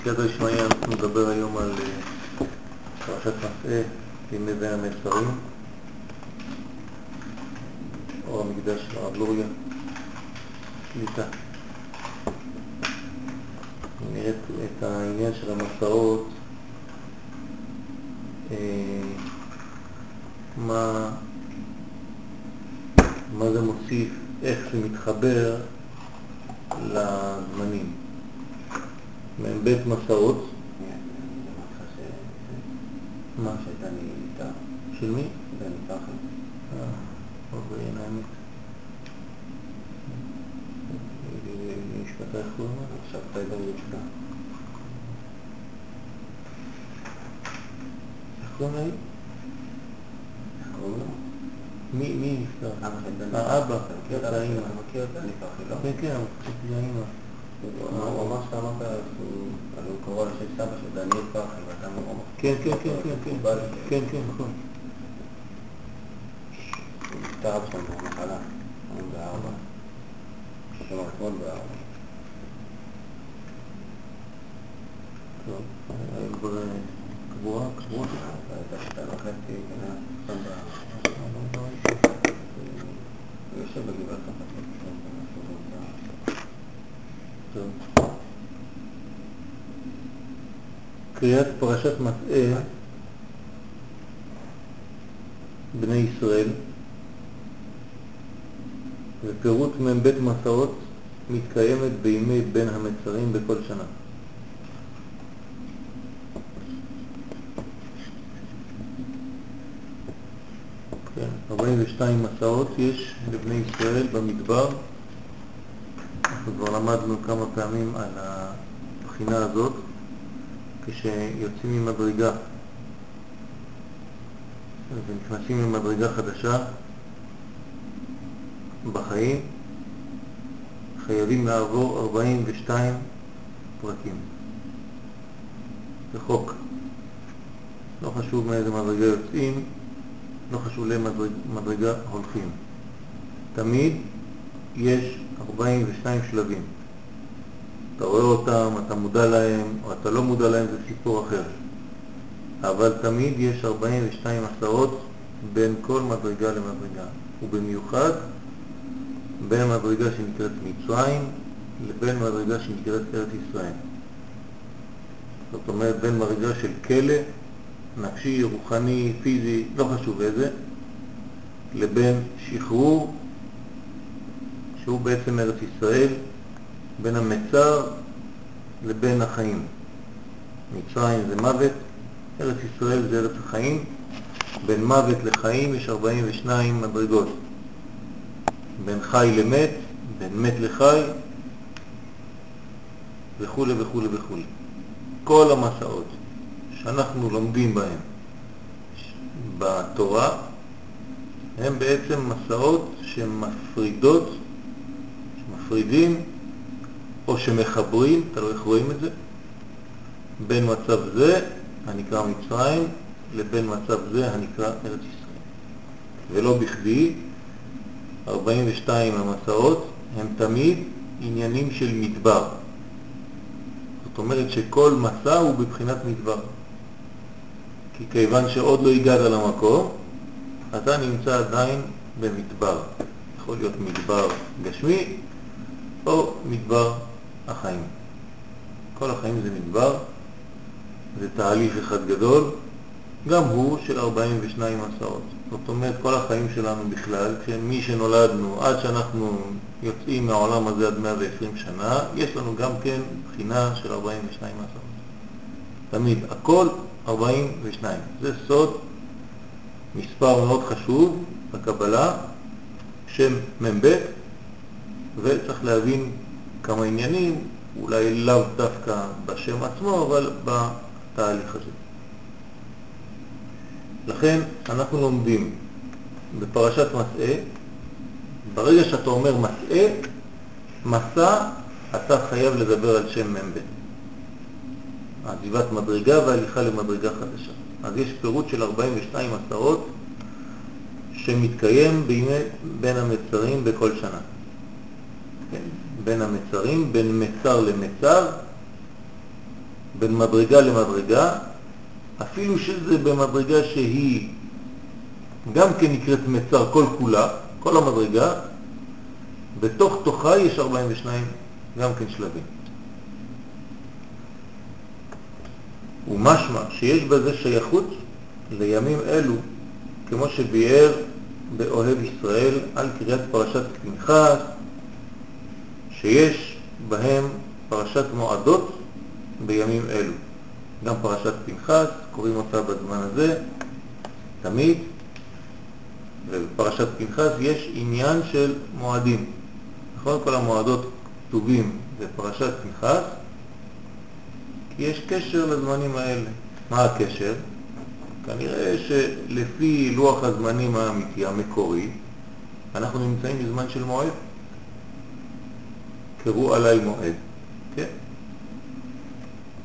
בסייעתא דשמיא אנחנו נדבר היום על אה, פרשת מסעה בימי בין המצרים, או המקדש של הרב לוריה, שליטה. נראה את העניין של המסעות, אה, מה, מה זה מוסיף, איך זה מתחבר לזמנים. מ"ב מסעות. מה? שהייתה לי איתה, של מי? דני פחד. אה, עבריין האמת. משפטה איך קוראים לה? עכשיו פייבר יוצא. איך קוראים לה? איך קוראים לו? מי מי נפטר? האבא, אתה מכיר את זה אבא האמא. כן, כן, האמא. שאתה אמרת אבל הוא קרוא על שם סבא של דניאל פרחי, ואתה אמר, כן, כן, כן, כן, כן. כן, כן, נכון. נפטר אבא שלנו במחלה, 84. כלומר, אתמול בארבע. טוב, היה כבר אה, קבועה, קבועה. הייתה שתיים וחצי, כנראה, שם ב... הוא יושב בגבעת החפות. טוב. קריאת פרשת מסעה בני ישראל ופירוט מ"ב מסעות מתקיימת בימי בין המצרים בכל שנה. כן, 42 מסעות יש לבני ישראל במדבר. אנחנו כבר למדנו כמה פעמים על הבחינה הזאת כשיוצאים ממדרגה ונכנסים למדרגה חדשה בחיים חייבים לעבור 42 פרקים. זה חוק. לא חשוב מאיזה מדרגה יוצאים, לא חשוב לאיזה מדרגה הולכים. תמיד יש 42 שלבים. אתה רואה אותם, אתה מודע להם, או אתה לא מודע להם, זה סיפור אחר. אבל תמיד יש 42 מסעות בין כל מדרגה למדרגה, ובמיוחד בין מדרגה שנקראת מצרים לבין מדרגה שנקראת ארץ ישראל. זאת אומרת, בין מדרגה של כלא, נפשי, רוחני, פיזי, לא חשוב איזה, לבין שחרור, שהוא בעצם ארץ ישראל, בין המצר לבין החיים. מצרים זה מוות, ארץ ישראל זה ארץ החיים, בין מוות לחיים יש 42 מדרגות. בין חי למת, בין מת לחי, וכו' וכו' וכו'. כל המסעות שאנחנו לומדים בהם בתורה הם בעצם מסעות שמפרידות, שמפרידים או שמחברים, תלוי איך רואים את זה, בין מצב זה, הנקרא מצרים, לבין מצב זה, הנקרא ארץ ישראל. ולא בכדי, 42 המסעות הם תמיד עניינים של מדבר. זאת אומרת שכל מסע הוא בבחינת מדבר. כי כיוון שעוד לא הגעת למקום, אתה נמצא עדיין במדבר. יכול להיות מדבר גשמי או מדבר החיים. כל החיים זה מדבר, זה תהליך אחד גדול, גם הוא של 42 מסעות. זאת אומרת, כל החיים שלנו בכלל, מי שנולדנו עד שאנחנו יוצאים מהעולם הזה עד 120 שנה, יש לנו גם כן בחינה של 42 מסעות. תמיד, הכל 42. זה סוד, מספר מאוד חשוב בקבלה, שם מ"ב, וצריך להבין כמה עניינים, אולי לאו דווקא בשם עצמו, אבל בתהליך הזה. לכן אנחנו לומדים בפרשת מסעה, ברגע שאתה אומר מסעה, מסע, אתה חייב לדבר על שם מ"ב. עזיבת מדרגה והליכה למדרגה חדשה. אז יש פירוט של 42 מסעות שמתקיים בימי בין המצרים בכל שנה. כן, בין המצרים, בין מצר למצר, בין מדרגה למדרגה, אפילו שזה במדרגה שהיא גם כן נקראת מצר כל כולה, כל המדרגה, בתוך תוכה יש 42 גם כן שלבים. ומשמע שיש בזה שייכות לימים אלו, כמו שביאר באוהב ישראל על קריאת פרשת פנחס, שיש בהם פרשת מועדות בימים אלו. גם פרשת פנחס, קוראים אותה בזמן הזה, תמיד, ובפרשת פנחס יש עניין של מועדים. נכון? כל המועדות כתובים בפרשת פנחס, כי יש קשר לזמנים האלה. מה הקשר? כנראה שלפי לוח הזמנים האמיתי, המקורי, אנחנו נמצאים בזמן של מועד. קראו עליי מועד, כן?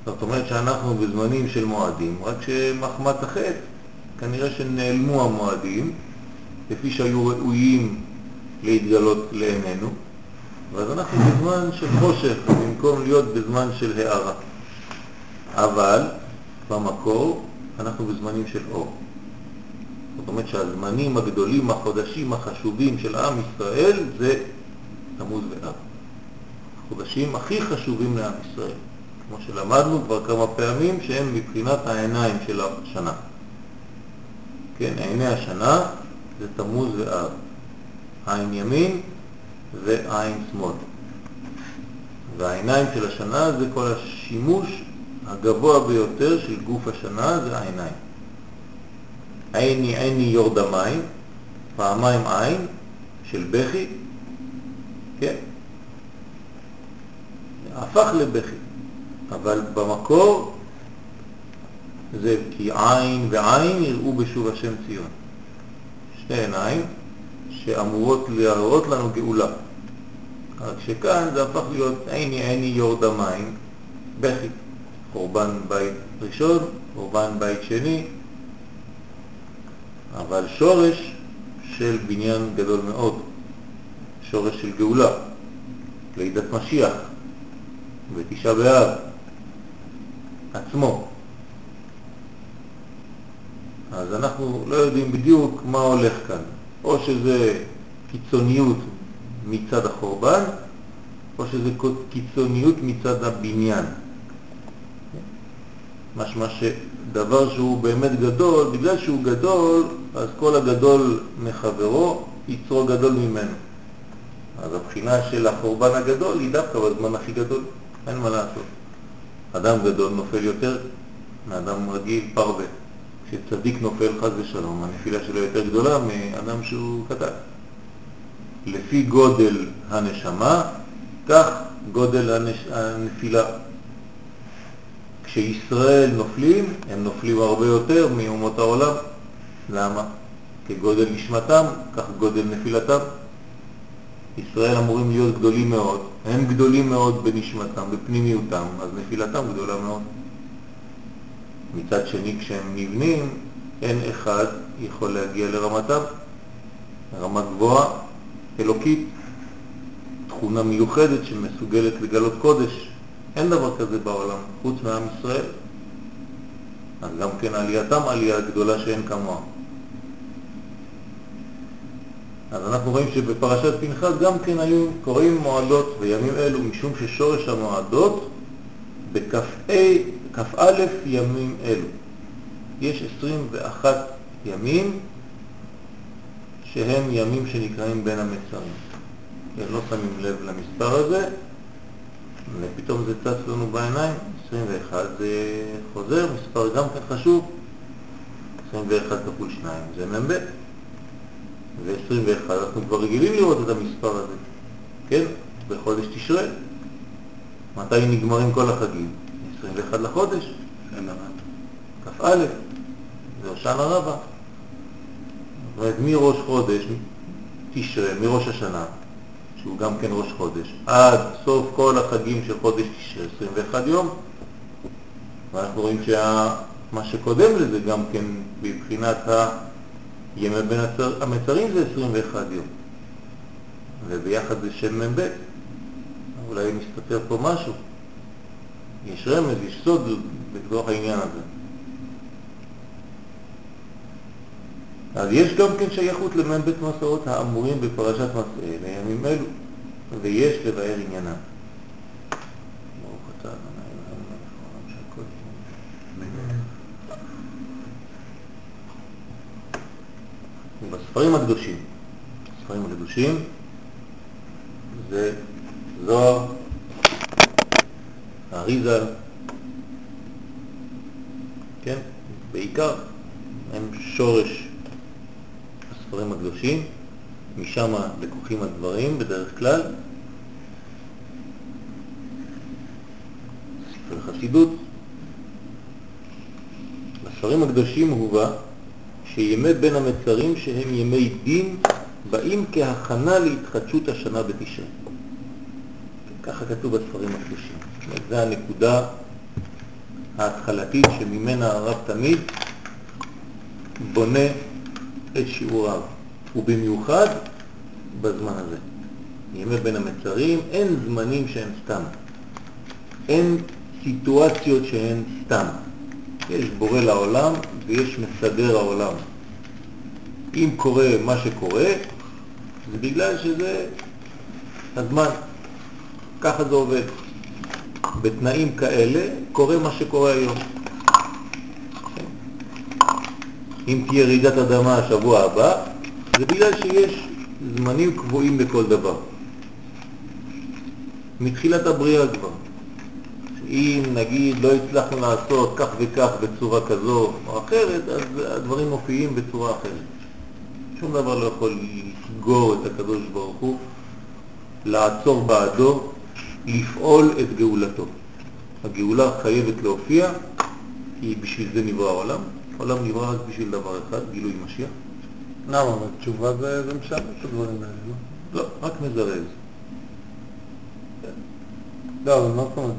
זאת אומרת שאנחנו בזמנים של מועדים, רק שמחמת החטא, כנראה שנעלמו המועדים, לפי שהיו ראויים להתגלות לעינינו, ואז אנחנו בזמן של חושך, במקום להיות בזמן של הערה. אבל במקור אנחנו בזמנים של אור. זאת אומרת שהזמנים הגדולים, החודשים החשובים של עם ישראל זה תמוז ואב. החודשים הכי חשובים לעם ישראל, כמו שלמדנו כבר כמה פעמים, שהם מבחינת העיניים של השנה. כן, עיני השנה זה תמוז ואב. עין ימין ועין שמאל. והעיניים של השנה זה כל השימוש הגבוה ביותר של גוף השנה זה העיניים. עיני עיני יורדמיים, פעמיים עין של בכי, כן, הפך לבכי, אבל במקור זה כי עין ועין יראו בשוב השם ציון. שתי עיניים שאמורות להראות לנו גאולה. רק שכאן זה הפך להיות עיני עיני יורדמיים, בכי. חורבן בית ראשון, חורבן בית שני, אבל שורש של בניין גדול מאוד, שורש של גאולה, לידת משיח, בתשעה באב עצמו. אז אנחנו לא יודעים בדיוק מה הולך כאן, או שזה קיצוניות מצד החורבן, או שזה קיצוניות מצד הבניין. משמע שדבר שהוא באמת גדול, בגלל שהוא גדול, אז כל הגדול מחברו יצרו גדול ממנו. אז הבחינה של החורבן הגדול היא דווקא בזמן הכי גדול, אין מה לעשות. אדם גדול נופל יותר מאדם רגיל פרווה. כשצדיק נופל חז ושלום, הנפילה שלו יותר גדולה מאדם שהוא קטן. לפי גודל הנשמה, כך גודל הנש... הנפילה. כשישראל נופלים, הם נופלים הרבה יותר מאומות העולם. למה? כגודל נשמתם, כך גודל נפילתם. ישראל אמורים להיות גדולים מאוד, הם גדולים מאוד בנשמתם, בפנימיותם, אז נפילתם גדולה מאוד. מצד שני, כשהם נבנים, אין אחד יכול להגיע לרמתם, רמה גבוהה, אלוקית, תכונה מיוחדת שמסוגלת לגלות קודש. אין דבר כזה בעולם, חוץ מעם ישראל. אז גם כן עלייתם עלייה גדולה שאין כמוה. אז אנחנו רואים שבפרשת פנחס גם כן היו קוראים מועדות בימים אלו, משום ששורש המועדות בכ"א ימים אלו. יש 21 ימים שהם ימים שנקראים בין המצרים. לא שמים לב למספר הזה, ופתאום זה צץ לנו בעיניים, 21 זה חוזר, מספר גם כן חשוב, 21 כפול 2 זה מ"ב, ו-21 אנחנו כבר רגילים לראות את המספר הזה, כן? בחודש תשרה. מתי נגמרים כל החגים? 21 לחודש, כ"א, זה הושענא רבה. זאת אומרת, מראש חודש, תשרה, מראש השנה, שהוא גם כן ראש חודש, עד סוף כל החגים של חודש תשרה, 21 יום. ואנחנו רואים שמה שקודם לזה גם כן מבחינת ימי בין המצרים זה 21 יום. וביחד זה שם מ"ב. אולי מסתתר פה משהו. יש רמז, יש סוד בתוך העניין הזה. אז יש גם כן שייכות למ"ב מסעות האמורים בפרשת מסעי לימים אלו, ויש לבאר עניינם. ברוך אתה ה' אלוהינו מלך העולם שהכל ובספרים הקדושים, הספרים הקדושים זה זוהר, האריזה, כן, בעיקר הם שורש הספרים הקדושים, משם לקוחים הדברים בדרך כלל. ספר חסידות. בספרים הקדושים הובא שימי בין המצרים שהם ימי דין באים כהכנה להתחדשות השנה בתשרי. ככה כתוב בספרים הקדושים. זו הנקודה ההתחלתית שממנה הרב תמיד בונה את שיעוריו, ובמיוחד בזמן הזה. ימי בין המצרים, אין זמנים שהם סתם, אין סיטואציות שהן סתם. יש בורא לעולם ויש מסדר העולם. אם קורה מה שקורה, זה בגלל שזה הזמן, ככה זה עובד. בתנאים כאלה קורה מה שקורה היום. אם תהיה רעידת אדמה השבוע הבא, זה בגלל שיש זמנים קבועים בכל דבר. מתחילת הבריאה כבר. אם נגיד לא הצלחנו לעשות כך וכך בצורה כזו או אחרת, אז הדברים מופיעים בצורה אחרת. שום דבר לא יכול לסגור את הקדוש ברוך הוא, לעצור בעדו, לפעול את גאולתו. הגאולה חייבת להופיע, כי בשביל זה נברא העולם. העולם נברא רק בשביל דבר אחד, גילוי משיח. למה? אבל תשובה זה זה משנה את הדברים האלה, לא? לא, רק מזרז. לא, אבל מה זאת אומרת?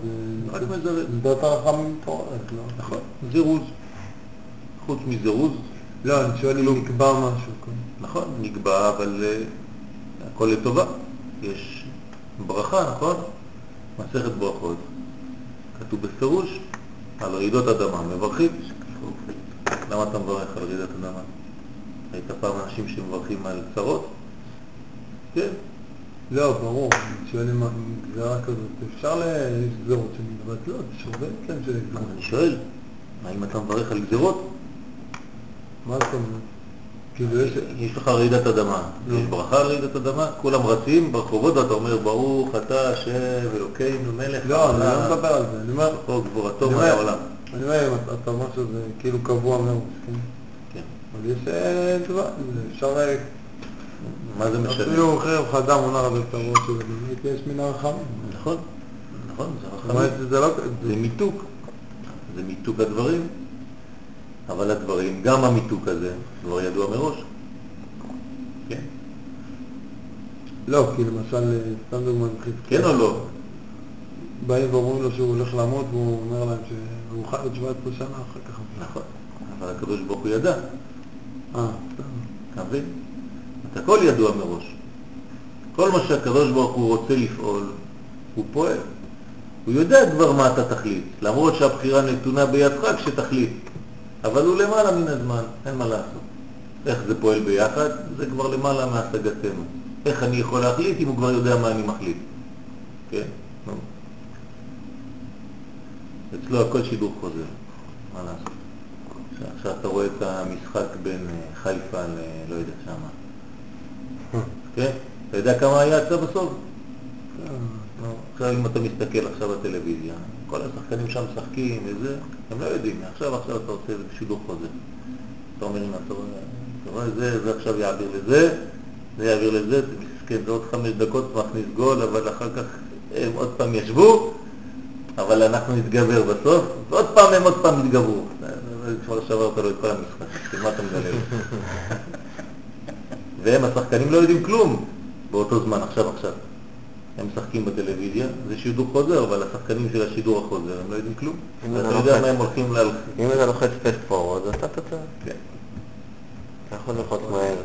רק מזרז. זה דעת הרחמים מתעוררת, לא? נכון, זירוז. חוץ מזירוז, לא, אני שואל אם נקבע משהו. כן. נכון, נקבע, אבל uh, הכל לטובה. יש ברכה, נכון? מסכת ברכות. כתוב בפירוש על רעידות אדמה, מברכים. למה אתה מברך על רעידת אדמה? ראית פעם אנשים שמברכים על צרות? כן. לא, ברור, אני שואל אם גזירה כזאת, אפשר ל- יש גזירות שמתבטלות, שעובדת להם של אז גזירות. אני שואל, האם אתה מברך על גזירות? מה זאת אומרת? כאילו יש... יש לך רעידת אדמה, נו. יש ברכה על רעידת אדמה, כולם רצים ברחובות ואתה אומר ברוך אתה השם אלוקינו מלך לא, אני לא מדבר על זה, אני אומר... בכור גבורתו אני מלא אומר- העולם. אני אומר, אתה- אומר שזה כאילו קבוע מראש, כן? כן. אבל יש אה, זה אפשר... מה זה משנה? אפילו חרב חדה מונח בפירוש שזה באמת יש מן הרחמים. נכון, נכון, זה זאת אומרת, רחמים. זה לא... זה מיתוק, זה מיתוק הדברים, אבל הדברים, גם המיתוק הזה, כבר ידוע מראש. כן, לא, כי למשל, סתם דוגמא, כן או לא? באים ואומרים לו שהוא הולך למות, והוא אומר להם שהוא חי עוד 17 שנה אחר כך. נכון, אבל הקדוש ברוך הוא ידע, אה. אתה מבין? הכל ידוע מראש. כל מה שהקדוש ברוך הוא רוצה לפעול, הוא פועל. הוא יודע כבר מה אתה תחליט, למרות שהבחירה נתונה בידך כשתחליט. אבל הוא למעלה מן הזמן, אין מה לעשות. איך זה פועל ביחד? זה כבר למעלה מהשגתנו. איך אני יכול להחליט אם הוא כבר יודע מה אני מחליט? כן? נו. אצלו הכל שידור חוזר, מה לעשות? עכשיו- עכשיו אתה רואה את המשחק בין אה, חיפה ל... לא יודע שמה. כן? אתה יודע כמה היה יצא בסוף? נו, עכשיו אם אתה מסתכל עכשיו בטלוויזיה, כל השחקנים שם משחקים וזה, הם לא יודעים, עכשיו עכשיו אתה עושה שידור חוזר. אתה אומר, הנה, אתה רואה, רואה, זה, זה עכשיו יעביר לזה, זה יעביר לזה, זה מסכן, זה עוד חמש דקות מכניס גול, אבל אחר כך הם עוד פעם ישבו, אבל אנחנו נתגבר בסוף, ועוד פעם הם עוד פעם יתגברו. כבר שברת לו את כל המשחק, מה אתה מגלה? והם, השחקנים לא יודעים כלום באותו זמן, עכשיו עכשיו. הם משחקים בטלוויזיה, זה שידור חוזר, אבל השחקנים של השידור החוזר, הם לא יודעים כלום. אתה יודע מה הם הולכים להלך. אם אתה לוחץ פסט פורוד, אז אתה תוצא. כן. אתה יכול ללחוץ מהר.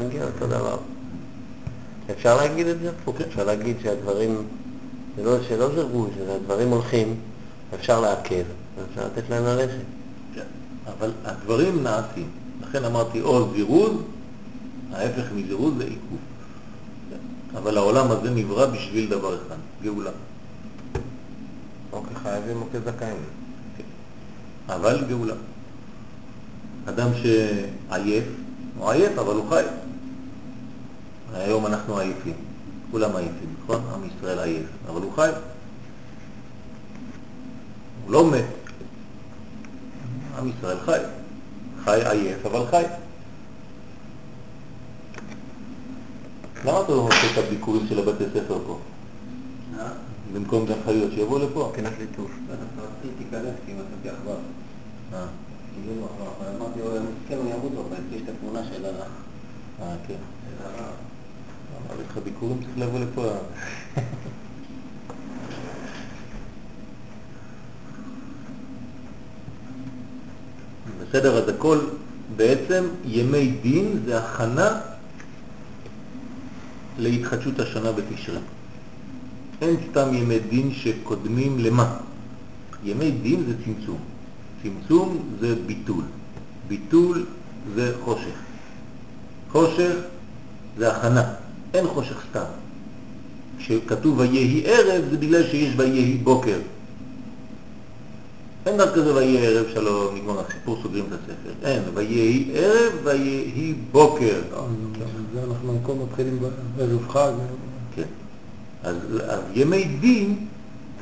מגיע אותו דבר. אפשר להגיד את זה הפוך, אפשר להגיד שהדברים, לא שלא זה רוש, אלא הדברים הולכים, אפשר לעכב, אפשר לתת להם ללכת. כן. אבל הדברים נעשים. לכן אמרתי או זירוז, ההפך מזירוז זה עיכוב. כן. אבל העולם הזה נברא בשביל דבר אחד, גאולה. אוקיי, חייבים או כזכאים. אבל גאולה. אדם שעייף, הוא עייף אבל הוא חי. היום אנחנו עייפים, כולם עייפים, נכון? עם ישראל עייף, אבל הוא חי. הוא לא מת. עם ישראל חי. חי עייף, אבל חי. למה אתה לא עושה את הביקורים של הבתי ספר פה? במקום גן חיות, שיבואו לפה. מבחינת ליטוף. אה, אבל יש ה... אה, כן. אמרתי לך ביקורים צריך לבוא לפה. בסדר, אז הכל בעצם ימי דין זה הכנה להתחדשות השנה בתשרי. אין סתם ימי דין שקודמים למה? ימי דין זה צמצום. צמצום זה ביטול. ביטול זה חושך. חושך זה הכנה, אין חושך סתם. כשכתוב ויהי ערב זה בגלל שיש ויהי בוקר. אין דבר כזה ויהי ערב שלום, נגמר הסיפור, סוגרים את הספר. אין, ויהי ערב ויהי בוקר. לא, זה אנחנו הכל מתחילים בערב חג. כן. אז, ימי דין,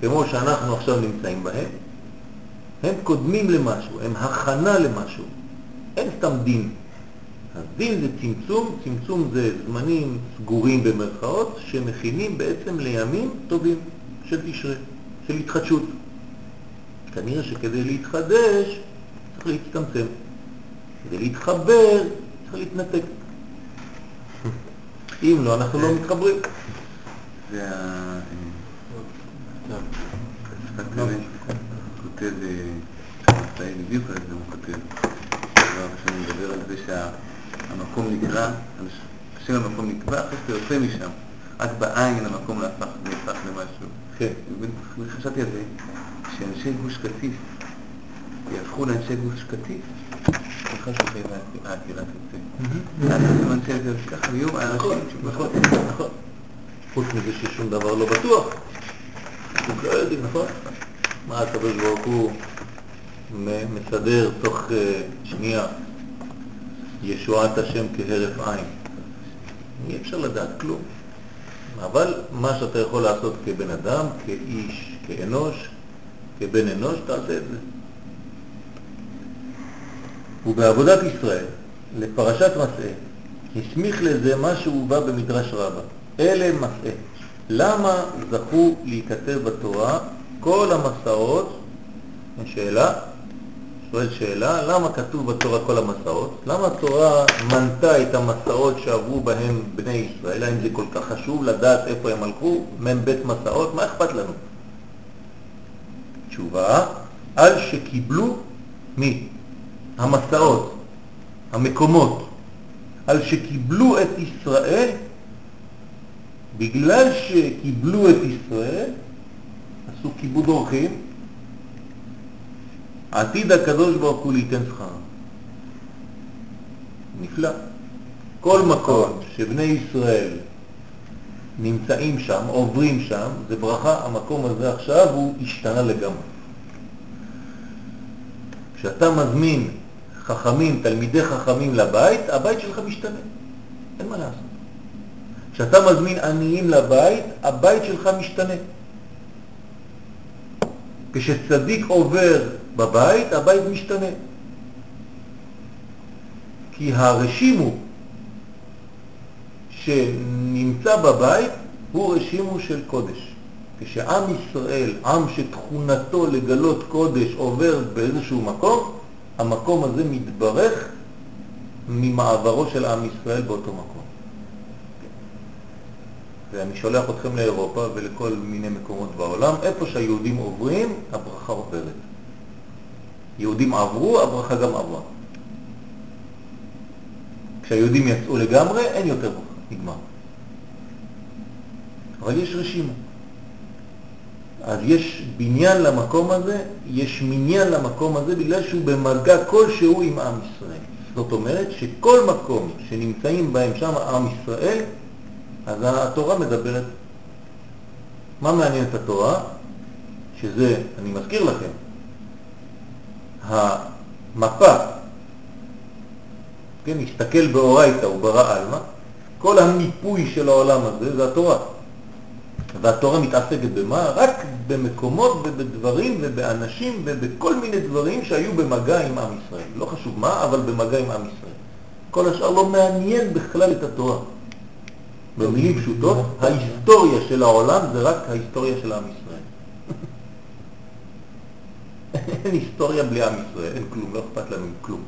כמו שאנחנו עכשיו נמצאים בהם, הם קודמים למשהו, הם הכנה למשהו. אין סתם דין. אז דין זה צמצום, צמצום זה זמנים סגורים במרכאות, שמכינים בעצם לימים טובים של תשרה, של התחדשות. כנראה שכדי להתחדש צריך להצטמצם. כדי להתחבר צריך להתנתק. אם לא, אנחנו לא מתחברים. זה ה... כותב, מסעי בדיוק על זה הוא כותב. דבר שאני מדבר על זה שהמקום נקרא, השם המקום נקבע אחרי שאתה יוצא משם. רק בעין המקום נהפך למשהו. כן. חשבתי על זה, שאנשי גוש קטיף יהפכו לאנשי גוש קטיף, ככה שוחי העקירה תצא. ככה יהיו נכון, האנשים נכון, נכון. חוץ מזה ששום דבר לא בטוח. אנחנו לא יודעים, נכון? מה הקדוש ברוך הוא מסדר תוך אה, שנייה ישועת השם כהרף עין. אי אפשר לדעת כלום. אבל מה שאתה יכול לעשות כבן אדם, כאיש, כאנוש, כבן אנוש, תעשה את זה. ובעבודת ישראל, לפרשת מסעה, הסמיך לזה מה שהובא במדרש רבה. אלה מסעה. למה זכו להיכתב בתורה כל המסעות? שאלה, שואל שאלה, למה כתוב בתורה כל המסעות? למה התורה מנתה את המסעות שעברו בהם בני ישראל? האם זה כל כך חשוב לדעת איפה הם הלכו? מ"ב מסעות? מה אכפת לנו? תשובה, על שקיבלו מי? המסעות, המקומות, על שקיבלו את ישראל, בגלל שקיבלו את ישראל, עשו כיבוד אורחים, עתיד הקדוש ברוך הוא ליתן שכר. נפלא. כל מקום שבני ישראל נמצאים שם, עוברים שם, זה ברכה, המקום הזה עכשיו הוא השתנה לגמרי. כשאתה מזמין חכמים, תלמידי חכמים לבית, הבית שלך משתנה, אין מה לעשות. כשאתה מזמין עניים לבית, הבית שלך משתנה. כשצדיק עובר בבית, הבית משתנה. כי הרשימו שנמצא בבית הוא רשימו של קודש. כשעם ישראל, עם שתכונתו לגלות קודש עובר באיזשהו מקום, המקום הזה מתברך ממעברו של עם ישראל באותו מקום. ואני שולח אתכם לאירופה ולכל מיני מקומות בעולם, איפה שהיהודים עוברים, הברכה עוברת. יהודים עברו, הברכה גם עברה. כשהיהודים יצאו לגמרי, אין יותר ברכה, נגמר. אבל יש רשימה. אז יש בניין למקום הזה, יש מניין למקום הזה בגלל שהוא במגע כלשהו עם עם ישראל. זאת אומרת שכל מקום שנמצאים בהם שם עם ישראל, אז התורה מדברת. מה מעניין את התורה? שזה, אני מזכיר לכם, המפה, כן, נסתכל באורייתא וברא עלמא, כל המיפוי של העולם הזה זה התורה. והתורה מתעסקת במה? רק במקומות ובדברים ובאנשים ובכל מיני דברים שהיו במגע עם עם ישראל. לא חשוב מה, אבל במגע עם עם ישראל. כל השאר לא מעניין בכלל את התורה. במילים פשוטות, ההיסטוריה של העולם זה רק ההיסטוריה של עם ישראל. אין היסטוריה בלי עם ישראל, אין כלום, לא אכפת לנו כלום.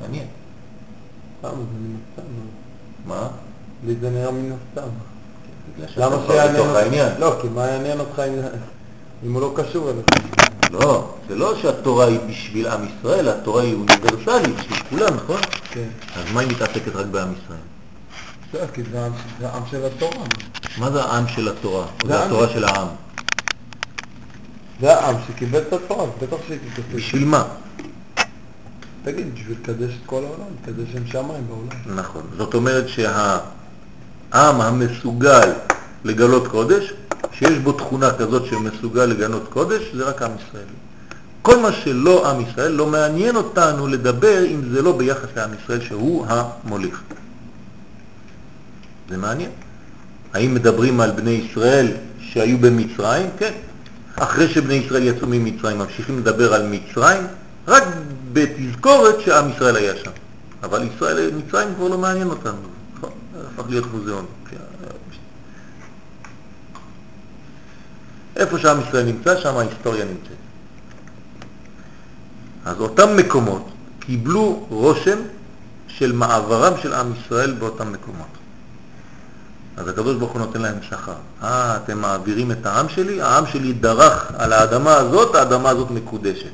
מעניין. מה? לי זה נראה מן הסתם. בגלל שאתה למה כבר שיעניין בתוך אותך? העניין. לא, כי מה יעניין אותך אם- הוא לא קשור אליך? לא, זה לא שהתורה היא בשביל עם ישראל, התורה היא אוניברסלית בשביל כולם, נכון? כן. אז מה היא מתעסקת רק בעם ישראל? בסדר, כי זה עם- זה עם של התורה. מה זה העם של התורה? זה זה העם התורה של- העם? זה העם שקיבל את התורה, בטח שכתוב. בשביל מה? תגיד, בשביל לקדש את כל העולם, לקדש שם שמיים בעולם. נכון. זאת אומרת שהעם המסוגל לגלות קודש, שיש בו תכונה כזאת שמסוגל לגלות קודש, זה רק עם ישראל. כל מה שלא עם ישראל, לא מעניין אותנו לדבר אם זה לא ביחס לעם ישראל שהוא המוליך. זה מעניין. האם מדברים על בני ישראל שהיו במצרים? כן. אחרי שבני ישראל יצאו ממצרים, ממשיכים לדבר על מצרים, רק בתזכורת שעם ישראל היה שם. אבל ישראל, מצרים כבר לא מעניין אותנו. הפך להיות מוזיאון. כן. איפה שעם ישראל נמצא, שם ההיסטוריה נמצאת. אז אותם מקומות קיבלו רושם של מעברם של עם ישראל באותם מקומות. אז הקדוש ברוך הוא נותן להם שכר. אה, אתם מעבירים את העם שלי? העם שלי דרך על האדמה הזאת, האדמה הזאת מקודשת.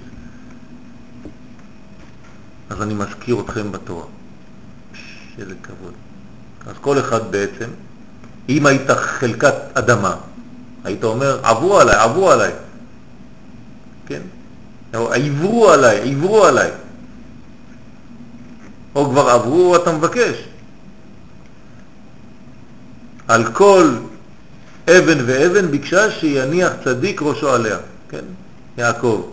אז אני מזכיר אתכם בתורה. איזה כבוד. אז כל אחד בעצם, אם היית חלקת אדמה, היית אומר, עברו עליי, עברו עליי. כן? או עברו עליי, עברו עליי. או כבר עברו, אתה מבקש. על כל אבן ואבן ביקשה שיניח צדיק ראשו עליה, כן? יעקב.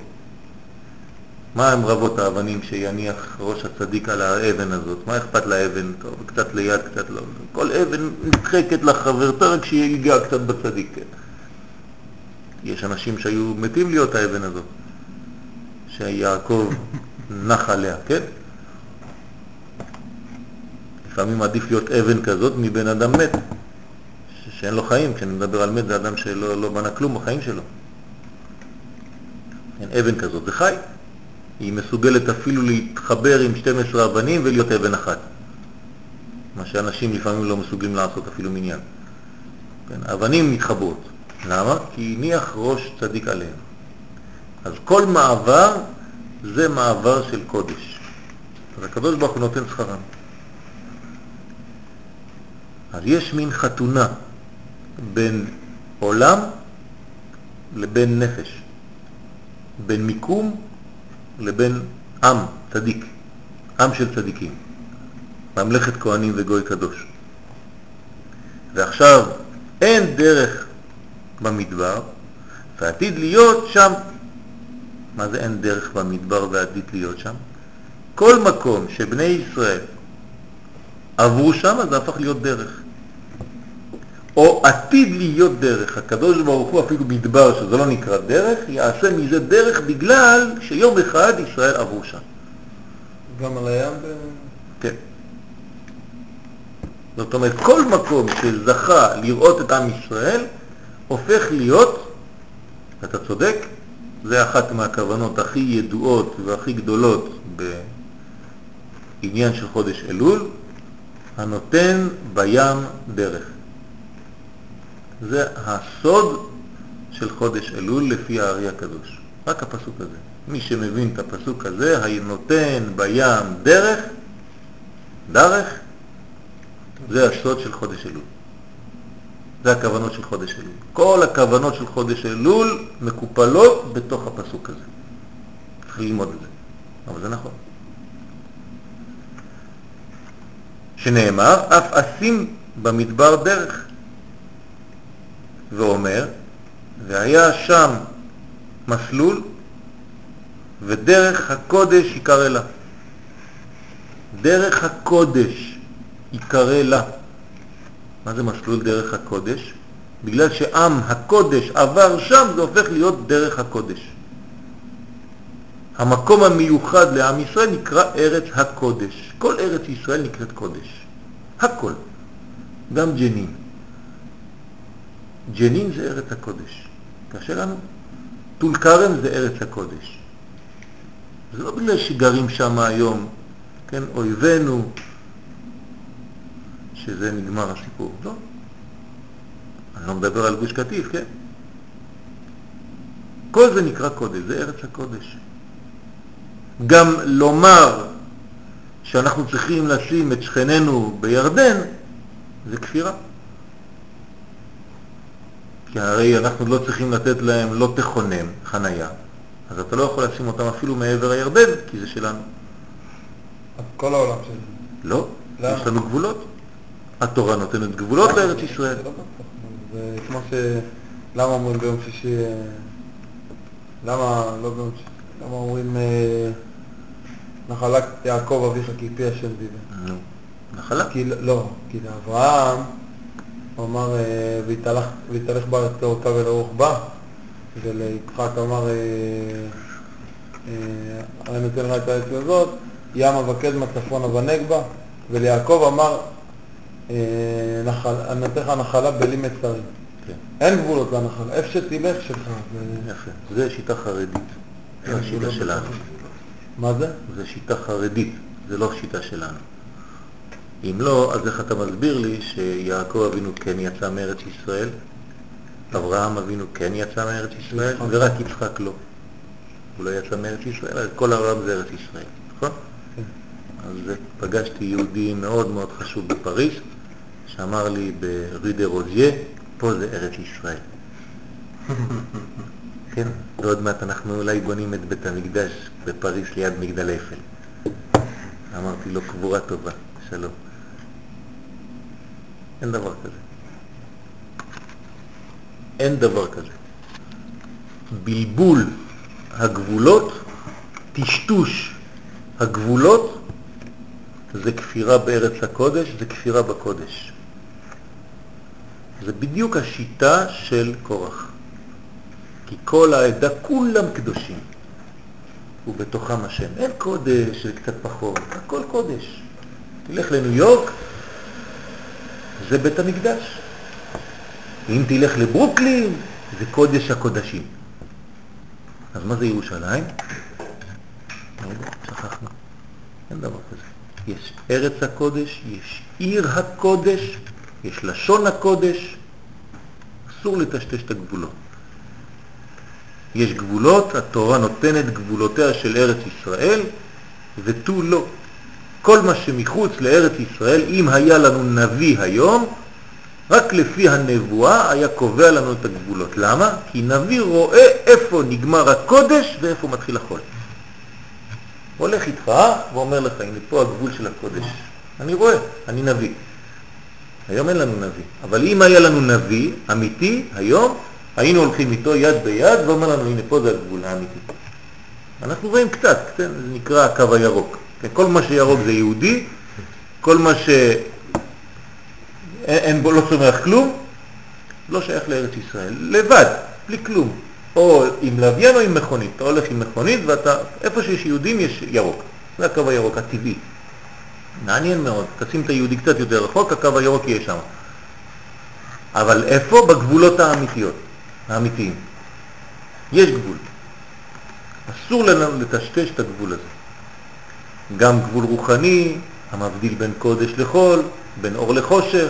מה הם רבות האבנים שיניח ראש הצדיק על האבן הזאת? מה אכפת לאבן? טוב, קצת ליד, קצת לא. כל אבן נדחקת לחברתה רק שיגע קצת בצדיק. יש אנשים שהיו מתים להיות האבן הזאת, שיעקב נח עליה, כן? לפעמים עדיף להיות אבן כזאת מבן אדם מת, שאין לו חיים. כשאני מדבר על מת זה אדם שלא לא בנה כלום בחיים שלו. כן, אבן כזאת זה חי. היא מסוגלת אפילו להתחבר עם 12 אבנים ולהיות אבן אחת. מה שאנשים לפעמים לא מסוגלים לעשות אפילו מניין. כן, אבנים מתחברות. למה? כי הניח ראש צדיק עליהם. אז כל מעבר זה מעבר של קודש. אז הקדוש ברוך הוא נותן שכרם. אז יש מין חתונה בין עולם לבין נפש, בין מיקום לבין עם, צדיק, עם של צדיקים, ממלכת כהנים וגוי קדוש. ועכשיו אין דרך במדבר ועתיד להיות שם. מה זה אין דרך במדבר ועתיד להיות שם? כל מקום שבני ישראל עברו שם, זה הפך להיות דרך. או עתיד להיות דרך. הקדוש ברוך הוא אפילו מדבר, שזה לא נקרא דרך, יעשה מזה דרך בגלל שיום אחד ישראל עברו שם. גם על הים ב... כן. זאת אומרת, כל מקום שזכה לראות את עם ישראל, הופך להיות, אתה צודק, זה אחת מהכוונות הכי ידועות והכי גדולות בעניין של חודש אלול, הנותן בים דרך. זה הסוד של חודש אלול לפי הארי הקדוש. רק הפסוק הזה. מי שמבין את הפסוק הזה, הנותן בים דרך, דרך, זה הסוד של חודש אלול. זה הכוונות של חודש אלול. כל הכוונות של חודש אלול מקופלות בתוך הפסוק הזה. צריך ללמוד את זה, אבל זה נכון. שנאמר, אף אשים במדבר דרך, ואומר, והיה שם מסלול, ודרך הקודש יקרא לה. דרך הקודש יקרא לה. מה זה מסלול דרך הקודש? בגלל שעם הקודש עבר שם, זה הופך להיות דרך הקודש. המקום המיוחד לעם ישראל נקרא ארץ הקודש. כל ארץ ישראל נקראת קודש. הכל. גם ג'נין. ג'נין זה ארץ הקודש. קשה לנו? טול כרם זה ארץ הקודש. זה לא בגלל שגרים שם היום, כן, אויבינו, שזה נגמר הסיפור. לא. אני לא מדבר על גוש קטיף, כן? כל זה נקרא קודש, זה ארץ הקודש. גם לומר שאנחנו צריכים לשים את שכננו בירדן, זה כפירה. כי הרי אנחנו לא צריכים לתת להם לא תכונם, חנייה, אז אתה לא יכול לשים אותם אפילו מעבר הירדן, כי זה שלנו. אז כל העולם שלי. לא, למה? יש לנו גבולות. התורה נותנת גבולות לארץ ישראל. זה לא. זה כמו ש... למה אומרים ביום שישי... אה, למה לא ביום שישי? למה אומרים אה, נחלת יעקב אביך כי פי השם דיבר? נחלה. לא, כי לאברהם הוא אמר אה, "ויתהלך- ויתהלך בארץ לאורכה ולרוחבה וליצחק אמר אני נותן לך את הארץ הזאת ימה וקדמה צפונה ונגבה וליעקב אמר אה, אני נותן לך נחלה בלי מצרים כן, אין גבולות לנחלה, איפה שתלך שלך זה- יפה. זה שיטה חרדית. זה אין השיטה גבולות שלנו. מה זה? זה שיטה חרדית, זה לא שיטה שלנו. אם לא, אז איך אתה מסביר לי שיעקב אבינו כן יצא מארץ ישראל, אברהם אבינו כן יצא מארץ ישראל, יצחק. ורק יצחק לא. הוא לא יצא מארץ ישראל, אז כל העולם זה ארץ ישראל, נכון? כן. אז פגשתי יהודי מאוד מאוד חשוב בפריז, שאמר לי ברי דה רוזיה, פה זה ארץ ישראל. כן, ועוד מעט אנחנו אולי בונים את בית המקדש בפריז ליד מגדל אפל. אמרתי לו, קבורה טובה, שלום. אין דבר כזה. אין דבר כזה. בלבול הגבולות, טשטוש הגבולות, זה כפירה בארץ הקודש, זה כפירה בקודש. זה בדיוק השיטה של קורח. כי כל העדה כולם קדושים, ובתוכם השם. אין קודש, זה קצת פחות, הכל קודש. תלך לניו יורק, זה בית המקדש. אם תלך לברוקלין, זה קודש הקודשים. אז מה זה ירושלים? שכחנו. אין דבר כזה. יש ארץ הקודש, יש עיר הקודש, יש לשון הקודש, אסור לטשטש את הגבולות. יש גבולות, התורה נותנת גבולותיה של ארץ ישראל, ותו לא. כל מה שמחוץ לארץ ישראל, אם היה לנו נביא היום, רק לפי הנבואה היה קובע לנו את הגבולות. למה? כי נביא רואה איפה נגמר הקודש ואיפה מתחיל החול. הולך איתך ואומר לך, הנה פה הגבול של הקודש. אני רואה, אני נביא. היום אין לנו נביא, אבל אם היה לנו נביא אמיתי, היום, היינו הולכים איתו יד ביד ואומר לנו, הנה פה זה הגבול האמיתי. אנחנו רואים קצת, כן? זה נקרא הקו הירוק. כל מה שירוק זה יהודי, כל מה שאין אין בו, לא צומח כלום, לא שייך לארץ ישראל. לבד, בלי כלום. או עם לוויין או עם מכונית. אתה הולך עם מכונית ואתה, איפה שיש יהודים יש ירוק. זה הקו הירוק הטבעי. מעניין מאוד, תשים את היהודי קצת יותר רחוק, הקו הירוק יהיה שם. אבל איפה? בגבולות האמיתיות, האמיתיים. יש גבול. אסור לנו לטשטש את הגבול הזה. גם גבול רוחני, המבדיל בין קודש לחול, בין אור לחושך.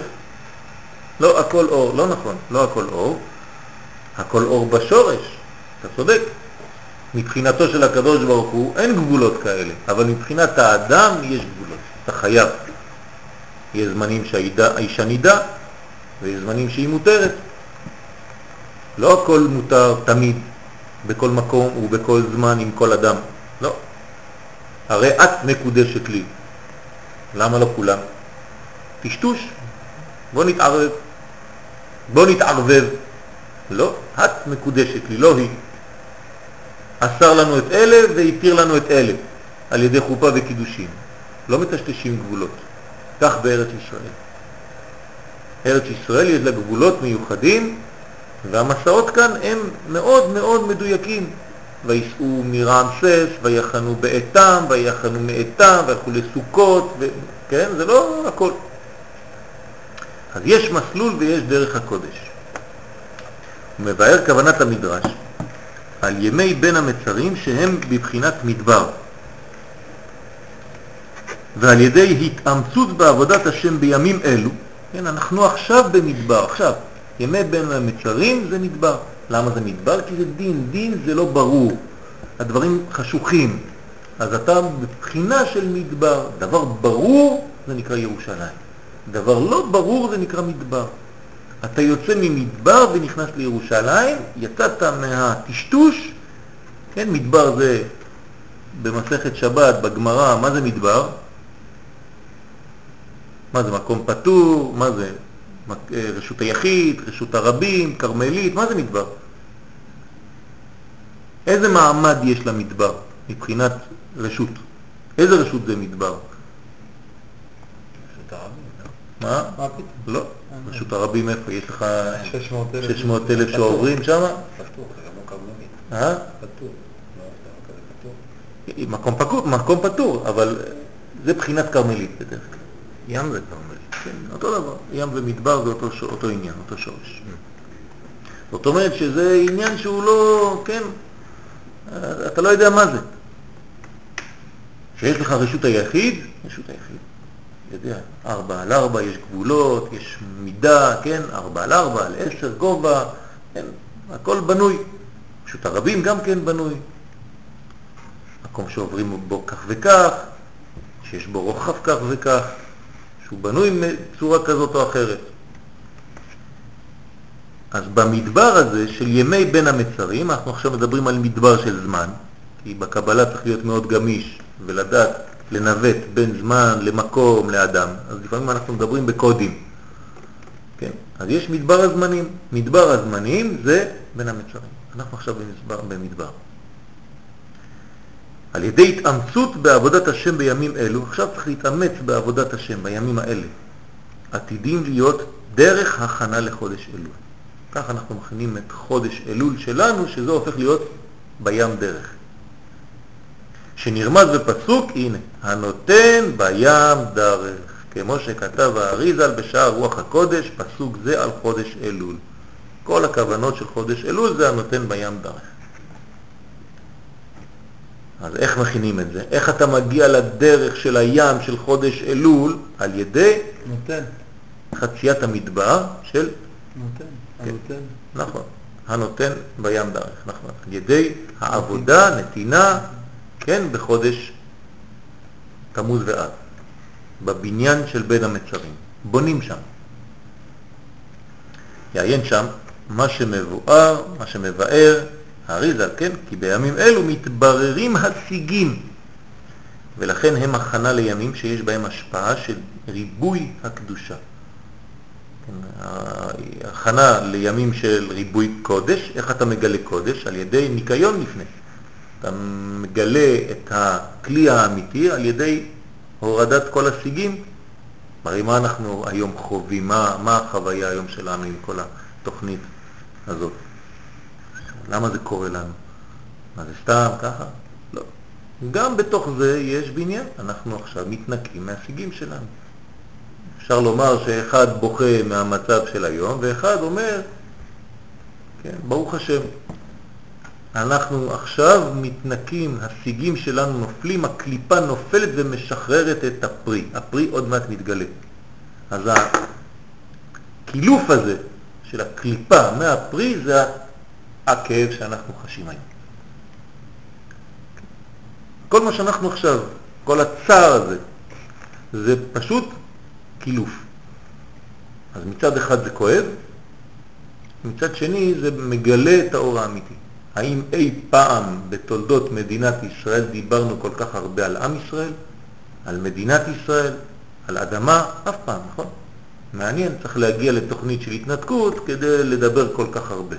לא הכל אור, לא נכון, לא הכל אור. הכל אור בשורש, אתה צודק. מבחינתו של הקדוש ברוך הוא אין גבולות כאלה, אבל מבחינת האדם יש גבולות, אתה חייב. יש זמנים שהאישה נידה, ויש זמנים שהיא מותרת. לא הכל מותר תמיד, בכל מקום ובכל זמן עם כל אדם. הרי את מקודשת לי. למה לא כולם? טשטוש. בוא נתערב. בוא נתערבב. לא, את מקודשת לי, לא היא. אסר לנו את אלה והתיר לנו את אלה על ידי חופה וקידושים. לא מטשטשים גבולות. כך בארץ ישראל. ארץ ישראל יש לה גבולות מיוחדים והמסעות כאן הם מאוד מאוד מדויקים. ויסעו מרעמסס, ויחנו באתם, ויחנו מאתם, והלכו לסוכות, ו... כן? זה לא הכל. אז יש מסלול ויש דרך הקודש. הוא מבאר כוונת המדרש על ימי בין המצרים שהם בבחינת מדבר. ועל ידי התאמצות בעבודת השם בימים אלו, כן, אנחנו עכשיו במדבר, עכשיו, ימי בין המצרים זה מדבר. למה זה מדבר? כי זה דין, דין זה לא ברור, הדברים חשוכים, אז אתה בבחינה של מדבר, דבר ברור זה נקרא ירושלים, דבר לא ברור זה נקרא מדבר. אתה יוצא ממדבר ונכנס לירושלים, יצאת מהטשטוש, כן, מדבר זה במסכת שבת, בגמרא, מה זה מדבר? מה זה מקום פטור, מה זה רשות היחיד, רשות הרבים, כרמלית, מה זה מדבר? איזה מעמד יש למדבר מבחינת רשות? איזה רשות זה מדבר? רשות הרבים, מה? מה פתאום? לא. רשות הרבים איפה? יש לך 600,000 600 אלף שעוברים שם? פתוח, זה לא כרמלית. אה? פתוח. לא, לא פתוח. מקום פתור, מקום פתור, אבל זה בחינת כרמלית בדרך כלל. ים זה כרמלית, כן, אותו דבר. ים ומדבר זה אותו, אותו עניין, אותו שורש. זאת אומרת שזה עניין שהוא לא, כן, אה, אתה לא יודע מה זה. כשיש לך רשות היחיד, רשות היחיד, יודע, ארבע על ארבע, יש גבולות, יש מידה, כן, ארבע על ארבע, על עשר, גובה, כן, הכל בנוי. רשות הרבים גם כן בנוי. מקום שעוברים בו כך וכך, שיש בו רוחב כך וכך, שהוא בנוי בצורה כזאת או אחרת. אז במדבר הזה של ימי בין המצרים, אנחנו עכשיו מדברים על מדבר של זמן, כי בקבלה צריך להיות מאוד גמיש ולדעת לנווט בין זמן למקום לאדם, אז לפעמים אנחנו מדברים בקודים. כן? אז יש מדבר הזמנים. מדבר הזמנים זה בין המצרים. אנחנו עכשיו במדבר. במדבר. על ידי התאמצות בעבודת השם בימים אלו, עכשיו צריך להתאמץ בעבודת השם בימים האלה, עתידים להיות דרך הכנה לחודש אלול. כך אנחנו מכינים את חודש אלול שלנו, שזה הופך להיות בים דרך. שנרמז בפסוק, הנה, הנותן בים דרך, כמו שכתב האריזל בשער רוח הקודש, פסוק זה על חודש אלול. כל הכוונות של חודש אלול זה הנותן בים דרך. אז איך מכינים את זה? איך אתה מגיע לדרך של הים של חודש אלול? על ידי נותן, חציית המדבר של, נותן, כן. הנותן. נכון, הנותן בים דרך, נכון, על ידי העבודה, נתינה, כן, בחודש תמוז ואב, בבניין של בין המצרים, בונים שם. יעיין שם מה שמבואר, מה שמבאר האריזל, כן? כי בימים אלו מתבררים השיגים, ולכן הם הכנה לימים שיש בהם השפעה של ריבוי הקדושה. כן, הכנה לימים של ריבוי קודש, איך אתה מגלה קודש? על ידי ניקיון לפני. אתה מגלה את הכלי האמיתי על ידי הורדת כל השיגים. הרי מה אנחנו היום חווים, מה, מה החוויה היום שלנו עם כל התוכנית הזאת? למה זה קורה לנו? מה זה סתם ככה? לא. גם בתוך זה יש בניין, אנחנו עכשיו מתנקים מהשיגים שלנו. אפשר לומר שאחד בוכה מהמצב של היום, ואחד אומר, כן, ברוך השם, אנחנו עכשיו מתנקים, השיגים שלנו נופלים, הקליפה נופלת ומשחררת את הפרי. הפרי עוד מעט מתגלה. אז הקילוף הזה של הקליפה מהפרי זה הכאב שאנחנו חשים היום. כל מה שאנחנו עכשיו, כל הצער הזה, זה פשוט קילוף. אז מצד אחד זה כואב, מצד שני זה מגלה את האור האמיתי. האם אי פעם בתולדות מדינת ישראל דיברנו כל כך הרבה על עם ישראל, על מדינת ישראל, על אדמה? אף פעם, נכון? מעניין, צריך להגיע לתוכנית של התנתקות כדי לדבר כל כך הרבה.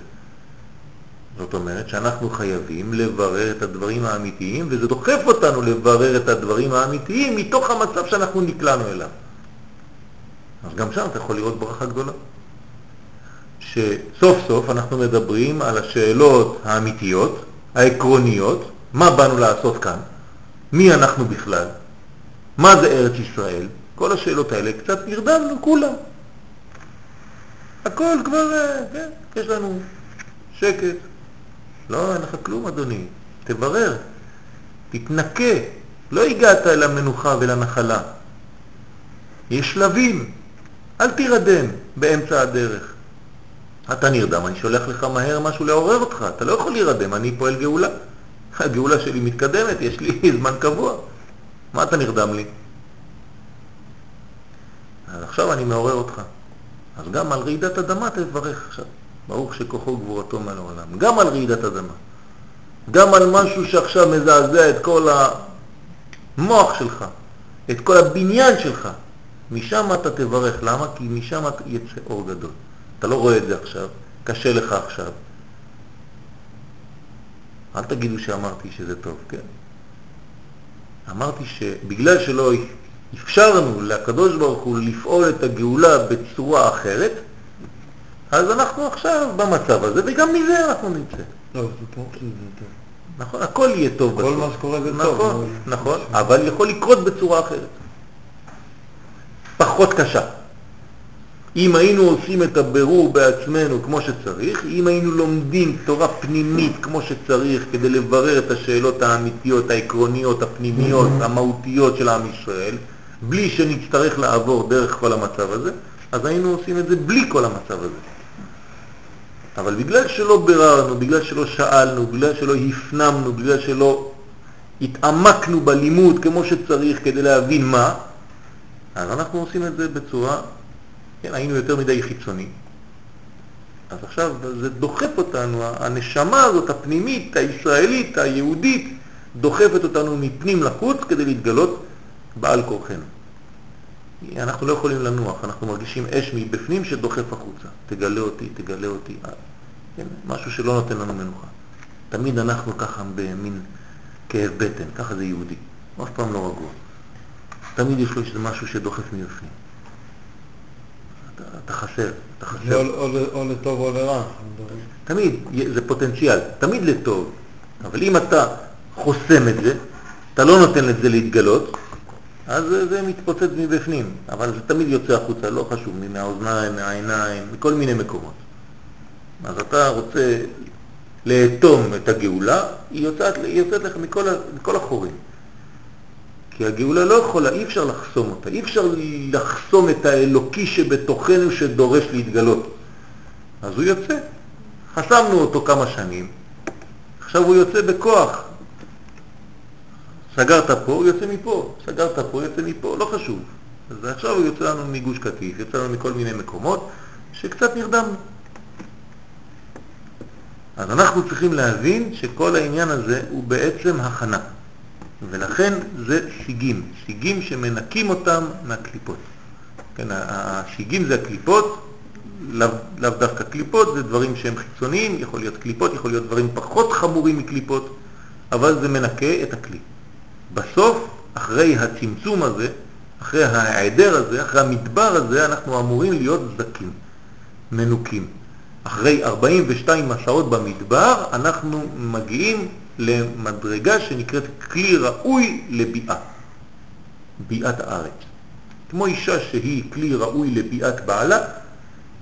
זאת אומרת שאנחנו חייבים לברר את הדברים האמיתיים, וזה דוחף אותנו לברר את הדברים האמיתיים מתוך המצב שאנחנו נקלענו אליו. אז גם שם אתה יכול לראות ברכה גדולה. שסוף סוף אנחנו מדברים על השאלות האמיתיות, העקרוניות, מה באנו לעשות כאן, מי אנחנו בכלל, מה זה ארץ ישראל, כל השאלות האלה קצת נרדמנו כולם. הכל כבר, אה, כן, יש לנו שקט. לא, אין לך כלום אדוני, תברר, תתנקה, לא הגעת אל המנוחה ולנחלה. יש שלבים, אל תירדם באמצע הדרך. אתה נרדם, אני שולח לך מהר משהו לעורר אותך, אתה לא יכול להירדם, אני פועל גאולה. הגאולה שלי מתקדמת, יש לי זמן קבוע. מה אתה נרדם לי? אז עכשיו אני מעורר אותך. אז גם על רעידת אדמה תברך עכשיו. ברוך שכוחו גבורתו מעל העולם. גם על רעידת אדמה. גם על משהו שעכשיו מזעזע את כל המוח שלך, את כל הבניין שלך. משם אתה תברך. למה? כי משם יצא אור גדול. אתה לא רואה את זה עכשיו, קשה לך עכשיו. אל תגידו שאמרתי שזה טוב, כן? אמרתי שבגלל שלא אפשרנו לקדוש ברוך הוא לפעול את הגאולה בצורה אחרת, אז אנחנו עכשיו במצב הזה, וגם מזה אנחנו נמצא. לא, זה טוב שזה טוב. נכון, הכל יהיה טוב כל בסוף. מה שקורה זה נכון, טוב. נכון, אבל יכול לקרות בצורה אחרת. פחות קשה. אם היינו עושים את הבירור בעצמנו כמו שצריך, אם היינו לומדים תורה פנימית כמו שצריך כדי לברר את השאלות האמיתיות, העקרוניות, הפנימיות, המהותיות של עם ישראל, בלי שנצטרך לעבור דרך כל המצב הזה, אז היינו עושים את זה בלי כל המצב הזה. אבל בגלל שלא ביררנו, בגלל שלא שאלנו, בגלל שלא הפנמנו, בגלל שלא התעמקנו בלימוד כמו שצריך כדי להבין מה, אז אנחנו עושים את זה בצורה, כן, היינו יותר מדי חיצוני. אז עכשיו זה דוחף אותנו, הנשמה הזאת, הפנימית, הישראלית, היהודית, דוחפת אותנו מפנים לחוץ כדי להתגלות בעל כורחנו. אנחנו לא יכולים לנוח, אנחנו מרגישים אש מבפנים שדוחף החוצה. תגלה אותי, תגלה אותי. כן, משהו שלא נותן לנו מנוחה. תמיד אנחנו ככה במין כאב בטן, ככה זה יהודי. אף פעם לא רגוע. תמיד יש לו איזה משהו שדוחף מבפנים. אתה, אתה חסר, אתה חסר. או- או ל- או לטוב או לרע. תמיד, זה פוטנציאל, תמיד לטוב. אבל אם אתה חוסם את זה, אתה לא נותן לזה להתגלות, אז זה, מתפוצץ מבפנים. אבל זה תמיד יוצא החוצה, לא חשוב, מהאוזניים, מהעיניים, מכל מיני מקומות. אז אתה רוצה לאטום את הגאולה, היא יוצאת, היא יוצאת לך מכל, מכל החורים. כי הגאולה לא יכולה, אי אפשר לחסום אותה, אי אפשר לחסום את האלוקי שבתוכנו שדורש להתגלות. אז הוא יוצא. חסמנו אותו כמה שנים, עכשיו הוא יוצא בכוח. סגרת פה, הוא יוצא מפה, סגרת פה, יוצא מפה, לא חשוב. אז עכשיו הוא יוצא לנו מגוש קטיף, יוצא לנו מכל מיני מקומות שקצת נרדמנו. אז אנחנו צריכים להבין שכל העניין הזה הוא בעצם הכנה. ולכן זה שיגים, שיגים שמנקים אותם מהקליפות. כן, השיגים זה הקליפות, לאו לאו דווקא קליפות, זה דברים שהם חיצוניים, יכול להיות קליפות, יכול להיות דברים פחות חמורים מקליפות, אבל זה מנקה את הכלי. בסוף, אחרי הצמצום הזה, אחרי ההיעדר הזה, אחרי המדבר הזה, אנחנו אמורים להיות זקים, מנוקים. אחרי 42 מסעות במדבר, אנחנו מגיעים למדרגה שנקראת כלי ראוי לביאה, ביאת הארץ. כמו אישה שהיא כלי ראוי לביאת בעלה,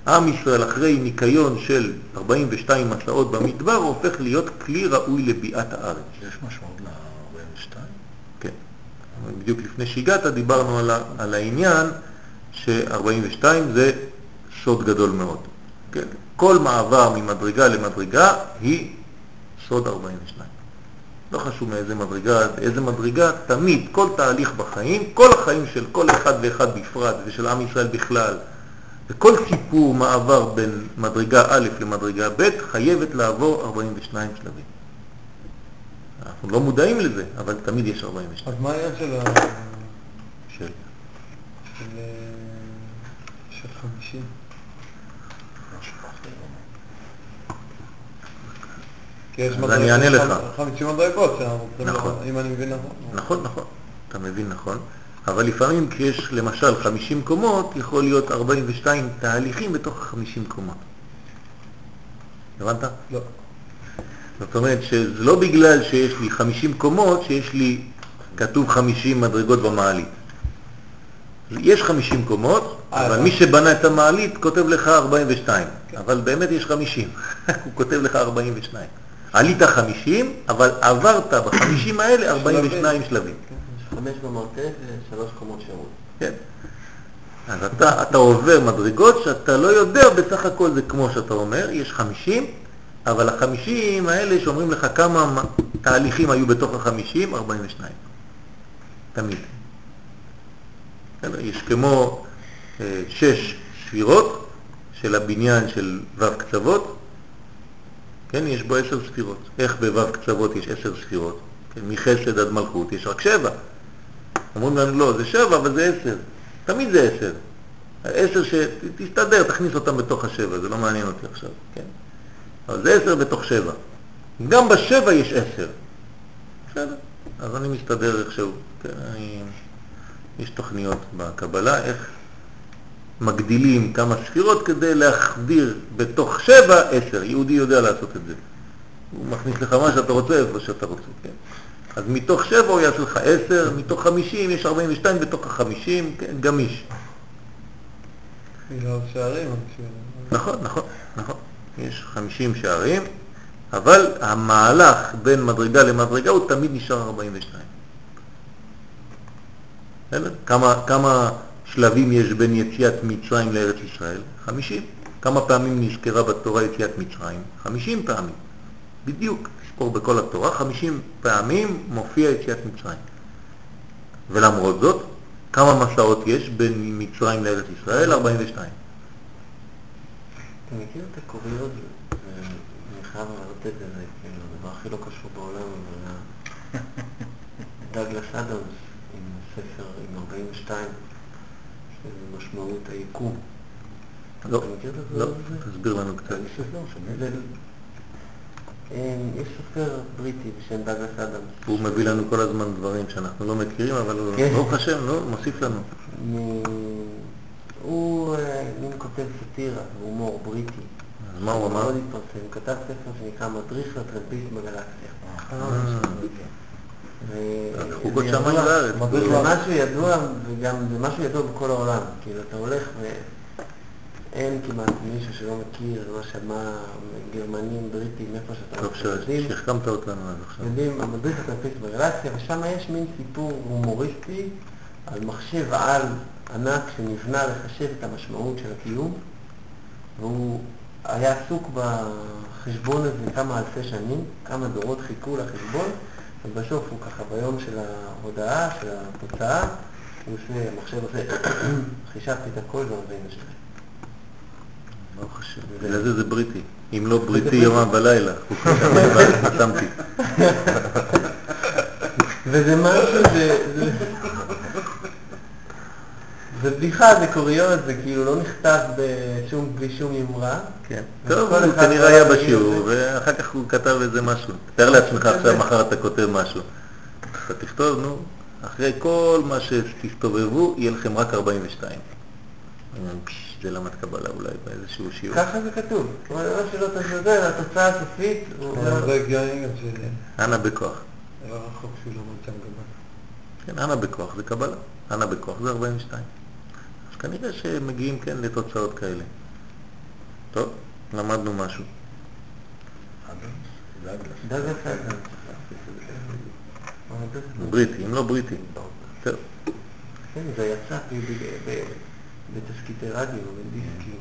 עם ישראל אחרי ניקיון של 42 מסעות במדבר הופך להיות כלי ראוי לביאת הארץ. יש משמעות ל-42? בדיוק לפני שהגעת דיברנו על, על העניין ש-42 זה סוד גדול מאוד. כן. כל מעבר ממדרגה למדרגה היא סוד 42. לא חשוב מאיזה מדרגה, איזה מדרגה, תמיד, כל תהליך בחיים, כל החיים של כל אחד ואחד בפרט ושל עם ישראל בכלל, וכל סיפור מעבר בין מדרגה א' למדרגה ב' חייבת לעבור 42 שלבים. אנחנו לא מודעים לזה, אבל תמיד יש 42 אז מה העניין של ה... של... של... אה, של חמישים? כי יש אז מדרגות אני אענה לך. חמישים מדרגות, שאנחנו מדברים נכון. אם אני מבין נכון. נכון, נכון, אתה מבין נכון, אבל לפעמים כשיש למשל 50 קומות, יכול להיות 42 תהליכים בתוך 50 קומות. הבנת? לא. זאת אומרת שזה לא בגלל שיש לי 50 קומות שיש לי, כתוב 50 מדרגות במעלית. יש 50 קומות, אבל. מי שבנה את המעלית כותב לך 42, אבל באמת יש 50, הוא כותב לך 42. עלית 50, אבל עברת ב-50 האלה 42 שלבים. יש חמש במרתף ושלוש קומות שירות. כן. אז אתה, אתה עובר מדרגות שאתה לא יודע, בסך הכל זה כמו שאתה אומר, יש 50, אבל ה-50 האלה שאומרים לך כמה תהליכים היו בתוך ה-50, 42. תמיד. יש כמו אה, שש ספירות של הבניין של ו' קצוות, כן, יש בו עשר ספירות. איך בו' קצוות יש עשר ספירות? כן, מחסד עד מלכות יש רק שבע. אומרים לנו לא, זה שבע, אבל זה עשר. תמיד זה עשר. עשר שתסתדר, תכניס אותם בתוך השבע, זה לא מעניין אותי עכשיו, כן? אבל זה עשר בתוך שבע. גם בשבע יש עשר. בסדר, אז אני מסתדר איכשהו. כן, אני... יש תוכניות בקבלה, איך מגדילים כמה ספירות כדי להחדיר בתוך שבע עשר. יהודי יודע לעשות את זה. הוא מכניס לך מה שאתה רוצה איפה שאתה רוצה, כן? אז מתוך שבע הוא יעשה לך עשר, מתוך חמישים יש ארבעים ושתיים בתוך החמישים, כן, גמיש. חושב. נכון, נכון, נכון. יש חמישים שערים, אבל המהלך בין מדרגה למדרגה הוא תמיד נשאר 42. בסדר? כמה, כמה שלבים יש בין יציאת מצרים לארץ ישראל? 50. כמה פעמים נזכרה בתורה יציאת מצרים? 50 פעמים. בדיוק, תספור בכל התורה, 50 פעמים מופיע יציאת מצרים. ולמרות זאת, כמה מסעות יש בין מצרים לארץ ישראל? 42. אתה מכיר את הקוריוז? זה- אני חייב להראות את זה, זה כאילו הדבר הכי לא קשור בעולם, אבל דאגלס אדמס עם ספר עם 42, של משמעות היקום. לא, לא? תסביר לנו קצת. זה- אה, יש סופר בריטי בשם דאגלס אדמס. הוא מביא לנו כל הזמן דברים שאנחנו לא מכירים, אבל כן. ברוך השם, נו, מוסיף לנו. הוא אה, מין כותב סאטירה, הומור בריטי. מה הוא אמר? מאוד התפרסם. הוא כתב ספר שנקרא מדריך לטרמפיסט בגלקסיה. ו- חוקות זה שמיים משהו ידוע, וגם זה משהו ידוע בכל העולם. כאילו, אתה הולך ואין כמעט מישהו שלא מכיר לא שמע גרמנים, בריטים, איפה שאתה טוב שהחכמת אותנו עד עכשיו. יודעים, המדריך הטרמפיסט בגלקסיה, ושם יש מין סיפור הומוריסטי על מחשב על ענק שנבנה לחשב את המשמעות של הקיום, והוא היה עסוק בחשבון הזה כמה אלפי שנים, כמה דורות חיכו לחשבון, ובסוף הוא ככה ביום של ההודעה, של התוצאה, הוא עושה, המחשב עושה, חישבתי את הכל ו-42. ברוך השם. בגלל זה זה בריטי. אם לא בריטי יומם ולילה, שמיים וארץ חתמתי. וזה משהו, זה... זה- זה בדיחה, זה קוריוז, זה כאילו לא נכתב בשום, בלי שום יומרה. כן. טוב, הוא כנראה היה בשיעור, ואחר כך הוא כתב איזה משהו. תאר לעצמך עכשיו, מחר אתה כותב משהו. אתה תכתוב, נו, אחרי כל מה שתסתובבו, יהיה לכם רק 42. אומרים, "פש, זה למד קבלה אולי באיזשהו שיעור. ככה זה כתוב. כל דבר שלא תשדר, התוצאה הסופית, הוא אבל זה הגיוני גם ש... אנא בכוח. היה רחוק שהוא למד שם גם. כן, אנא בכוח זה קבלה. אנא בכוח זה 42. כנראה שמגיעים כן לתוצאות כאלה. טוב, למדנו משהו. בריטי, אם לא בריטי. טוב. כן, זה יצא בתסקיטי רדיו, בדיסקים,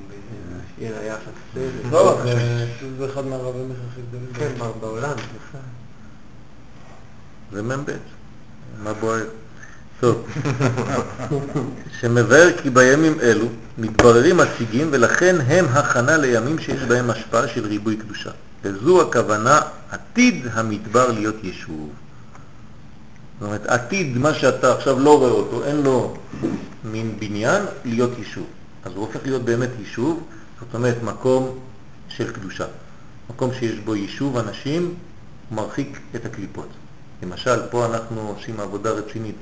היה עכשיו סרט. לא, זה- זה אחד מהרבים הכי גדולים. כן, בעולם, בכלל. זה מ"ב. מה בוער? טוב. שמבאר כי בימים אלו מתבררים השיגים ולכן הם הכנה לימים שיש בהם השפעה של ריבוי קדושה. וזו הכוונה עתיד המדבר להיות יישוב. זאת אומרת, עתיד, מה שאתה עכשיו לא רואה אותו, אין לו מין בניין, להיות יישוב. אז הוא הופך להיות באמת יישוב, זאת אומרת מקום של קדושה. מקום שיש בו יישוב אנשים, מרחיק את הקליפות. למשל, פה אנחנו עושים עבודה רצינית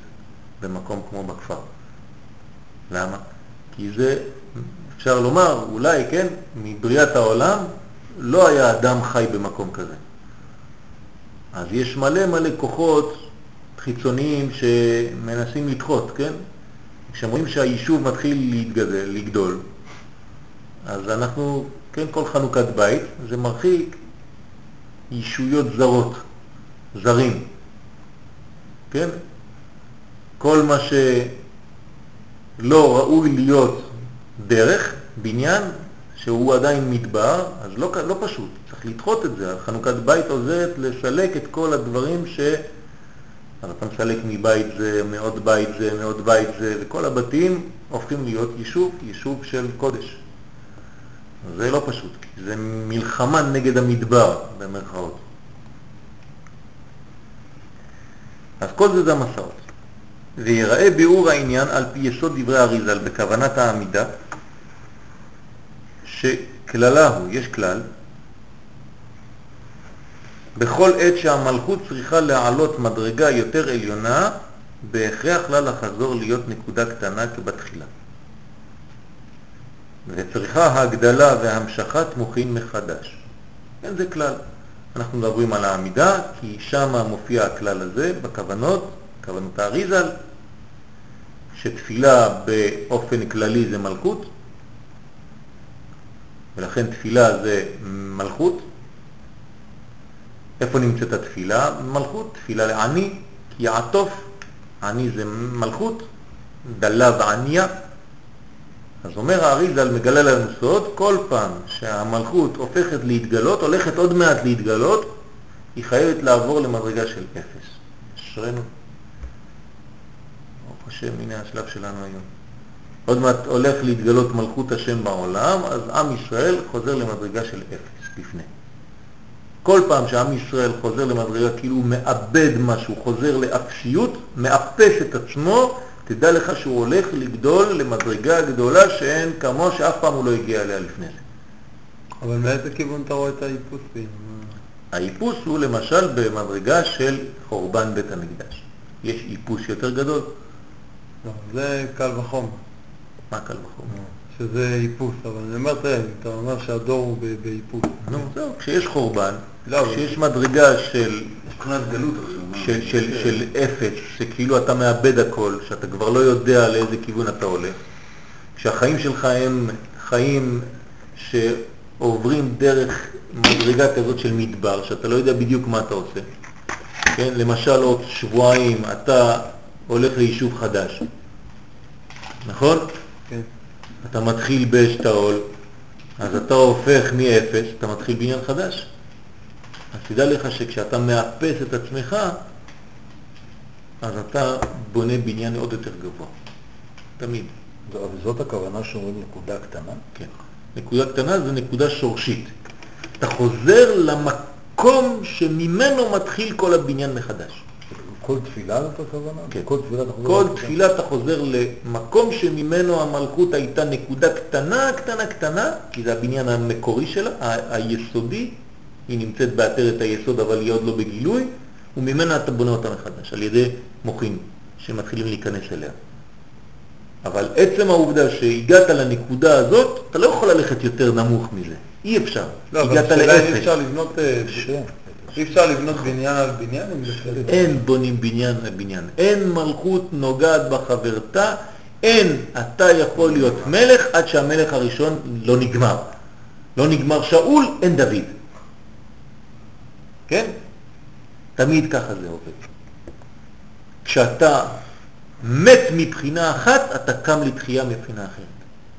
במקום כמו בכפר. למה? כי זה, אפשר לומר, אולי, כן, מבריאת העולם לא היה אדם חי במקום כזה. אז יש מלא מלא כוחות חיצוניים שמנסים לדחות, כן? כשאומרים שהיישוב מתחיל להתגדל, לגדול, אז אנחנו, כן, כל חנוכת בית, זה מרחיק יישויות זרות, זרים, כן? כל מה שלא ראוי להיות דרך, בניין, שהוא עדיין מדבר, אז לא, לא פשוט, צריך לדחות את זה. חנוכת בית עוזרת לסלק את כל הדברים ש... אז אתה מסלק מבית זה, מעוד בית זה, מעוד בית זה, וכל הבתים הופכים להיות יישוב, יישוב של קודש. זה לא פשוט, זה מלחמה נגד המדבר, במרכאות. אז כל זה זה המסעות. ויראה ביאור העניין על פי יסוד דברי אריזל בכוונת העמידה, שכללה הוא, יש כלל, בכל עת שהמלכות צריכה להעלות מדרגה יותר עליונה, בהכרח לה לחזור להיות נקודה קטנה כבתחילה. וצריכה ההגדלה והמשכת מוכין מחדש. כן, זה כלל. אנחנו מדברים על העמידה, כי שם מופיע הכלל הזה בכוונות, כוונות האריזל, שתפילה באופן כללי זה מלכות, ולכן תפילה זה מלכות, איפה נמצאת התפילה? מלכות, תפילה לעני, כי יעטוף, עני זה מלכות, דלה ועניה. אז אומר האריזל מגלה לנו סוד, כל פעם שהמלכות הופכת להתגלות, הולכת עוד מעט להתגלות, היא חייבת לעבור למדרגה של אפס. אשרנו. השם, הנה השלב שלנו היום. עוד מעט הולך להתגלות מלכות השם בעולם, אז עם ישראל חוזר למדרגה של אפס לפני. כל פעם שעם ישראל חוזר למדרגה כאילו הוא מאבד משהו, חוזר לאפשיות, מאפס את עצמו, תדע לך שהוא הולך לגדול למדרגה גדולה שאין כמו שאף פעם הוא לא הגיע אליה לפני זה. אבל מאיזה כיוון אתה רואה את האיפוס? האיפוס הוא למשל במדרגה של חורבן בית המקדש. יש איפוס יותר גדול? לא, זה קל וחומר. מה קל וחומר? שזה איפוס, אבל אני אומר, תראה, אתה אומר שהדור הוא באיפוס. נו, זהו, כשיש חורבן, כשיש מדרגה של... מבחינת גלות של, של, של אפס, שכאילו אתה מאבד הכל, שאתה כבר לא יודע לאיזה כיוון אתה הולך, כשהחיים שלך הם חיים שעוברים דרך מדרגה כזאת של מדבר, שאתה לא יודע בדיוק מה אתה עושה. כן, למשל עוד שבועיים אתה הולך ליישוב חדש, נכון? כן. אתה מתחיל באשתאול, אז אתה הופך מ-0, אתה מתחיל בניין חדש. אז תדע לך שכשאתה מאפס את עצמך, אז אתה בונה בניין עוד יותר גבוה. תמיד. וזאת הכוונה שאומרים נקודה קטנה? כן. נקודה קטנה זה נקודה שורשית. אתה חוזר למקום שממנו מתחיל כל הבניין מחדש. כל תפילה זאת הכוונה? כן. כל תפילה אתה חוזר... כל תפילה אתה חוזר למקום שממנו המלכות הייתה נקודה קטנה, קטנה, קטנה, כי זה הבניין המקורי שלה, היסודי, היא נמצאת בעטרת היסוד אבל היא עוד לא בגילוי, וממנה אתה בונה אותה מחדש, על ידי מוחים שמתחילים להיכנס אליה. אבל עצם העובדה שהגעת לנקודה הזאת, אתה לא יכול ללכת יותר נמוך מזה. אי אפשר. לא, אבל השאלה אם לאפס. אפשר לבנות... אי אפשר לבנות בניין על בניין. אין בונים בניין על בניין. אין מלכות נוגעת בחברתה, אין אתה יכול להיות מלך עד שהמלך הראשון לא נגמר. לא נגמר שאול, אין דוד. כן? תמיד ככה זה עובד. כשאתה מת מבחינה אחת, אתה קם לתחייה מבחינה אחרת.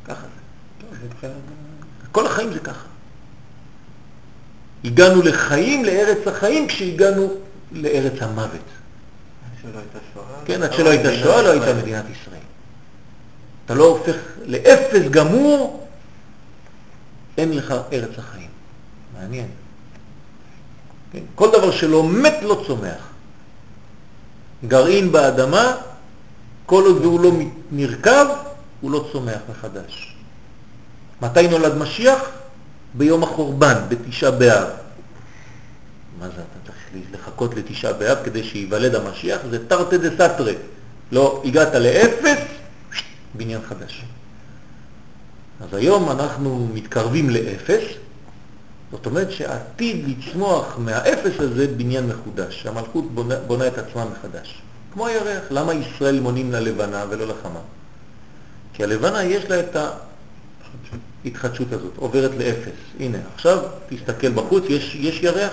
ככה זה. כל החיים זה ככה. הגענו לחיים, לארץ החיים, כשהגענו לארץ המוות. כן, עד שלא הייתה שואה לא הייתה מדינת ישראל. אתה לא הופך לאפס גמור, אין לך ארץ החיים. מעניין. כן, כל דבר שלא מת לא צומח. גרעין באדמה, כל עוד הוא לא נרכב, הוא לא צומח מחדש. מתי נולד משיח? ביום החורבן, בתשעה באב. מה זה, אתה צריך לחכות לתשעה באב כדי שייוולד המשיח? זה תרתי דה סתרי. לא, הגעת לאפס, בניין חדש. אז היום אנחנו מתקרבים לאפס, זאת אומרת שעתיד לצמוח מהאפס הזה בניין מחודש. המלכות בונה, בונה את עצמה מחדש. כמו הירח. למה ישראל מונים ללבנה ולא לחמה? כי הלבנה יש לה את ההתחדשות הזאת, עוברת לאפס. הנה, עכשיו תסתכל בחוץ, יש, יש ירח?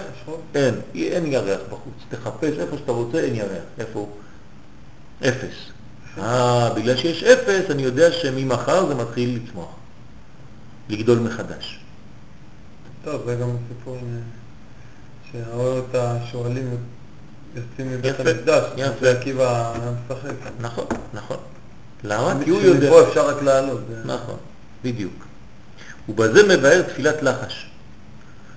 אין, אין ירח בחוץ. תחפש איפה שאתה רוצה, אין ירח. איפה הוא? אפס. אה, בגלל שיש אפס, אני יודע שממחר זה מתחיל לצמוח, לגדול מחדש. טוב, זה גם סיפור שראו את השואלים יוצאים מבית המקדש, יפה. עקיבא משחק. נכון, נכון. למה? כי הוא יודע. אפשר רק לעלות. נכון, בדיוק. ובזה מבאר תפילת לחש,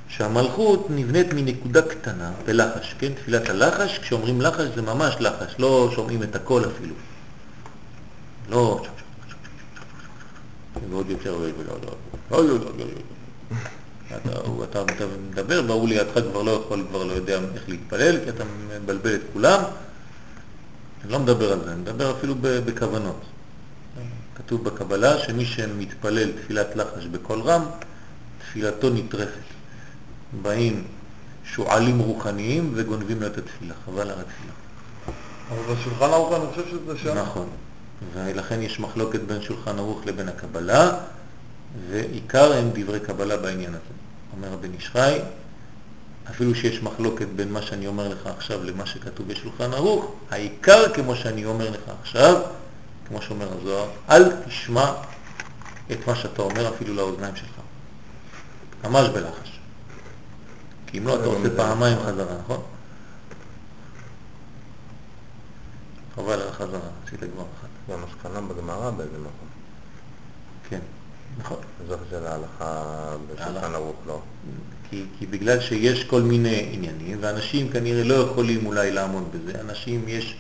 שהמלכות נבנית מנקודה קטנה בלחש, כן? תפילת הלחש, כשאומרים לחש זה ממש לחש, לא שומעים את הכל אפילו. לא... ועוד יותר... אתה מדבר, והוא לידך כבר לא יכול, כבר לא יודע איך להתפלל, כי אתה מבלבל את כולם. אני לא מדבר על זה, אני מדבר אפילו בכוונות. כתוב בקבלה שמי שמתפלל תפילת לחש בקול רם, תפילתו נטרפת. באים שועלים רוחניים וגונבים לו את התפילה, חבל על התפילה. אבל בשולחן ערוך אני חושב שזה שם. נכון, ולכן יש מחלוקת בין שולחן ערוך לבין הקבלה, ועיקר הם דברי קבלה בעניין הזה. אומר רבי נשחי, אפילו שיש מחלוקת בין מה שאני אומר לך עכשיו למה שכתוב בשולחן ערוך, העיקר כמו שאני אומר לך עכשיו, כמו שאומר הזוהר, אל תשמע את מה שאתה אומר אפילו לאוזניים שלך. ממש בלחש. כי אם לא, אתה עושה פעמיים חזרה, נכון? חבל על החזרה, עשית כבר אחת. זה המסקנה בגמרא באיזה מקום. כן, נכון. זו של ההלכה בשולחן ערוך, לא? כי, כי בגלל שיש כל מיני עניינים, ואנשים כנראה לא יכולים אולי לעמוד בזה, אנשים יש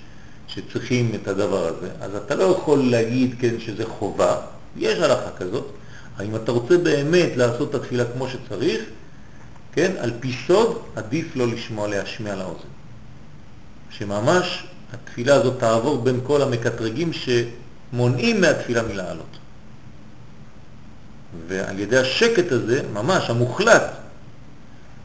שצריכים את הדבר הזה, אז אתה לא יכול להגיד כן שזה חובה, יש הלכה כזאת, אם אתה רוצה באמת לעשות את התפילה כמו שצריך, כן, על פי סוד עדיף לא לשמוע להשמיע לאוזן. שממש התפילה הזאת תעבור בין כל המקטרגים שמונעים מהתפילה מלעלות. ועל ידי השקט הזה, ממש המוחלט,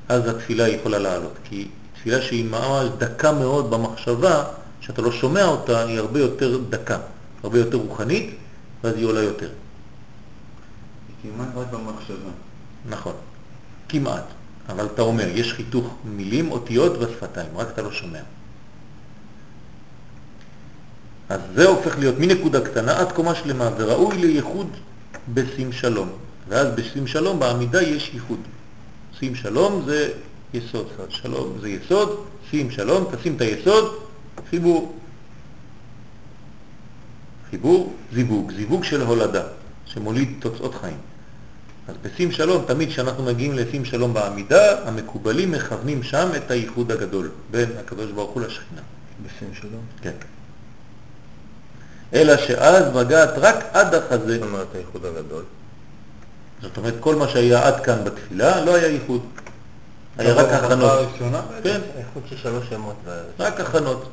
אז התפילה יכולה לעלות. כי תפילה שהיא ממש דקה מאוד במחשבה, שאתה לא שומע אותה, היא הרבה יותר דקה, הרבה יותר רוחנית, ואז היא עולה יותר. היא כמעט רק במחשבה. נכון, כמעט. אבל אתה אומר, יש חיתוך מילים, אותיות בשפתיים, רק אתה לא שומע. אז זה הופך להיות מנקודה קטנה עד קומה שלמה, וראוי לייחוד בשים שלום. ואז בשים שלום בעמידה יש ייחוד. שים שלום זה יסוד, שלום זה יסוד, שים שלום, תשים את היסוד, חיבור. חיבור, זיווג, זיווג של הולדה, שמוליד תוצאות חיים. אז בשים שלום, תמיד כשאנחנו מגיעים לשים שלום בעמידה, המקובלים מכוונים שם את הייחוד הגדול בין הקדוש ברוך הוא לשכינה. בשים שלום? כן. אלא שאז מגעת רק עד החזה. זאת אומרת הייחוד הגדול. זאת אומרת, כל מה שהיה עד כאן בתפילה לא היה ייחוד. היה רק הכנות. כן, הייחוד של שלוש שמות. רק הכנות.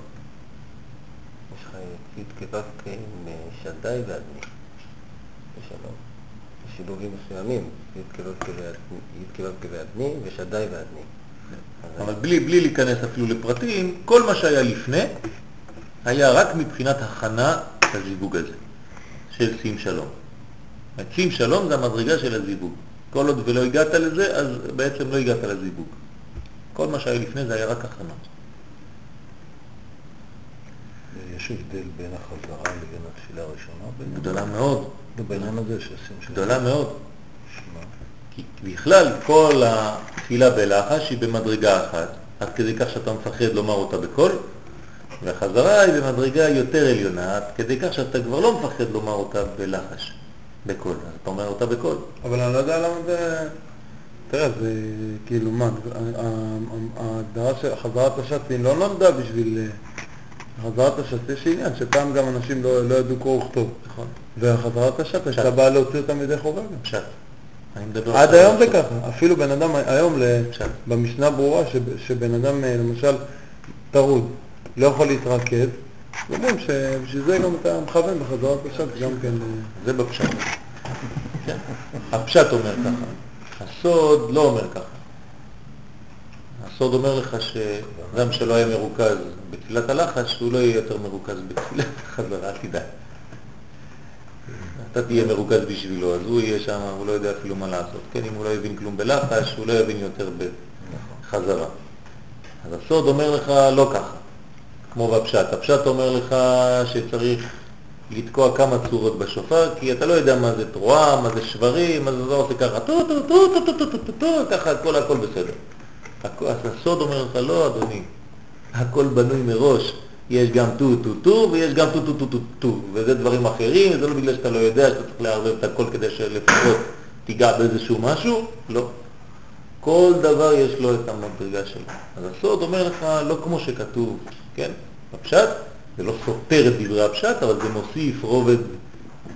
יש לך י' כו' עם שדי ואדני. בשלום. שילובים מסוימים, י' כו' ואדני ושדי ואדני. אבל בלי, בלי להיכנס אפילו לפרטים, כל מה שהיה לפני היה רק מבחינת הכנה לזיווג הזה, של שים שלום. שים שלום זה המדרגה של הזיווג. כל עוד ולא הגעת לזה, אז בעצם לא הגעת לזיווג. כל מה שהיה לפני זה היה רק הכנות. יש הבדל בין החזרה לבין התפילה הראשונה? גדולה? מאוד, בעניין הזה שעושים שלום. גדולה מאוד. כי בכלל כל התפילה בלחש היא במדרגה אחת, עד כדי כך שאתה מפחד לומר אותה בקול, והחזרה היא במדרגה יותר עליונה, עד כדי כך שאתה כבר לא מפחד לומר אותה בלחש, בקול, אז אתה אומר אותה בקול. אבל אני לא יודע למה זה... תראה, זה כאילו, מה, ההגדרה של חזרת הש"ס היא לא נולדה בשביל... חזרת הש"ס יש עניין שפעם גם אנשים לא, לא ידעו קרוא וכתוב. נכון. והחזרת הש"ס הייתה באה להוציא אותם מידי חובה גם. פשט. עד היום זה ככה, אפילו בן אדם היום. במשנה ברורה, שב- שבן אדם אה, למשל טרוד, לא יכול להתרכז, אומרים שבשביל זה גם אתה מכוון בחזרת הש"ס גם כן. אה, זה בפשט. כן. הפשט אומר ככה, הסוד לא אומר ככה. הסוד אומר לך אדם שלא היה מרוכז בתפילת הלחץ, הוא לא יהיה יותר מרוכז בתפילת החזרה, אל תדאג. אתה תהיה מרוכז בשבילו, אז הוא יהיה שם, הוא לא יודע אפילו מה לעשות. כן, אם הוא לא יבין כלום בלחש, הוא לא יבין יותר בחזרה. אז הסוד אומר לך לא ככה, כמו בפשט. הפשט אומר לך שצריך לתקוע כמה צורות בשופר, כי אתה לא יודע מה זה תרועה, מה זה שברים, אז אתה עושה ככה, טו טו טו טו טו טו טו, ככה הכל הכל בסדר. הסוד אומר לך, לא אדוני, הכל בנוי מראש, יש גם טו טו טו ויש גם טו טו טו טו טו, וזה דברים אחרים, זה לא בגלל שאתה לא יודע שאתה צריך לערבב את הכל כדי שלפחות תיגע באיזשהו משהו, לא. כל דבר יש לו את המדרגה שלו. אז הסוד אומר לך, לא כמו שכתוב, כן, בפשט, זה לא סותר את דברי הפשט, אבל זה מוסיף רובד,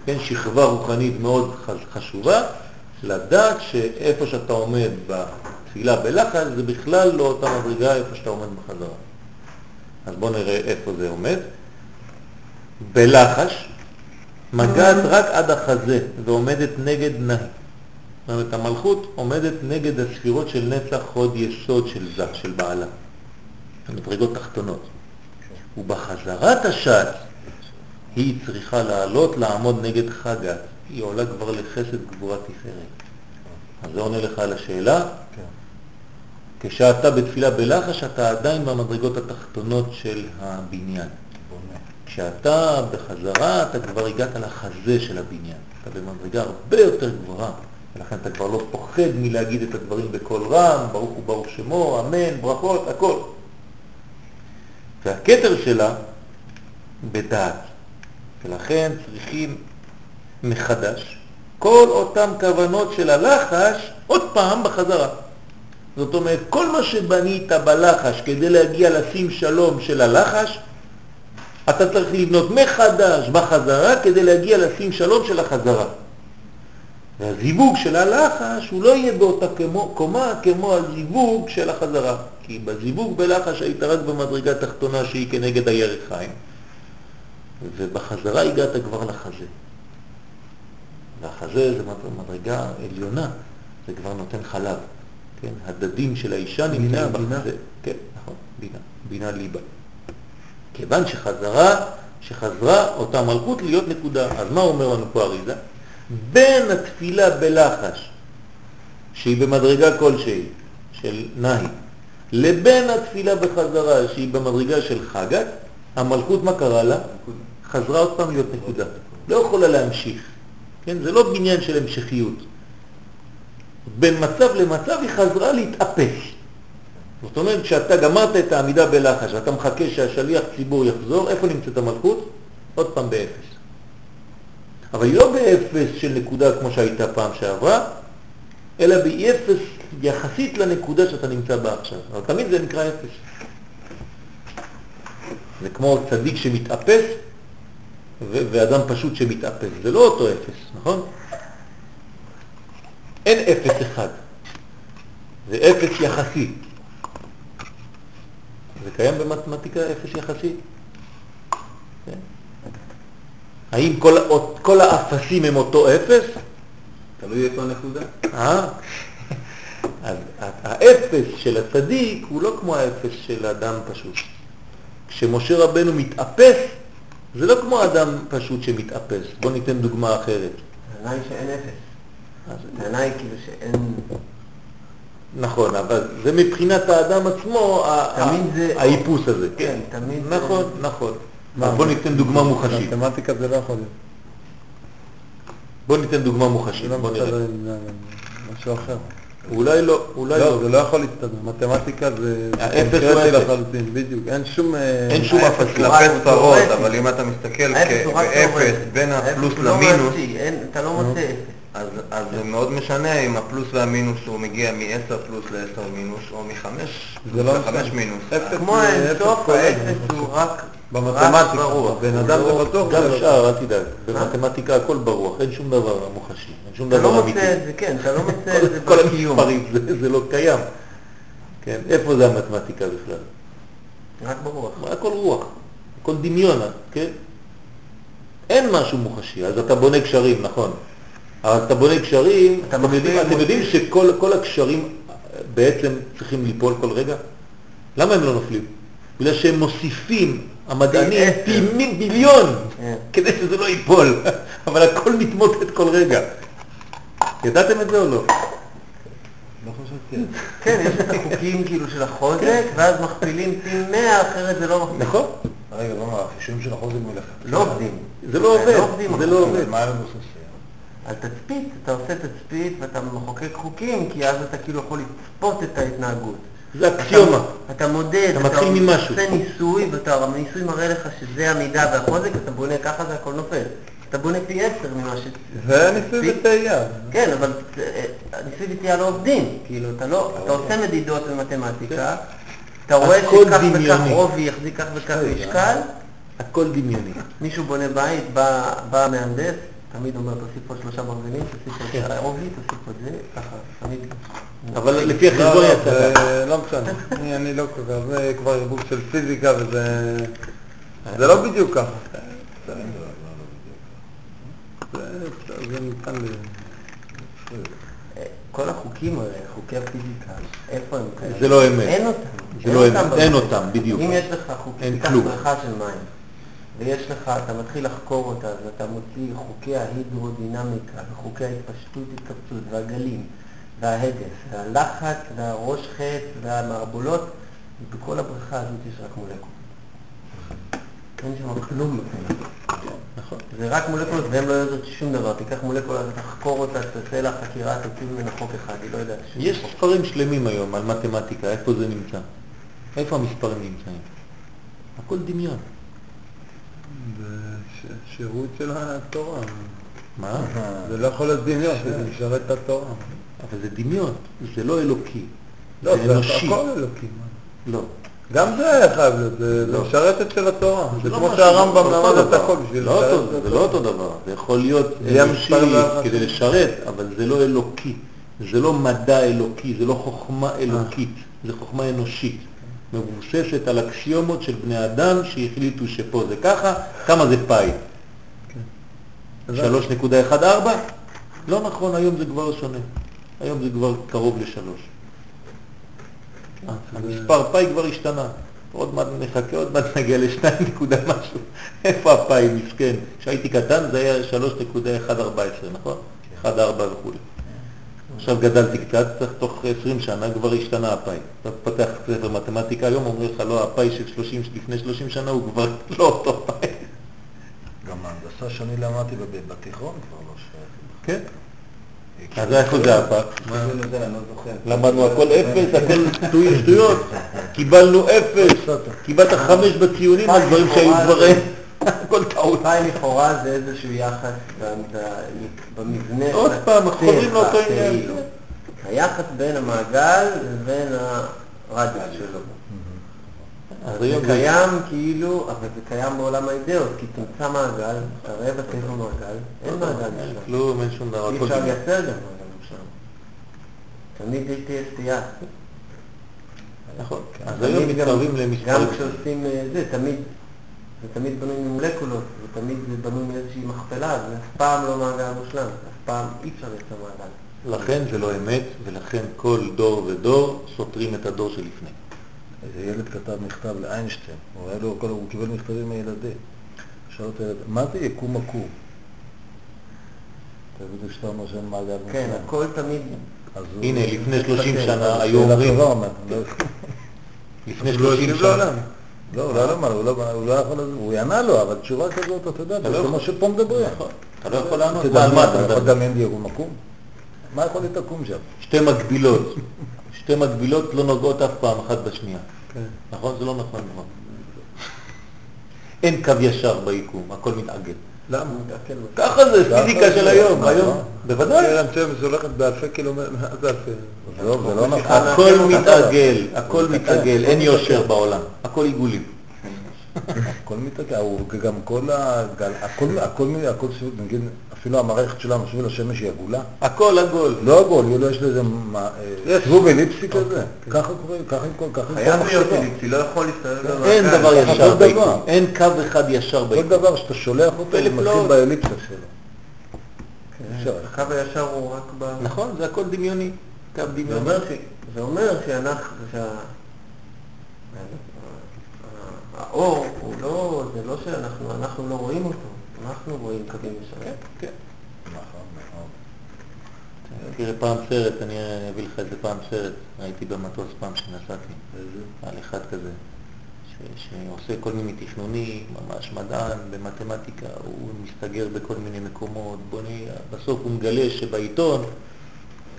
כן, שכבה רוחנית מאוד חשובה, לדעת שאיפה שאתה עומד בתפילה בלחץ, זה בכלל לא אותה מדרגה איפה שאתה עומד בחזרה. אז בואו נראה איפה זה עומד. בלחש, מגעת רק עד החזה ועומדת נגד נהי. זאת אומרת, המלכות עומדת נגד הספירות של נצח חוד יסוד של זה, של בעלה. המדרגות תחתונות. ובחזרת השץ היא צריכה לעלות, לעמוד נגד חגת. היא עולה כבר לחסד גבורה תפארת. אז זה עונה לך על השאלה. כשאתה בתפילה בלחש, אתה עדיין במדרגות התחתונות של הבניין. כשאתה בחזרה, אתה כבר הגעת לחזה של הבניין. אתה במדרגה הרבה יותר גבוהה, ולכן אתה כבר לא פוחד מלהגיד את הדברים בקול רם, ברוך הוא ברוך שמו, אמן, ברכות, הכל. והכתר שלה בדעת. ולכן צריכים מחדש כל אותם כוונות של הלחש עוד פעם בחזרה. זאת אומרת, כל מה שבנית בלחש כדי להגיע לשים שלום של הלחש, אתה צריך לבנות מחדש בחזרה כדי להגיע לשים שלום של החזרה. והזיווג של הלחש הוא לא יהיה באותה כמו, קומה כמו הזיווג של החזרה. כי בזיווג בלחש היית רק במדרגה תחתונה שהיא כנגד הירכיים, ובחזרה הגעת כבר לחזה. והחזה זה מדרגה עליונה, זה כבר נותן חלב. כן, הדדים של האישה בינה. בחזה. כן, נכון, בינה, בינה ליבה. כיוון שחזרה, שחזרה אותה מלכות להיות נקודה. אז מה אומר לנו פה אריזה? בין התפילה בלחש, שהיא במדרגה כלשהי, של נהי, לבין התפילה בחזרה, שהיא במדרגה של חגת, המלכות מה קרה לה? חזרה עוד פעם להיות נקודה. לא יכולה להמשיך. כן? זה לא בניין של המשכיות. בין מצב למצב היא חזרה להתאפס. זאת אומרת, כשאתה גמרת את העמידה בלחש ואתה מחכה שהשליח ציבור יחזור, איפה נמצאת המלכות? עוד פעם באפס. אבל היא לא באפס של נקודה כמו שהייתה פעם שעברה, אלא באפס יחסית לנקודה שאתה נמצא בה עכשיו. אבל תמיד זה נקרא אפס. זה כמו צדיק שמתאפס ואדם פשוט שמתאפס. זה לא אותו אפס, נכון? אין אפס אחד. זה אפס יחסי. זה קיים במתמטיקה אפס יחסי? כן. האם כל, כל האפסים הם אותו אפס? תלוי איפה הנקודה. אה? אז האפס של הצדיק הוא לא כמו האפס של אדם פשוט. כשמשה רבנו מתאפס, זה לא כמו אדם פשוט שמתאפס. בוא ניתן דוגמה אחרת. היא שאין אפס. אז הטענה היא כאילו שאין... נכון, אבל זה מבחינת האדם עצמו, האיפוס הזה. כן, תמיד נכון, נכון. בוא ניתן דוגמה מוחשית. מתמטיקה זה לא יכול להיות. בוא ניתן דוגמה מוחשית, לא בוא נראה. משהו אחר. אולי לא, אולי לא, לא. זה לא יכול להסתדר. מתמטיקה זה קונקרטי אפס. לחלוטין, בדיוק. אין שום... אה, אין שום אפס. כלפי ספרות. אבל אם אתה מסתכל תיאורטי. בין הפלוס לא למינוס, אתה לא מוצא אפס. אז, אז זה מאוד משנה אם הפלוס והמינוס הוא מגיע מ-10 פלוס ל-10 מינוס, או מ-5 זה לא ל-5 משנה. מינוס. כמו האינסוף, אפס כל האפס. הוא רק במתמטיקה. בן אדם זה בטוח. גם זה לא- שאר, אל תדאג. במתמטיקה הכל ברוח, אין שום דבר מוחשי, אין שום אתה דבר לא אמיתי. מוצא את זה, כן, אתה לא מוצא את זה כל בקיום. המספרים, זה- זה לא קיים. כן, איפה זה המתמטיקה בכלל? רק ברוח. הכל רוח, הכל דמיון, כן? אין משהו מוחשי, אז אתה בונה קשרים, נכון. אבל אתה בונה קשרים, אתה אתם יודעים, אתם יודעים שכל כל הקשרים בעצם צריכים ליפול כל רגע? למה הם לא נופלים? בגלל שהם מוסיפים, המדענים, עשר. מי- מיליון, כן. כדי שזה לא ייפול, אבל הכל מתמוטט כל רגע. ידעתם את זה או לא? לא. כן, יש את החוקים כאילו של החוזק, ואז מכפילים פי 100, אחרת זה לא מכפיל. נכון? רגע, לא מה, החישובים של החוזק מלכתחילה. לא עובדים. זה לא עובד, לא זה לא. עובד. מה הם מבוססים? על תצפית, אתה עושה תצפית ואתה מחוקק חוקים, כי אז אתה כאילו יכול לצפות את ההתנהגות. זה אקסיומה. אתה, אתה מודד, אתה מתחיל ממשהו. עושה ניסוי, ואתה, הניסוי מראה לך שזה המידה והחוזק, אתה בונה ככה והכל נופל. אתה בונה פי עשר ממה ש... זה ניסוי וטעייה. כן, אבל אה, הניסוי וטעייה לא עובדים. כאילו, אתה לא, אתה עושה מדידות במתמטיקה, אתה רואה הכל שכך וכך. רובי יחזיק כך וכך משקל, הכל דמיוני. מישהו בונה בית, בא, בא המהנדס, תמיד אומר תוסיף פה שלושה ברזלים, תוסיף פה שלושה רובי, תוסיף פה את זה, ככה, תמיד. אבל לפי לא, החשבון לא, יצא. לא משנה. אני- לא קובע, זה כבר ערבוב של פיזיקה וזה... זה לא בדיוק ככה. זה זה ניתן ל... כל החוקים האלה, חוקי הפיזיקה, איפה הם כאלה? זה לא אמת. אין אותם. זה לא אמת, אין. אותם, בדיוק. אם יש לך כלום. בריכה של מים, ויש לך, אתה מתחיל לחקור אותה, ואתה מוציא חוקי ההידרודינמיקה, וחוקי ההתפשטות, התכווצות, והגלים, וההדף, והלחץ, והראש חץ, והמערבולות, ובכל הבריכה הזאת יש רק מולקולות. אין שם כלום בפנים. נכון. זה רק מולקולות והן לא יודעות שום דבר. תיקח מולקולה, תחקור אותה, תעשה לה חקירה, תוציא ממנה חוק אחד, היא לא יודעת שום יש חוק. ספרים שלמים היום על מתמטיקה, איפה זה נמצא? איפה המספרים נמצאים? הכל דמיון. שירות של התורה. מה? זה לא יכול להיות דמיון, זה משרת את התורה. אבל זה דמיון, זה לא אלוקי. לא, זה אנושי. הכל אלוקי. לא. גם זה חייב להיות, זה לא. משרתת של התורה. זה לא כמו שהרמב"ם אותו למד את. הכל בשביל לא לשרת את זה לא התורה. אותו דבר, זה יכול להיות אנושי כדי. לשרת, אבל זה לא אלוקי. זה לא מדע אלוקי, זה לא חוכמה אלוקית, זה חוכמה אנושית. מבוססת על אקסיומות של בני אדם שהחליטו שפה זה ככה, כמה זה פאי? 3.14? לא נכון, היום זה כבר שונה. היום זה כבר קרוב לשלוש. אה, המספר פאי כבר השתנה. עוד מעט נחכה, עוד מעט נגיע לשתיים נקודה משהו. איפה הפאי, מסכן? כשהייתי קטן זה היה 3.114, נכון? 1.4 וכו'. עכשיו גדלתי קצת, צריך תוך 20 שנה כבר השתנה הפאי. אתה פותח ספר מתמטיקה היום, אומרים לך לא, הפאי של 30, לפני 30 שנה הוא כבר לא אותו פאי. גם ההנדסה שאני למדתי בתיכון כבר לא שייכת. כן? אז איפה זה הפאי? לא. למדנו הכל אפס, הכל שטוי- שטויות, קיבלנו אפס, קיבלת חמש בציונים על דברים שהיו כבר הכל טעות. פאי לכאורה זה איזשהו יחס במבנה עוד של פעם, הטבע, חוזרים לאותו עניין. כאילו. היחס בין המעגל לבין הרדיוס שלו. אז זה קיים כאילו, אבל זה קיים בעולם האידאות, כי תמצא מעגל, תראה בטבע מעגל, אין מעגל אין שם. כלום, אין שום דבר, אי אפשר. לייצר גם מעגל שם. תמיד תהיה סטייה. נכון, אז היום גם- מתקרבים גם למספרים. כשעושים אה, זה, תמיד, זה תמיד בנוי ממולקולות, ותמיד זה בנוי מאיזושהי מכפלה, זה אף פעם לא מעגל מושלם, אף פעם אי אפשר לייצר מעגל. לכן זה לא אמת, ולכן כל דור ודור סותרים את הדור שלפני. איזה ילד כתב מכתב לאיינשטיין, הוא היה לו, כל- הוא קיבל מכתבים מילדים. שאל אותו ילד, מה זה יקום עקום? תגידו שאתה אומר שאין מעגל מושלם. כן, הכל תמיד, הנה, לפני 30 כן, שנה שאלה היו אומרים, לא- לפני אז הוא לא 30 השיב לעולם. שנה, לא, הוא לא הוא לא- הוא לא יכול, הוא יענה לו, אבל תשובה כזאת, אתה יודע, לא זה. כמו שפה מדברים. נכון, אתה לא יכול לענות, על מה אתה אתה יכול מדבר? לדמיין עקום? מה יכול להיות עקום שם? שתי מקבילות. שתי מקבילות לא נוגעות אף פעם אחת בשנייה. כן. נכון? זה לא נכון, נכון. אין קו ישר ביקום, הכל מתעגל. למה? ככה זה פיזיקה של היום. היום. בוודאי. קרן שמש הולכת באלפי קילומטר, מה זה אלפי? לא- זה לא נכון. הכל מתעגל, הכל מתעגל, אין יושר בעולם, הכל עיגולים. הכל מתעגל, הוא גם כל הגל, הכל, הכל, הכל, נגיד, אפילו המערכת שלנו סביב השמש היא עגולה. הכל עגול. לא עגול, כאילו יש לזה מה, אה. סיבוב אליפסי כזה. ככה קורה, ככה עם כל, ככה כל חייב להיות. אליפסי, לא יכול להסתובב במעגל. אין דבר ככה ישר כל דבר. ביקום, אין קו אחד ישר כל ביקום. דבר שאתה שולח אותו, הוא. מתחיל באליפסה שלו. כן. הקו הישר הוא רק ב... נכון, זה הכל דמיוני. קו זה דמיוני. זה אומר שאנחנו. האור הוא לא, זה לא שאנחנו, אנחנו לא רואים אותו, אנחנו רואים קווים ישרים. כן. נכון, נכון. תראה פעם סרט, אני אביא לך איזה פעם סרט, ראיתי במטוס פעם שנסעתי, על אחד כזה, ש- שעושה כל מיני תכנונים, ממש מדען במתמטיקה, הוא מסתגר בכל מיני מקומות, בונה, בסוף הוא מגלה שבעיתון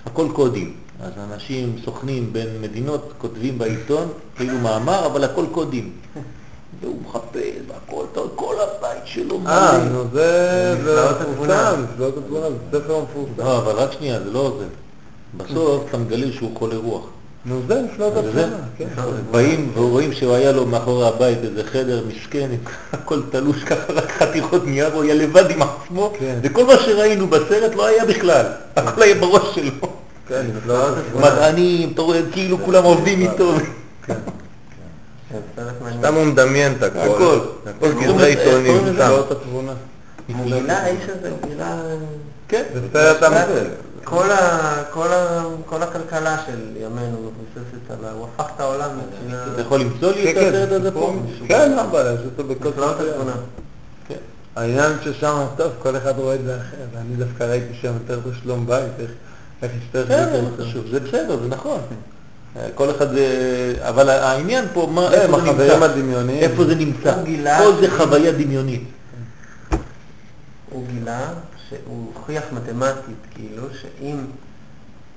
הכל קודים. אז אנשים, סוכנים בין מדינות, כותבים בעיתון, כאילו מאמר, אבל הכל קודים. והוא מחפש, והכל, כל הבית שלו מלא. אה, נו זה זה. מפורסם, נפלאות התבונה, זה ספר המפורסם. לא, אבל רק שנייה, זה לא זה. בסוף אתה מגלה שהוא חולה רוח. נו זה נפלאות זה זה? התבונה, כן. באים ורואים שהוא היה לו מאחורי הבית איזה חדר מסכן, הכל תלוש ככה, רק חתיכות נייר, הוא היה לבד עם עצמו, כן. וכל מה שראינו בסרט לא היה בכלל, הכל היה בראש שלו. כן, התבונה. מדענים, אתה רואה, כאילו כולם עובדים איתו. כן. סתם הוא מדמיין את הכל. הכל. הכל גזרי? איך עיתונים, קוראים לזה? נפלאות התבונה. הוא גילה, האיש הזה, הוא גילה... כן. זה סרט אמיתי. כל, הכלכלה של ימינו מבוססת על ה... הוא הפך את העולם מבחינה... אתה יכול למצוא לי את כן, הסרט כן, הזה פה? כן, לא בעיה, יש אותו בכל. התבונה. כן. העניין ששם, טוב, כל אחד רואה את זה אחר, ואני דווקא ראיתי שם יותר את השלום בית, איך- כן, לא טוב. חשוב, זה בסדר, זה נכון. כל אחד זה... אבל העניין פה, מה, הם איפה זה נמצא? הדמיוניים. איפה זה נמצא? הוא גילה פה זה חוויה דמיונית. הוא גילה שהוא הוכיח מתמטית, כאילו, שאם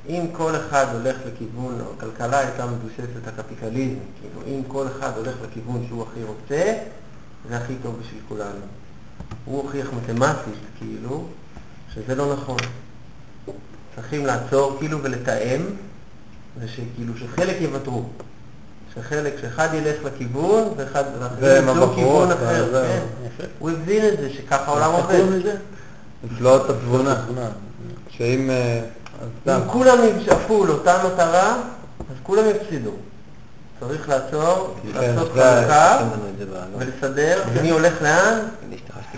אם כל אחד הולך לכיוון, הכלכלה הייתה מבוססת הקפיטליזם, כאילו, אם כל אחד הולך לכיוון שהוא הכי רוצה, זה הכי טוב בשביל כולנו. הוא הוכיח מתמטית, כאילו, שזה לא נכון. צריכים לעצור, כאילו, ולתאם, ושכאילו, שחלק יוותרו. שחלק, שאחד ילך לכיוון, ואחד, והם ימצאו הבחורות, כיוון אחר, זהו. כן. הוא הבין את זה, שככה העולם עובד. נפלאות התבונה. תבונה. שאם... אה, אם כולם ישאפו לאותה מטרה, אז כולם יפסידו. צריך לעצור, כן, לעשות זה- חלוקה זה בעולם. ולסדר, מי הולך לאן,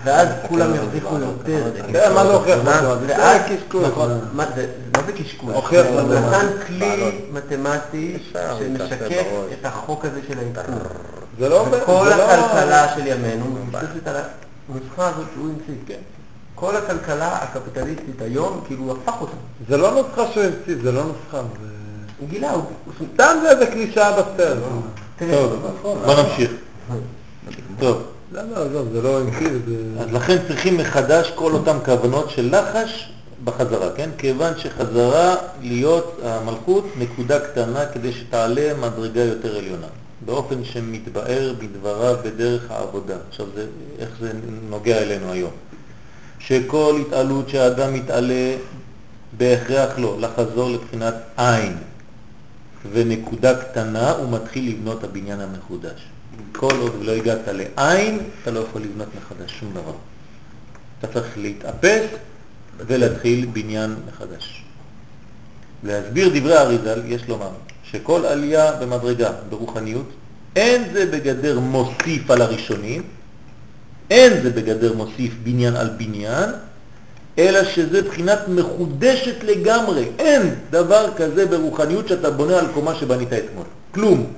ואז כולם ירוויחו יותר. כן, מה זה הוכיח מה- מתמטית? ואז זה קשקוש. נכון, מה זה מה קשקוש? הוכיח מתמטית. נתן כלי מתמטי שמשקף. את החוק הזה של העדכון. זה לא... וכל זה לא- הכלכלה של ימינו מבוססת על הנוסחה הזאת שהוא המציא. כל הכלכלה הקפיטליסטית היום, כאילו הוא הפך אותה. זה לא נוסחה שהוא המציא, זה לא נוסחה. הוא גילה, הוא... סתם זה איזה קלישאה בסרט. תראה, טוב, בוא נמשיך. טוב, לא, לא, עזוב, זה לא המציא, זה... אז לכן צריכים מחדש כל אותם כוונות של לחש בחזרה, כן? כיוון שחזרה להיות המלכות נקודה קטנה כדי שתעלה מדרגה יותר עליונה, באופן שמתבאר בדבריו בדרך העבודה. עכשיו, זה, איך זה נוגע אלינו היום? שכל התעלות שהאדם מתעלה, בהכרח לא, לחזור לבחינת עין ונקודה קטנה, הוא מתחיל לבנות הבניין המחודש. כל עוד לא הגעת לעין, אתה לא יכול לבנות מחדש שום דבר. אתה צריך להתאפס ולהתחיל בניין מחדש. להסביר דברי האריזל, יש לומר שכל עלייה במדרגה ברוחניות, אין זה בגדר מוסיף על הראשונים, אין זה בגדר מוסיף בניין על בניין, אלא שזה בחינת מחודשת לגמרי. אין דבר כזה ברוחניות שאתה בונה על קומה שבנית אתמול. כלום.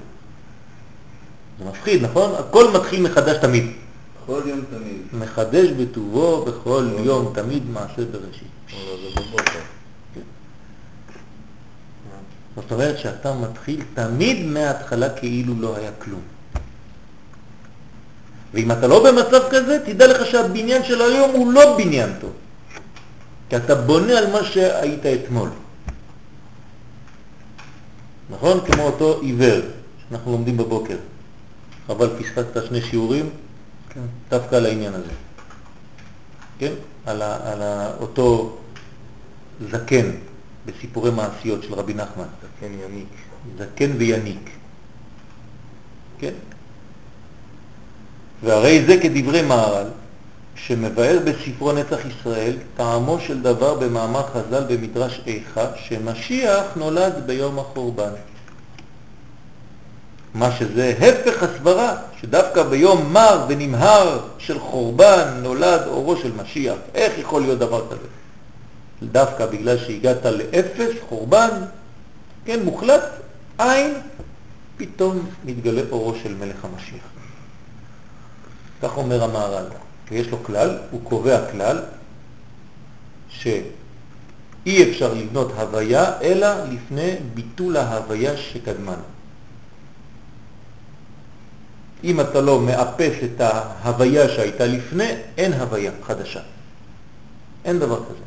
זה מפחיד, נכון? הכל מתחיל מחדש תמיד. כל יום תמיד. מחדש בטובו בכל יום תמיד מעשה בראשית. זאת אומרת שאתה מתחיל תמיד מההתחלה כאילו לא היה כלום. ואם אתה לא במצב כזה, תדע לך שהבניין של היום הוא לא בניין טוב. כי אתה בונה על מה שהיית אתמול. נכון? כמו אותו עיוור שאנחנו לומדים בבוקר. אבל פספסת שני שיעורים כן. דווקא על העניין הזה. כן? על, ה, על ה, אותו זקן בסיפורי מעשיות של רבי נחמן. זקן יניק. זקן ויניק. כן? והרי זה כדברי מהר"ל, שמבאר בספרו נצח ישראל טעמו של דבר במאמר חז"ל במדרש איכה, שמשיח נולד ביום החורבן. מה שזה הפך הסברה, שדווקא ביום מר ונמהר של חורבן נולד אורו של משיח. איך יכול להיות דבר כזה? דווקא בגלל שהגעת לאפס, חורבן, כן, מוחלט, עין, פתאום מתגלה אורו של מלך המשיח. כך אומר המהר"ל. ויש לו כלל, הוא קובע כלל, שאי אפשר לבנות הוויה אלא לפני ביטול ההוויה שקדמה. אם אתה לא מאפס את ההוויה שהייתה לפני, אין הוויה חדשה. אין דבר כזה.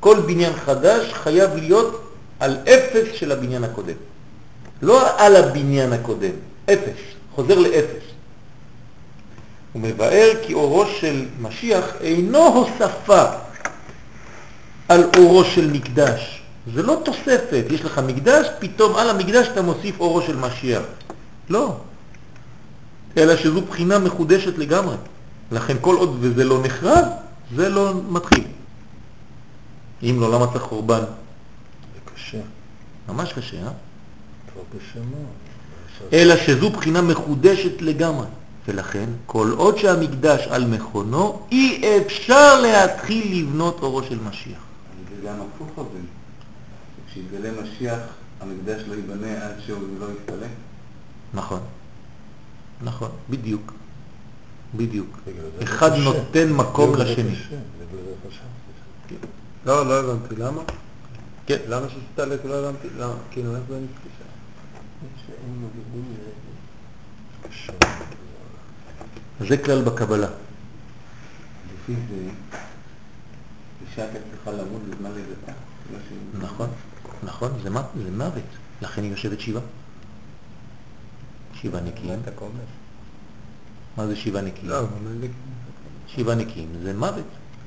כל בניין חדש חייב להיות על אפס של הבניין הקודם. לא על הבניין הקודם, אפס, חוזר לאפס. הוא מבאר כי אורו של משיח אינו הוספה על אורו של מקדש. זה לא תוספת, יש לך מקדש, פתאום על המקדש אתה מוסיף אורו של משיח. לא. אלא שזו בחינה מחודשת לגמרי. לכן כל עוד וזה לא נחרב, זה לא מתחיל. אם לא, למה צריך חורבן? זה קשה, ממש קשה, אה? כבר קשה מאוד. אלא שזו בחינה מחודשת לגמרי. ולכן, כל עוד שהמקדש על מכונו, אי אפשר להתחיל לבנות אורו של משיח. זה גם הפוך אבל. כשיתגלה משיח, המקדש לא ייבנה עד שהוא לא יתפלא. נכון, נכון, בדיוק, בדיוק. זה אחד. נותן מקום זה לשני. זה חשבתי. לא, לא הבנתי. למה? כן. למה שתסתלק? לא הבנתי. למה? כאילו, איך זה נתקשר? זה כלל בקבלה. לפי זה, אישה הייתה צריכה למות בזמן לידתה. לא נכון, נכון, זה מוות. לכן היא יושבת שבעה. שבעה נקיים. מה זה שבעה נקיים? לא. שבעה נקיים זה מוות.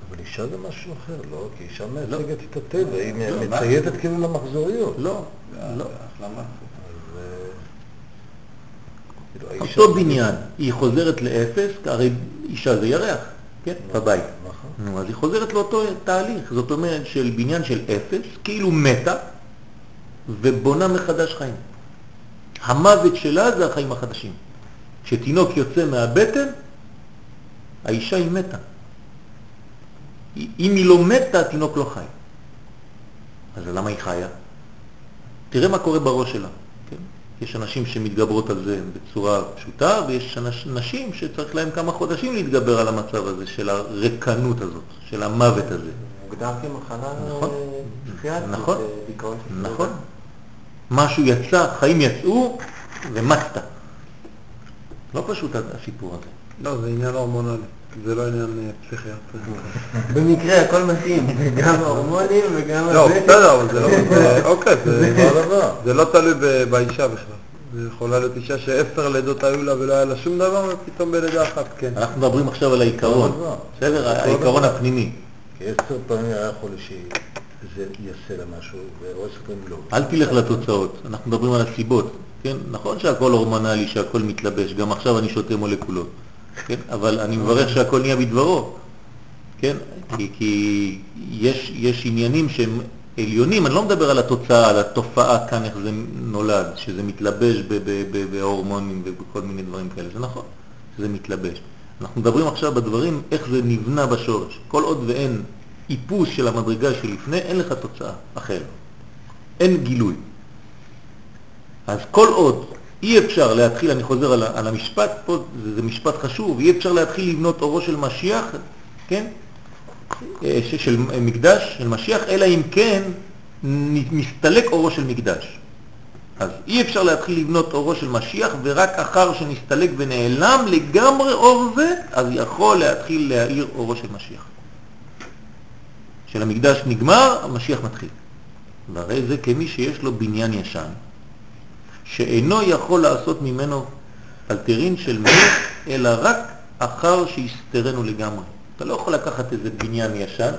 אבל אישה זה משהו אחר, לא? כי אישה לא. מייצגת את הטבע, היא לא? מצייתת כאילו למחזוריות. לא, זה לא. אה, כאילו, אותו בניין, היא חוזרת לאפס, הרי אישה זה ירח, כן, בבית. נכון. נו, אז היא חוזרת לאותו תהליך, זאת אומרת של בניין של אפס, כאילו מתה, ובונה מחדש חיים. המוות שלה זה החיים החדשים. כשתינוק יוצא מהבטן, האישה היא מתה. אם היא לא מתה, התינוק לא חי. אז למה היא חיה? תראה מה קורה בראש שלה. כן? יש אנשים שמתגברות על זה בצורה פשוטה, ויש נשים שצריך להם כמה חודשים להתגבר על המצב הזה של הרקנות הזאת, של המוות הזה. מוגדר כמחלה נכון. אה, נכון. נכון. משהו יצא, חיים יצאו, ומצת. לא פשוט הסיפור הזה. לא, זה עניין הורמונלי. זה לא עניין אה, פסיכיאטרי. במקרה הכל מתאים, גם ההורמונים וגם לא. בסדר, אבל זה לא... אוקיי, זה... אותו דבר. זה לא תלוי באישה בכלל. זה יכולה להיות אישה שעשר לידות היו לה ולא היה לה שום דבר, ופתאום בלידה אחת כן. אנחנו מדברים עכשיו על העיקרון, דבר. בסדר? העיקרון הפנימי. כי עשר פעמים היה יכול שזה יעשה לה משהו, ועשר פעמים לא. אל תלך לתוצאות, אנחנו מדברים על הסיבות, כן? נכון שהכל הורמונלי, שהכל מתלבש, גם עכשיו אני שותה מולקולות, כן? אבל אני מברך שהכל נהיה בדברו, כן? כי, כי יש, יש עניינים שהם עליונים, אני לא מדבר על התוצאה, על התופעה כאן, איך זה נולד, שזה מתלבש בהורמונים ובכל מיני דברים כאלה, זה נכון, שזה מתלבש. אנחנו מדברים עכשיו בדברים, איך זה נבנה בשורש. כל עוד ואין איפוס של המדרגה שלפני, אין לך תוצאה אחרת. אין גילוי. אז כל עוד אי אפשר להתחיל, אני חוזר על, על המשפט פה, זה, זה משפט חשוב, אי אפשר להתחיל לבנות אורו של משיח, כן? אה, ש, של מקדש, של משיח, אלא אם כן נ- מסתלק אורו של מקדש. אז אי אפשר להתחיל לבנות אורו של משיח, ורק אחר שנסתלק ונעלם לגמרי אור זה, אז יכול להתחיל להאיר אורו של משיח. כשהמקדש נגמר, המשיח מתחיל. והרי זה כמי שיש לו בניין ישן, שאינו יכול לעשות ממנו אלתרין של מלך, אלא רק אחר שיסתרנו לגמרי. אתה לא יכול לקחת איזה בניין ישן,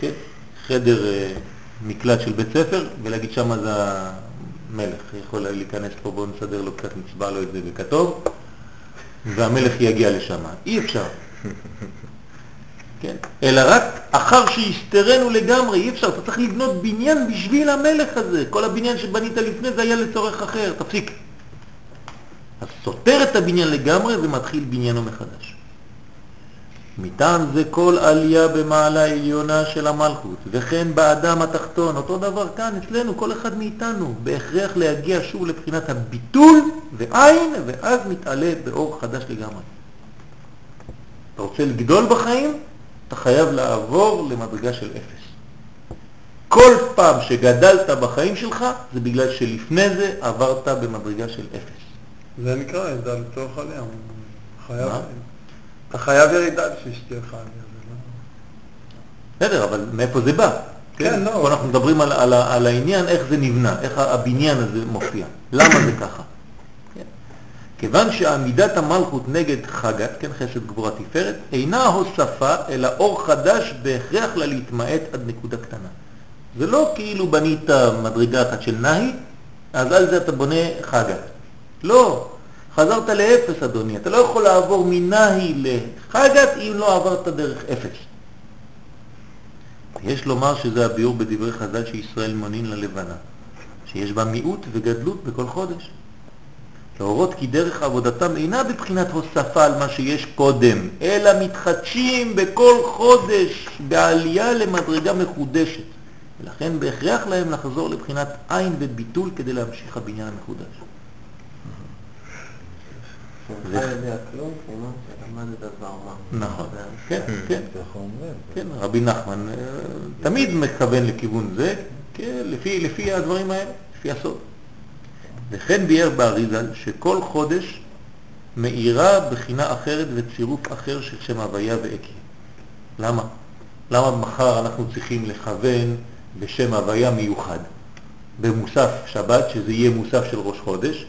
כן? חדר אה, מקלט של בית ספר, ולהגיד שמה זה המלך. יכול להיכנס פה, בואו נסדר לו קצת, נצבע לו את זה בכתוב, והמלך יגיע לשם. אי אפשר. כן? אלא רק אחר שיסתרנו לגמרי, אי אפשר, אתה צריך לבנות בניין בשביל המלך הזה. כל הבניין שבנית לפני זה היה לצורך אחר, תפסיק. אז סותר את הבניין לגמרי ומתחיל בניינו מחדש. מטעם זה כל עלייה במעלה העליונה של המלכות, וכן באדם התחתון, אותו דבר כאן אצלנו, כל אחד מאיתנו, בהכרח להגיע שוב לבחינת הביטול ועין, ואז מתעלה באור חדש לגמרי. אתה רוצה לגדול בחיים, אתה חייב לעבור למדרגה של אפס. כל פעם שגדלת בחיים שלך, זה בגלל שלפני זה עברת במדרגה של אפס. זה נקרא ירידה לצורך עלייה. חייב, מה? אתה חייב ירידה בשביל שתהיה לך עלייה. לא- בסדר, אבל מאיפה זה בא? כן, לא. פה אנחנו מדברים על, על, ה- על העניין, איך זה נבנה, איך הבניין הזה מופיע, למה זה ככה. כיוון שעמידת המלכות נגד חגת, כן, חסד גבורה תפארת, אינה הוספה, אלא אור חדש בהכרח לה להתמעט עד נקודה קטנה. זה לא כאילו בנית מדרגה אחת של נהי, אז על זה אתה בונה חגת. לא, חזרת לאפס אדוני, אתה לא יכול לעבור מנהי לחגת אם לא עברת דרך אפס. יש לומר שזה הביאור בדברי חז"ל שישראל מונין ללבנה, שיש בה מיעוט וגדלות בכל חודש. להורות כי דרך עבודתם אינה בבחינת הוספה על מה שיש קודם, אלא מתחדשים בכל חודש בעלייה למדרגה מחודשת. ולכן בהכרח להם לחזור לבחינת עין וביטול כדי להמשיך הבניין המחודש. נכון, כן, כן. ככה אומרים. כן, רבי נחמן אה, תמיד מכוון לכיוון זה, כן, לפי הדברים האלה, לפי הסוד. וכן ביאר באריזל שכל חודש מאירה בחינה אחרת וצירוף אחר של שם הוויה ואקי. למה? למה מחר אנחנו צריכים לכוון בשם הוויה מיוחד? במוסף שבת, שזה יהיה מוסף של ראש חודש,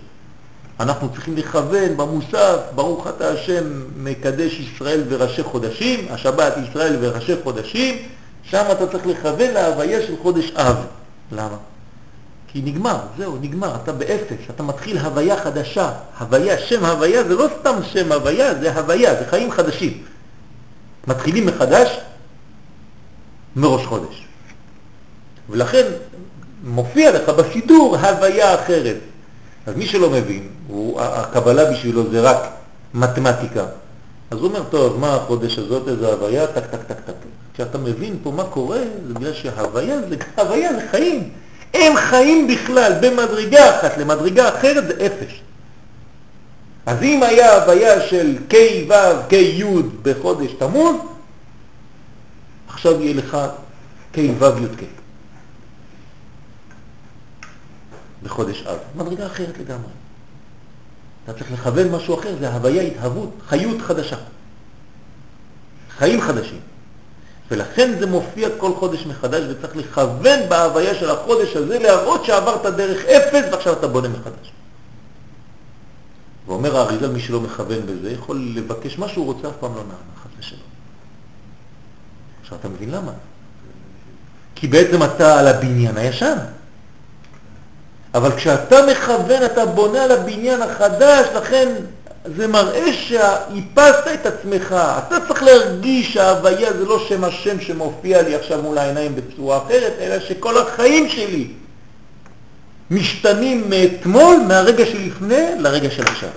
אנחנו צריכים לכוון במוסף, ברוך אתה השם מקדש ישראל וראשי חודשים, השבת ישראל וראשי חודשים, שם אתה צריך לכוון להוויה של חודש אב. למה? כי נגמר, זהו, נגמר, אתה באפס, אתה מתחיל הוויה חדשה. הוויה, שם הוויה זה לא סתם שם הוויה, זה הוויה, זה חיים חדשים. מתחילים מחדש מראש חודש. ולכן מופיע לך בסידור הוויה אחרת. אז מי שלא מבין, הוא, הקבלה בשבילו זה רק מתמטיקה. אז הוא אומר, טוב, מה החודש הזאת, איזה הוויה, טק, טק, טק, טק. כשאתה מבין פה מה קורה, זה בגלל שהוויה זה, הוויה זה חיים. אין חיים בכלל, במדרגה אחת למדרגה אחרת זה אפס. אז אם היה הוויה של כ' ו', כ' י' בחודש תמוז, עכשיו יהיה לך כ' ו' י' כ'. בחודש אב. מדרגה אחרת לגמרי. אתה צריך לכוון משהו אחר, זה הוויה, התהוות, חיות חדשה. חיים חדשים. ולכן זה מופיע כל חודש מחדש וצריך לכוון בהוויה של החודש הזה להראות שעברת דרך אפס ועכשיו אתה בונה מחדש. ואומר האריזל, מי שלא מכוון בזה יכול לבקש מה שהוא רוצה, אף פעם לא נענה, חס ושלום. עכשיו אתה מבין למה? כי בעצם אתה על הבניין הישן. אבל כשאתה מכוון, אתה בונה על הבניין החדש, לכן זה מראה שאיפסת את עצמך. אתה צריך להרגיש שההוויה זה לא שם השם שמופיע לי עכשיו מול העיניים בצורה אחרת, אלא שכל החיים שלי משתנים מאתמול, מהרגע שלפני לרגע של עכשיו.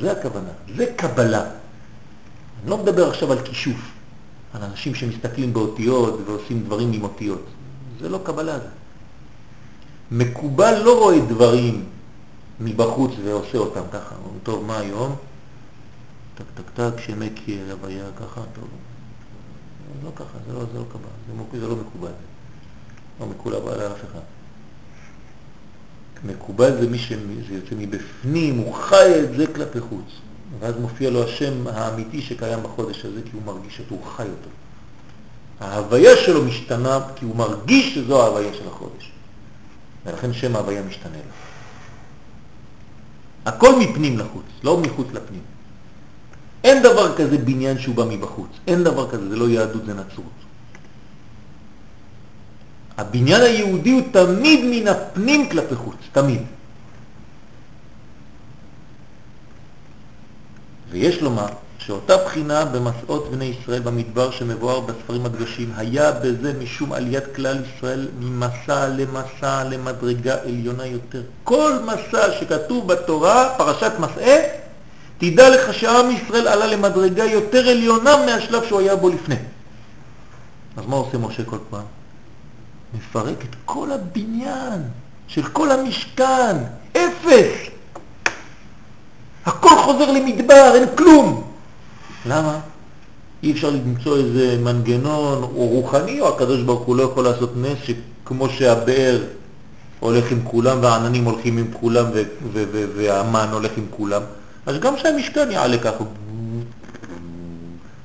זה הכוונה, זה קבלה. אני לא מדבר עכשיו על כישוף, על אנשים שמסתכלים באותיות ועושים דברים עם אותיות. זה לא קבלה. מקובל לא רואה דברים מבחוץ ועושה אותם ככה. טוב, מה היום? טק טק טק, שמקי הוויה ככה, טוב. לא ככה, זה לא, זה לא קבלה, זה, זה לא מקובל. לא מקובל על אף אחד. מקובל זה מי שזה יוצא מבפנים, הוא חי את זה כלפי חוץ. ואז מופיע לו השם האמיתי שקיים בחודש הזה, כי הוא מרגיש אותו, חי אותו. ההוויה שלו משתנה כי הוא מרגיש שזו ההוויה של החודש. ולכן שם ההוויה משתנה לה. הכל מפנים לחוץ, לא מחוץ לפנים. אין דבר כזה בניין שהוא בא מבחוץ, אין דבר כזה, זה לא יהדות, זה נצרות. הבניין היהודי הוא תמיד מן הפנים כלפי חוץ, תמיד. ויש לומר שאותה בחינה במסעות בני ישראל במדבר שמבואר בספרים הקדושים היה בזה משום עליית כלל ישראל ממסע למסע למדרגה עליונה יותר. כל מסע שכתוב בתורה, פרשת מסעה, תדע לך שעם ישראל עלה למדרגה יותר עליונה מהשלב שהוא היה בו לפני. אז מה עושה משה כל פעם? מפרק את כל הבניין של כל המשכן, אפס. הכל חוזר למדבר, אין כלום. למה? אי אפשר למצוא איזה מנגנון או רוחני, או הקדוש ברוך הוא לא יכול לעשות נס שכמו שהבאר הולך עם כולם והעננים הולכים עם כולם והמן הולך עם כולם, אז גם שהמשכן יעלה ככה,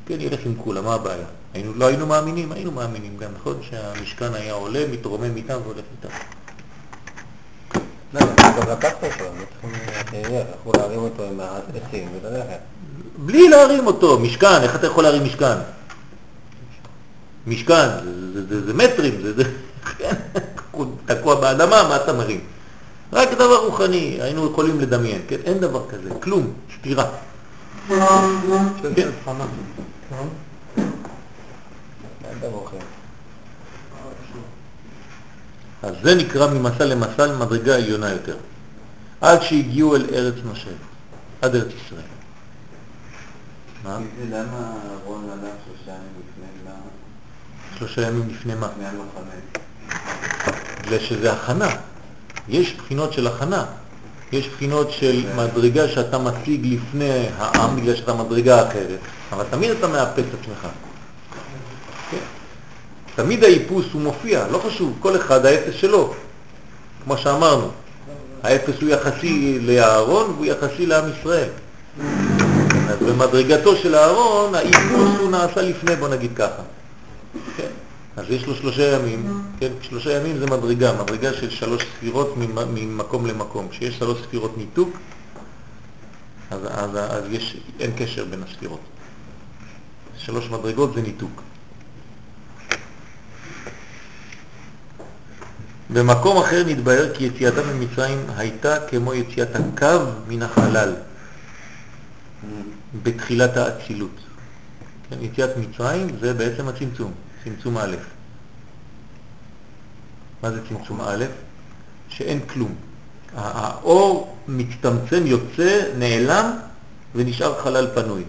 כן, ילך עם כולם, מה הבעיה? היינו, לא היינו מאמינים, היינו מאמינים גם, נכון? שהמשכן היה עולה, מתרומם איתם והולך איתם. לא, גם לקחת אותו, אנחנו להרים אותו עם העצים וללכת. בלי להרים אותו, משכן, איך אתה יכול להרים משכן? משכן, זה, זה, זה, מטרים, זה, זה כן, תקוע באדמה, מה אתה מרים? רק דבר רוחני, היינו יכולים לדמיין, כן? אין דבר כזה, כלום, סתירה. כן. אז זה נקרא ממסע למסע למדרגה עליונה יותר. עד שהגיעו אל ארץ משה, עד ארץ ישראל. מה? למה אהרון הלך שלושה ימים לפני, למה? שלושה ימים לפני מה? לפני המחנה. בגלל שזה הכנה. יש בחינות של הכנה. יש בחינות של מדרגה שאתה מציג לפני העם בגלל שאתה מדרגה אחרת, אבל תמיד אתה מאפס את עצמך. כן. תמיד האיפוס הוא מופיע, לא חשוב, כל אחד האפס שלו, כמו שאמרנו. האפס הוא יחסי לאהרון והוא יחסי לעם ישראל. אז במדרגתו של אהרון, האיפוס הוא נעשה לפני, בוא נגיד ככה. כן? אז יש לו שלושה ימים, כן? שלושה ימים זה מדרגה, מדרגה של שלוש ספירות ממקום למקום. כשיש שלוש ספירות ניתוק, אז, אז, אז יש, אין קשר בין הספירות. שלוש מדרגות זה ניתוק. במקום אחר נתבהר כי יציאתה ממצרים הייתה כמו יציאת הקו מן החלל בתחילת האצילות. כן, יציאת מצרים זה בעצם הצמצום, צמצום א'. מה זה צמצום א'? שאין כלום. האור מצטמצם, יוצא, נעלם ונשאר חלל פנוי.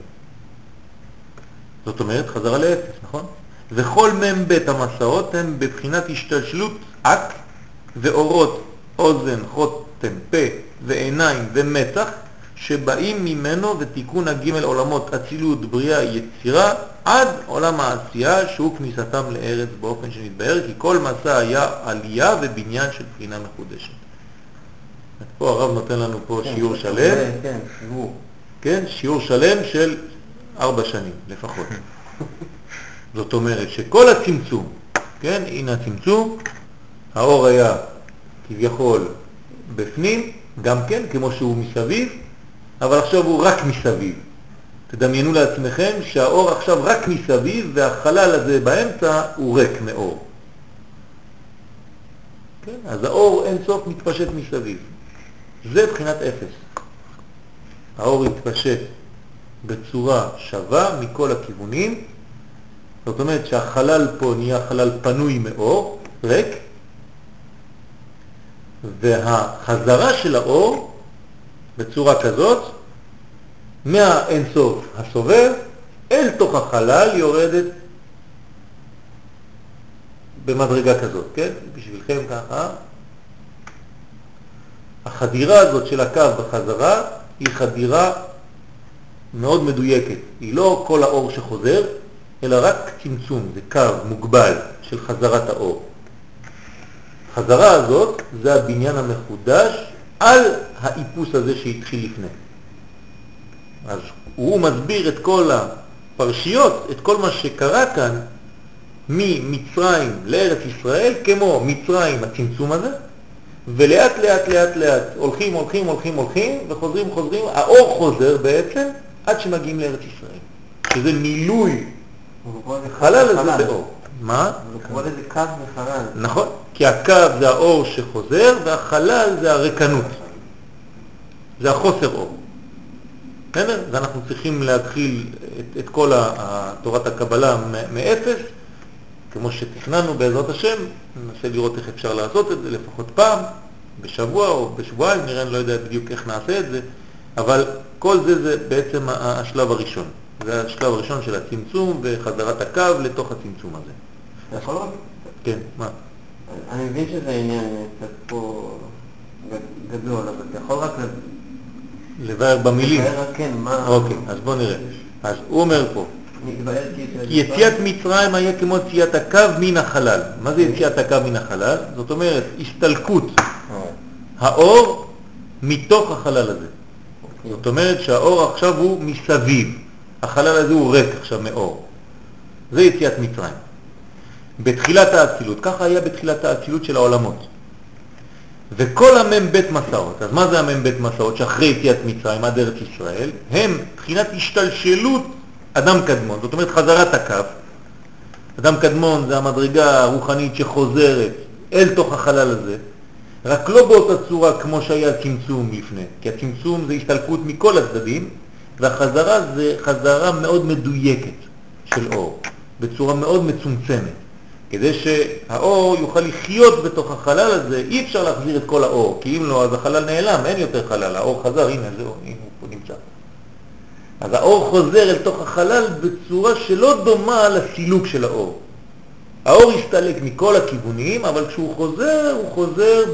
זאת אומרת, חזרה לאפס, נכון? וכל מ"ם בית המסעות הם בבחינת השתלשלות אק ואורות, אוזן, חותם, פה ועיניים ומצח שבאים ממנו ותיקון הגימל עולמות אצילות, בריאה, יצירה, עד עולם העשייה שהוא כניסתם לארץ באופן שנתבהר, כי כל מסע היה עלייה ובניין של בחינה מחודשת. פה הרב נותן לנו פה כן, שיעור שלם, כן, שיעור. כן, שיעור שלם של ארבע שנים לפחות. זאת אומרת שכל הצמצום, כן, הנה הצמצום, האור היה כביכול בפנים, גם כן, כמו שהוא מסביב, אבל עכשיו הוא רק מסביב. תדמיינו לעצמכם שהאור עכשיו רק מסביב והחלל הזה באמצע הוא ריק מאור. כן? אז האור אין סוף מתפשט מסביב. זה בחינת אפס. האור יתפשט בצורה שווה מכל הכיוונים, זאת אומרת שהחלל פה נהיה חלל פנוי מאור, ריק, והחזרה של האור בצורה כזאת, מהאינסוף הסובב אל תוך החלל יורדת במדרגה כזאת, כן? בשבילכם ככה. החדירה הזאת של הקו בחזרה היא חדירה מאוד מדויקת. היא לא כל האור שחוזר, אלא רק צמצום, זה קו מוגבל של חזרת האור. החזרה הזאת זה הבניין המחודש על האיפוס הזה שהתחיל לפני. אז הוא מסביר את כל הפרשיות, את כל מה שקרה כאן ממצרים לארץ ישראל, כמו מצרים הצמצום הזה, ולאט לאט לאט לאט הולכים, הולכים, הולכים, הולכים, וחוזרים, חוזרים, האור חוזר בעצם עד שמגיעים לארץ ישראל, שזה מילוי חלל הזה. באור. מה? הוא קורא לזה קו וחלל. נכון, כי הקו זה האור שחוזר והחלל זה הריקנות, זה החוסר אור. בסדר? ואנחנו צריכים להתחיל את, את כל תורת הקבלה מאפס, כמו שתכננו בעזרת השם, ננסה לראות איך אפשר לעשות את זה לפחות פעם, בשבוע או בשבועיים, נראה, אני לא יודע בדיוק איך נעשה את זה, אבל כל זה זה בעצם השלב הראשון. זה השלב הראשון של הצמצום וחזרת הקו לתוך הצמצום הזה. אתה יכול. כן, מה? אני מבין שזה עניין קצת פה גד- גדול, אבל אתה יכול רק לבאר במילים. לתאר רק כן, מה... אוקיי, אז בוא נראה. אז הוא אומר פה, כי כי יציאת מצרים היה כמו יציאת הקו מן החלל. מה זה יציאת הקו מן החלל? זאת אומרת, הסתלקות האור מתוך החלל הזה. זאת אומרת שהאור עכשיו הוא מסביב. החלל הזה הוא ריק עכשיו מאור. זה יציאת מצרים. בתחילת האצילות, ככה היה בתחילת האצילות של העולמות. וכל המ"ב מסעות, אז מה זה המ"ב מסעות שאחרי יציאת מצרים עד ארץ ישראל? הם מבחינת השתלשלות אדם קדמון, זאת אומרת חזרת הקו. אדם קדמון זה המדרגה הרוחנית שחוזרת אל תוך החלל הזה, רק לא באותה צורה כמו שהיה הצמצום לפני, כי הצמצום זה הסתלקות מכל הצדדים, והחזרה זה חזרה מאוד מדויקת של אור, בצורה מאוד מצומצמת. כדי שהאור יוכל לחיות בתוך החלל הזה, אי אפשר להחזיר את כל האור, כי אם לא, אז החלל נעלם, אין יותר חלל, האור חזר, הנה זהו, הנה הוא נמצא. אז האור חוזר אל תוך החלל בצורה שלא דומה לסילוק של האור. האור הסתלק מכל הכיוונים, אבל כשהוא חוזר, הוא חוזר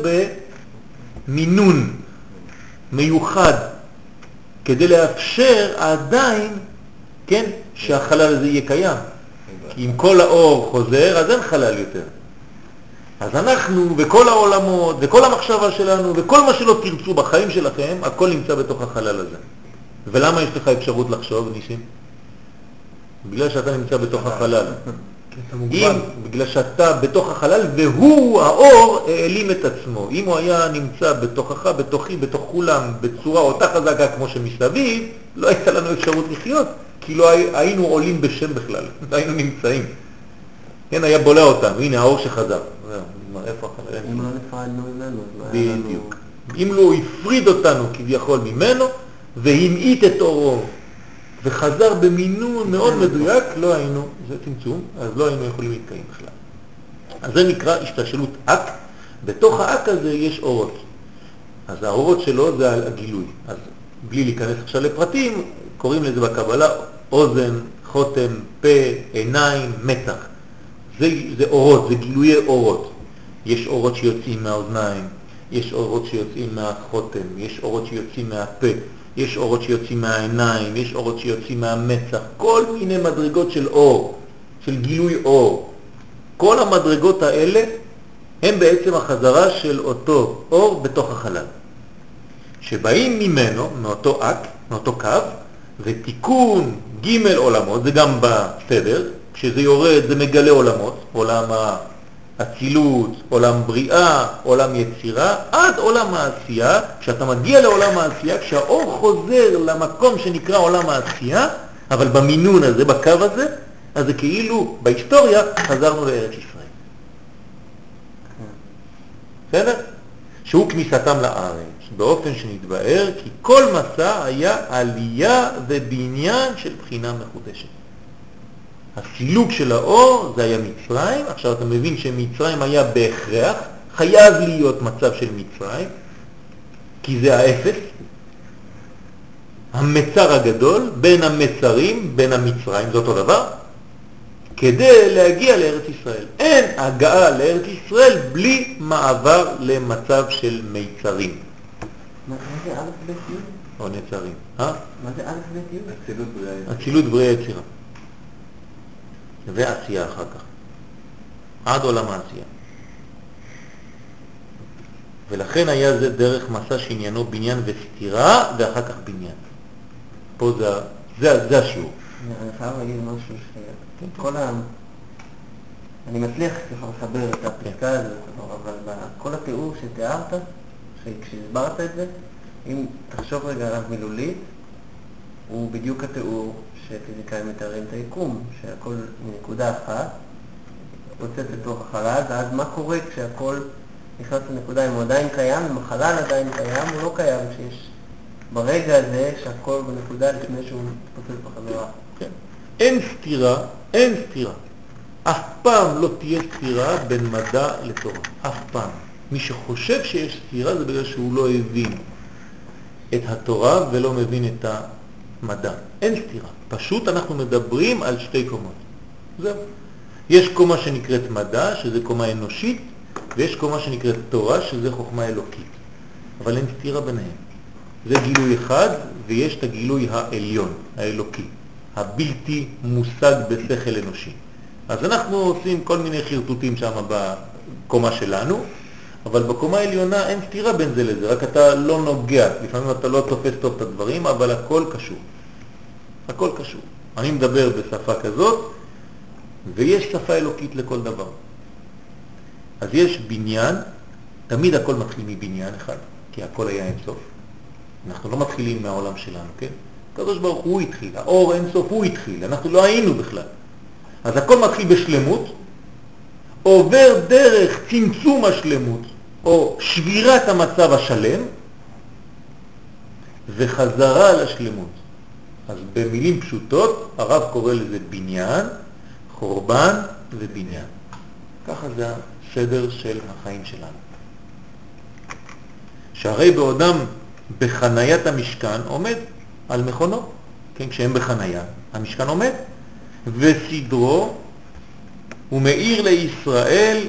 במינון מיוחד, כדי לאפשר עדיין, כן, שהחלל הזה יהיה קיים. אם כל האור חוזר, אז אין חלל יותר. אז אנחנו, וכל העולמות, וכל המחשבה שלנו, וכל מה שלא תרצו בחיים שלכם, הכל נמצא בתוך החלל הזה. ולמה יש לך אפשרות לחשוב, ניסים? בגלל שאתה נמצא בתוך החלל. אם, בגלל שאתה בתוך החלל, והוא, האור, העלים את עצמו. אם הוא היה נמצא בתוכך, בתוכי, בתוך כולם, בצורה אותה חזקה כמו שמסביב, לא הייתה לנו אפשרות לחיות, כי לא הי- היינו עולים בשם בכלל, לא היינו נמצאים. כן, היה בולע אותנו, הנה האור שחזר. איפה החלל? אין אם כלום. לא נפרדנו ממנו, אז מה היה לנו... בדיוק. אם לא הוא הפריד אותנו כביכול ממנו והמעיט את אורו וחזר במינון מאוד מדויק, לא היינו, זה צמצום, אז לא היינו יכולים להתקיים בכלל. אז זה נקרא השתלשלות אק. בתוך האק הזה יש אורות. אז האורות שלו זה הגילוי. אז בלי להיכנס עכשיו לפרטים, קוראים לזה בקבלה אוזן, חותם, פה, עיניים, מתח. זה, זה אורות, זה גילויי אורות. יש אורות שיוצאים מהאוזניים, יש אורות שיוצאים מהחותם, יש אורות שיוצאים מהפה, יש אורות שיוצאים מהעיניים, יש אורות שיוצאים מהמצח, כל מיני מדרגות של אור, של גילוי אור. כל המדרגות האלה הם בעצם החזרה של אותו אור בתוך החלל. שבאים ממנו, מאותו אק, מאותו קו, ותיקון ג' עולמות, זה גם בסדר, כשזה יורד זה מגלה עולמות, עולם האצילות, עולם בריאה, עולם יצירה, עד עולם העשייה, כשאתה מגיע לעולם העשייה, כשהאור חוזר למקום שנקרא עולם העשייה, אבל במינון הזה, בקו הזה, אז זה כאילו בהיסטוריה חזרנו לארץ ישראל. בסדר? שהוא כניסתם לארץ, באופן שנתבהר כי כל מסע היה עלייה ובניין של בחינה מחודשת. הסילוק של האור זה היה מצרים, עכשיו אתה מבין שמצרים היה בהכרח, חייב להיות מצב של מצרים, כי זה האפס, המצר הגדול, בין המצרים, בין המצרים, זה אותו דבר, כדי להגיע לארץ ישראל. אין הגעה לארץ ישראל בלי מעבר למצב של מיצרים מה זה א' ב' י'? או נצרים. אה? מה זה א' ב' י'? אצילות בריאה יצירה. ועשייה אחר כך. עד עולם העשייה. ולכן היה זה דרך מסע שעניינו בניין וסתירה, ואחר כך בניין. פה זה, זה, זה השיעור. אני חייב להגיד משהו כן, שכל ה... אני מצליח ככה לחבר את הפסקה הזאת, אבל כל התיאור שתיארת, כשהסברת את זה, אם תחשוב רגע עליו מילולית, הוא בדיוק התיאור שפיזיקאים מתארים את היקום, שהכל מנקודה אחת, פוצץ לתוך החלל, ואז מה קורה כשהכל נכנס לנקודה, אם הוא עדיין קיים, אם החלל עדיין קיים, הוא לא קיים כשיש ברגע הזה שהכל בנקודה לפני שהוא פוצץ בחזרה. כן. אין סתירה, אין סתירה. אף פעם לא תהיה סתירה בין מדע לתורה. אף פעם. מי שחושב שיש סתירה זה בגלל שהוא לא הבין את התורה ולא מבין את המדע. אין סתירה. פשוט אנחנו מדברים על שתי קומות. זהו. יש קומה שנקראת מדע, שזה קומה אנושית, ויש קומה שנקראת תורה, שזה חוכמה אלוקית. אבל אין סתירה ביניהם. זה גילוי אחד, ויש את הגילוי העליון, האלוקי, הבלתי מושג בשכל אנושי. אז אנחנו עושים כל מיני חרטוטים שם בקומה שלנו, אבל בקומה העליונה אין סתירה בין זה לזה, רק אתה לא נוגע, לפעמים אתה לא תופס טוב את הדברים, אבל הכל קשור. הכל קשור. אני מדבר בשפה כזאת, ויש שפה אלוקית לכל דבר. אז יש בניין, תמיד הכל מתחיל מבניין אחד, כי הכל היה אינסוף. אנחנו לא מתחילים מהעולם שלנו, כן? הקדוש ברוך הוא התחיל, האור אינסוף הוא התחיל, אנחנו לא היינו בכלל. אז הכל מתחיל בשלמות, עובר דרך צמצום השלמות, או שבירת המצב השלם, וחזרה לשלמות. אז במילים פשוטות, הרב קורא לזה בניין, חורבן ובניין. ככה זה הסדר של החיים שלנו. שהרי בעודם בחניית המשכן עומד על מכונו, כן, כשהם בחנייה, המשכן עומד, וסדרו הוא מאיר לישראל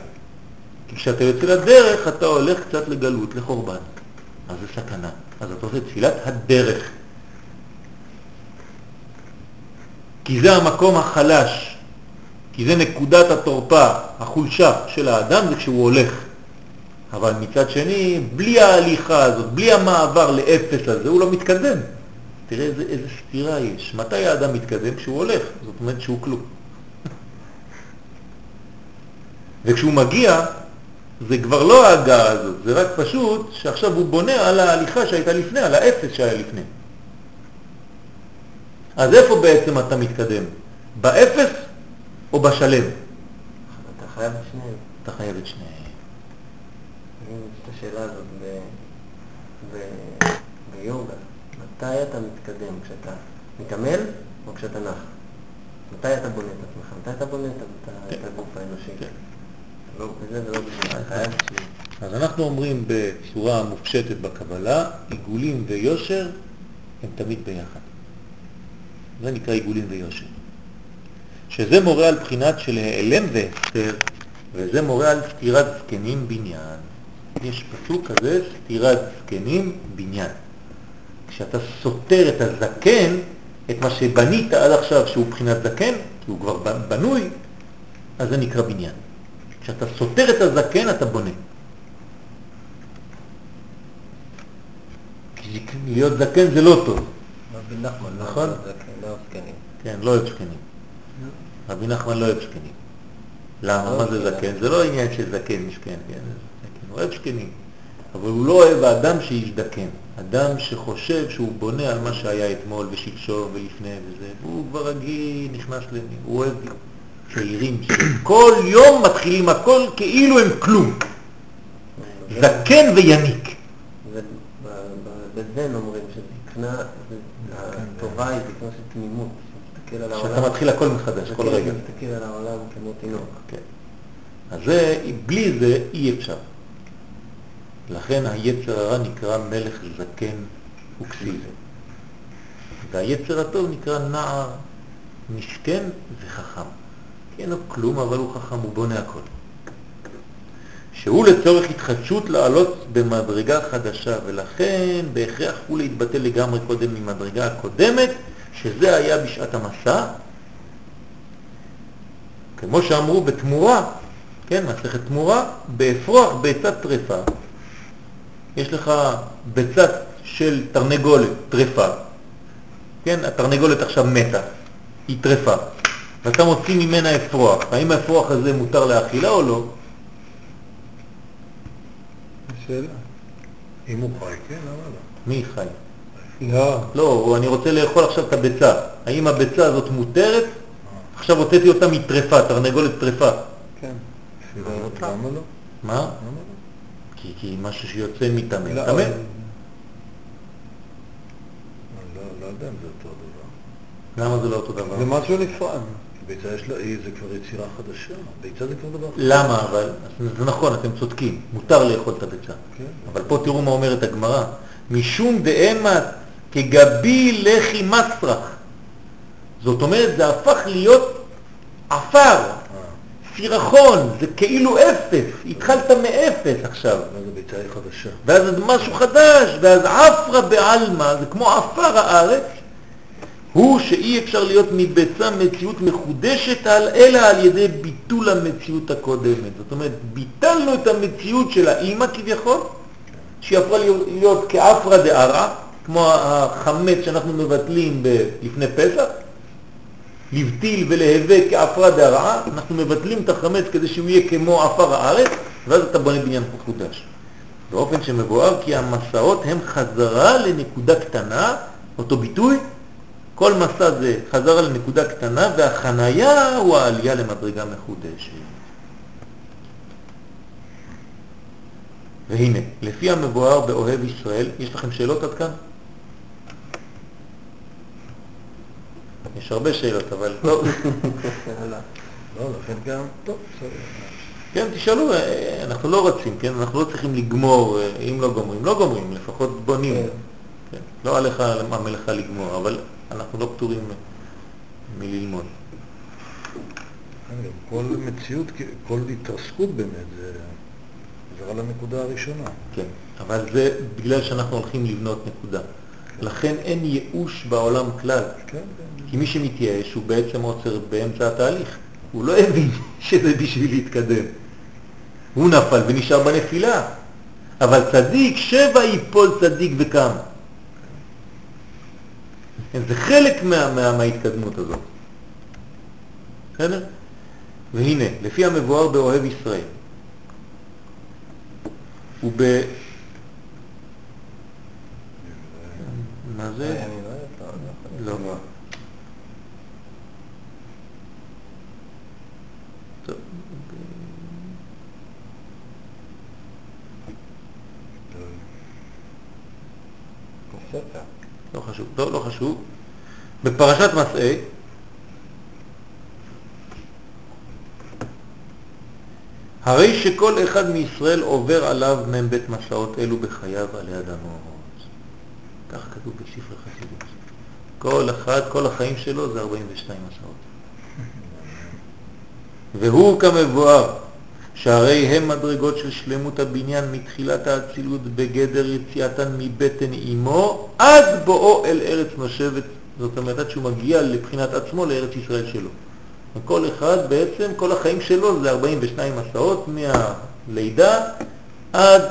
כשאתה יוצא לדרך אתה הולך קצת לגלות, לחורבן. אז זה סכנה. אז אתה עושה תפילת הדרך. כי זה המקום החלש, כי זה נקודת התורפה, החולשה של האדם, זה כשהוא הולך. אבל מצד שני, בלי ההליכה הזאת, בלי המעבר לאפס הזה, הוא לא מתקדם. תראה איזה, איזה סתירה יש. מתי האדם מתקדם? כשהוא הולך, זאת אומרת שהוא כלום. וכשהוא מגיע, זה כבר לא ההגעה הזאת, זה רק פשוט שעכשיו הוא בונה על ההליכה שהייתה לפני, על האפס שהיה לפני. אז איפה בעצם אתה מתקדם? באפס או בשלם? אתה חייב את שניהם. אתה חייב את שניהם. אני את השאלה הזאת ב... ב... ביוגה. מתי אתה מתקדם? כשאתה מתעמל או כשאתה נח? מתי אתה בונה את עצמך? מתי אתה בונה את את הגוף האנושי? לא, לא. אז אנחנו אומרים בצורה מופשטת בקבלה, עיגולים ויושר הם תמיד ביחד. זה נקרא עיגולים ויושר. שזה מורה על בחינת של העלם והסתר, וזה מורה על סתירת זקנים בניין. יש פסוק כזה, סתירת זקנים בניין. כשאתה סותר את הזקן, את מה שבנית עד עכשיו שהוא בחינת זקן, כי הוא כבר בנוי, אז זה נקרא בניין. כשאתה סותר את הזקן אתה בונה. כי להיות זקן זה לא טוב. רבי נחמן, לא נכון? לא זקנים. כן, לא אוהב זקנים. רבי נחמן לא אוהב זקנים. למה? מה זה זקן? זה לא עניין של זקן, משכן, כן? הוא אוהב זקנים. אבל הוא לא אוהב האדם שיזדקן. אדם שחושב שהוא בונה על מה שהיה אתמול ושלשום ולפני וזה, והוא כבר רגיל, נכנס למי, הוא אוהב צעירים שכל יום מתחילים הכל כאילו הם כלום. זקן ויניק. בזן אומרים שזקנה, הטובה היא זקנה של תמימות. שמסתכל על העולם. שאתה מתחיל הכל מחדש, כל רגע. מסתכל על העולם כמו תינוק. כן. אז זה, בלי זה אי אפשר. לכן היצר הרע נקרא מלך זקן וכסיל. והיצר הטוב נקרא נער מסכן וחכם. אין לו כלום, אבל הוא חכם, הוא בונה הכל. שהוא לצורך התחדשות לעלות במדרגה חדשה, ולכן בהכרח הוא להתבטל לגמרי קודם ממדרגה הקודמת, שזה היה בשעת המסע. כמו שאמרו בתמורה, כן, מסכת תמורה, באפרוח ביצת טרפה. יש לך ביצת של תרנגולת טרפה, כן, התרנגולת עכשיו מתה, היא טרפה, ואתה מוציא ממנה אפרוח. האם האפרוח הזה מותר לאכילה או לא? שאלה. אם הוא חי, כן, למה לא? מי חי? לא. לא, אני רוצה לאכול עכשיו את הביצה. האם הביצה הזאת מותרת? עכשיו הוצאתי אותה מטרפה, תרנגולת טרפה. כן. למה לא? מה? למה לא? כי, כי משהו שיוצא מטמא. לא, טמא? לא- לא יודע אם זה אותו דבר. למה זה לא אותו דבר? זה משהו נפרד. ביצה יש לה, היא- זה כבר יצירה חדשה. ביצה זה כבר דבר חדש. למה אבל? זה נכון, אתם צודקים, מותר לאכול את הביצה. כן. אבל פה תראו מה אומרת הגמרא, משום דאמת כגבי לחי מסרח. זאת אומרת, זה הפך להיות עפר, אה, סירחון, זה כאילו אפס, התחלת מאפס עכשיו. ואז הביצה היא חדשה. ואז זה משהו חדש, ואז עפרה בעלמא, זה כמו עפר הארץ, הוא שאי אפשר להיות מביצה מציאות מחודשת על, אלא על ידי ביטול המציאות הקודמת. זאת אומרת, ביטלנו את המציאות של האימא כביכול, שהיא הפכה להיות, כעפרה דערא, כמו החמץ שאנחנו מבטלים לפני פסח, לבטיל ולהווה כעפרה דערא, אנחנו מבטלים את החמץ כדי שהוא יהיה כמו עפר הארץ, ואז אתה בונה בניין חודש. באופן שמבואר כי המסעות הם חזרה לנקודה קטנה, אותו ביטוי, כל מסע זה חזרה לנקודה קטנה והחנייה הוא העלייה למדרגה מחודשת. והנה, לפי המבואר באוהב ישראל, יש לכם שאלות עד כאן? יש הרבה שאלות, אבל טוב, לא, לכן גם, טוב. כן, תשאלו, אה, אנחנו לא רצים, כן? אנחנו לא צריכים לגמור, אה, אם לא גומרים, לא גומרים, לפחות בונים. כן. לא עליך המלאכה לגמור, אבל אנחנו לא פטורים מללמוד. כן, כל מציאות, כל התרסקות באמת, זה חזרה לנקודה הראשונה. כן, אבל זה בגלל שאנחנו הולכים לבנות נקודה. לכן אין ייאוש בעולם כלל, כן, כן. כי מי שמתייאש הוא בעצם עוצר באמצע התהליך. הוא לא הבין שזה בשביל להתקדם. הוא נפל ונשאר בנפילה. אבל צדיק, שבע ייפול צדיק וקם. כן, זה חלק מה, מה, מההתקדמות הזאת. בסדר? והנה, לפי המבואר באוהב ישראל, וב... מה זה? אני לא יודע, לא. חשוב, לא, לא חשוב. בפרשת מסעי, הרי שכל אחד מישראל עובר עליו מ"ב מסעות אלו בחייו עלי אדמות. כך כתוב בספר חסידות. כל אחד, כל החיים שלו זה 42 מסעות. והוא כמבואר, שהרי הם מדרגות של שלמות הבניין מתחילת האצילות בגדר יציאתן מבטן אמו עד בואו אל ארץ נושבת, זאת אומרת עד שהוא מגיע לבחינת עצמו לארץ ישראל שלו. וכל אחד בעצם, כל החיים שלו זה 42 מסעות מהלידה עד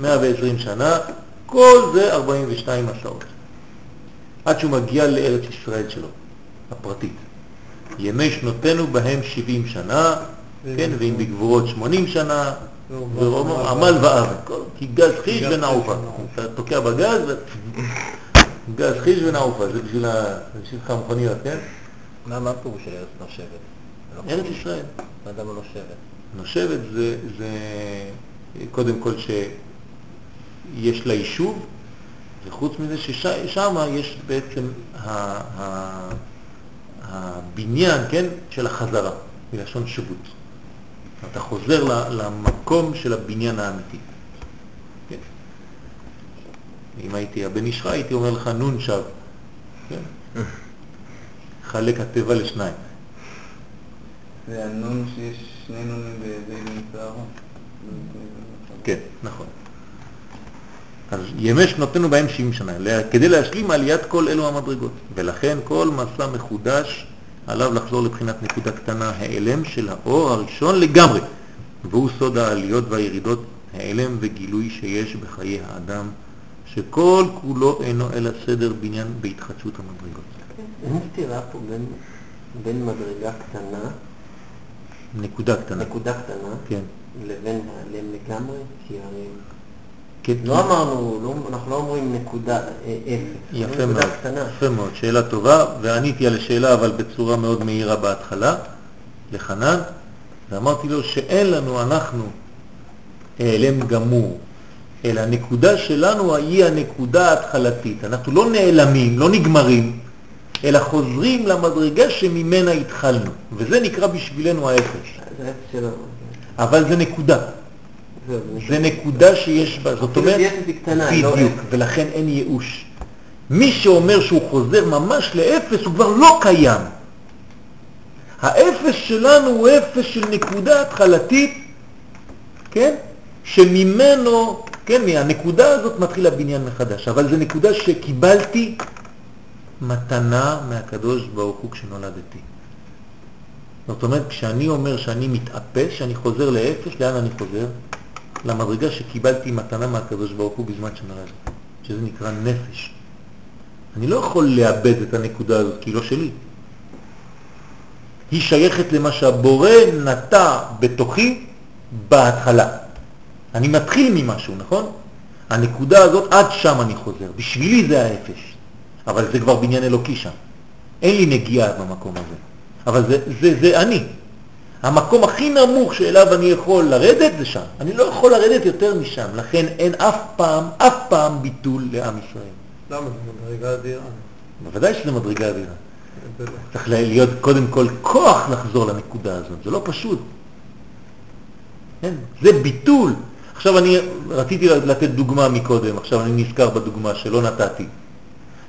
120 שנה, כל זה 42 מסעות. עד שהוא מגיע לארץ ישראל שלו, הפרטית. ימי שנותינו בהם 70 שנה, כן, ואם בגבורות 80 שנה, ורומם עמל ואבל, כל- כי גז חיש ונעופה. אתה תוקע בגז, גז חיש ונעופה, זה בשביל המכוניות, כן? מה הפירוש של ארץ נושבת? לא ארץ. ישראל. לא נושבת? נושבת זה, זה קודם כל שיש לה יישוב, וחוץ מזה ששם יש בעצם הבניין, כן, של החזרה, מלשון שבות. אתה חוזר למקום של הבניין האמיתי. כן. אם הייתי הבן איש חי, הייתי אומר לך נון שב. כן. חלק התיבה לשניים. זה הנון שיש שני נונים באיזה נמצא. כן, נכון. אז ימי שנותינו בהם 70 שנה, כדי להשלים עליית כל אלו המדרגות. ולכן כל מסע מחודש עליו לחזור לבחינת נקודה קטנה, העלם של האור הראשון לגמרי. והוא סוד העליות והירידות, העלם וגילוי שיש בחיי האדם, שכל כולו אינו אלא סדר בניין בהתחדשות המדרגות. אין סתירה פה בין, בין מדרגה קטנה, נקודה קטנה. נקודה קטנה, כן. לבין העלם לגמרי, כי הרי כן. לא אמרנו, לא, אנחנו לא אומרים נקודה אה, אפס, יפה מאוד, קטנה. יפה מאוד, שאלה טובה, ועניתי על השאלה אבל בצורה מאוד מהירה בהתחלה, לחנן, ואמרתי לו שאין לנו, אנחנו, העלם גמור, אלא הנקודה שלנו היא הנקודה ההתחלתית. אנחנו לא נעלמים, לא נגמרים, אלא חוזרים למדרגה שממנה התחלנו, וזה נקרא בשבילנו האפס. זה אפס שלנו. אבל זה נקודה, זה נקודה שיש בה, זאת אומרת, לא בדיוק. ולכן אין ייאוש. מי שאומר שהוא חוזר ממש לאפס, הוא כבר לא קיים. האפס שלנו הוא אפס של נקודה התחלתית, כן? שממנו, כן, מהנקודה הזאת מתחיל הבניין מחדש, אבל זו נקודה שקיבלתי מתנה מהקדוש ברוך הוא כשנולדתי. זאת אומרת, כשאני אומר שאני מתאפס, שאני חוזר לאפס, לאן אני חוזר? למדרגה שקיבלתי מתנה מהקדוש ברוך הוא בזמן שנולדתי, שזה נקרא נפש. אני לא יכול לאבד את הנקודה הזאת, כי היא לא שלי. היא שייכת למה שהבורא נטע בתוכי בהתחלה. אני מתחיל ממשהו, נכון? הנקודה הזאת, עד שם אני חוזר. בשבילי זה האפס, אבל זה כבר בניין אלוקי שם. אין לי נגיעה במקום הזה, אבל זה, זה, זה אני. המקום הכי נמוך שאליו אני יכול לרדת זה שם. אני לא יכול לרדת יותר משם, לכן אין אף פעם, אף פעם ביטול לעם ישראל. למה זה מדרגה אדירה? בוודאי שזה מדרגה אדירה. לא. צריך להיות קודם כל כוח לחזור לנקודה הזאת, זה לא פשוט. כן? זה ביטול. עכשיו אני רציתי לתת דוגמה מקודם, עכשיו אני נזכר בדוגמה שלא נתתי.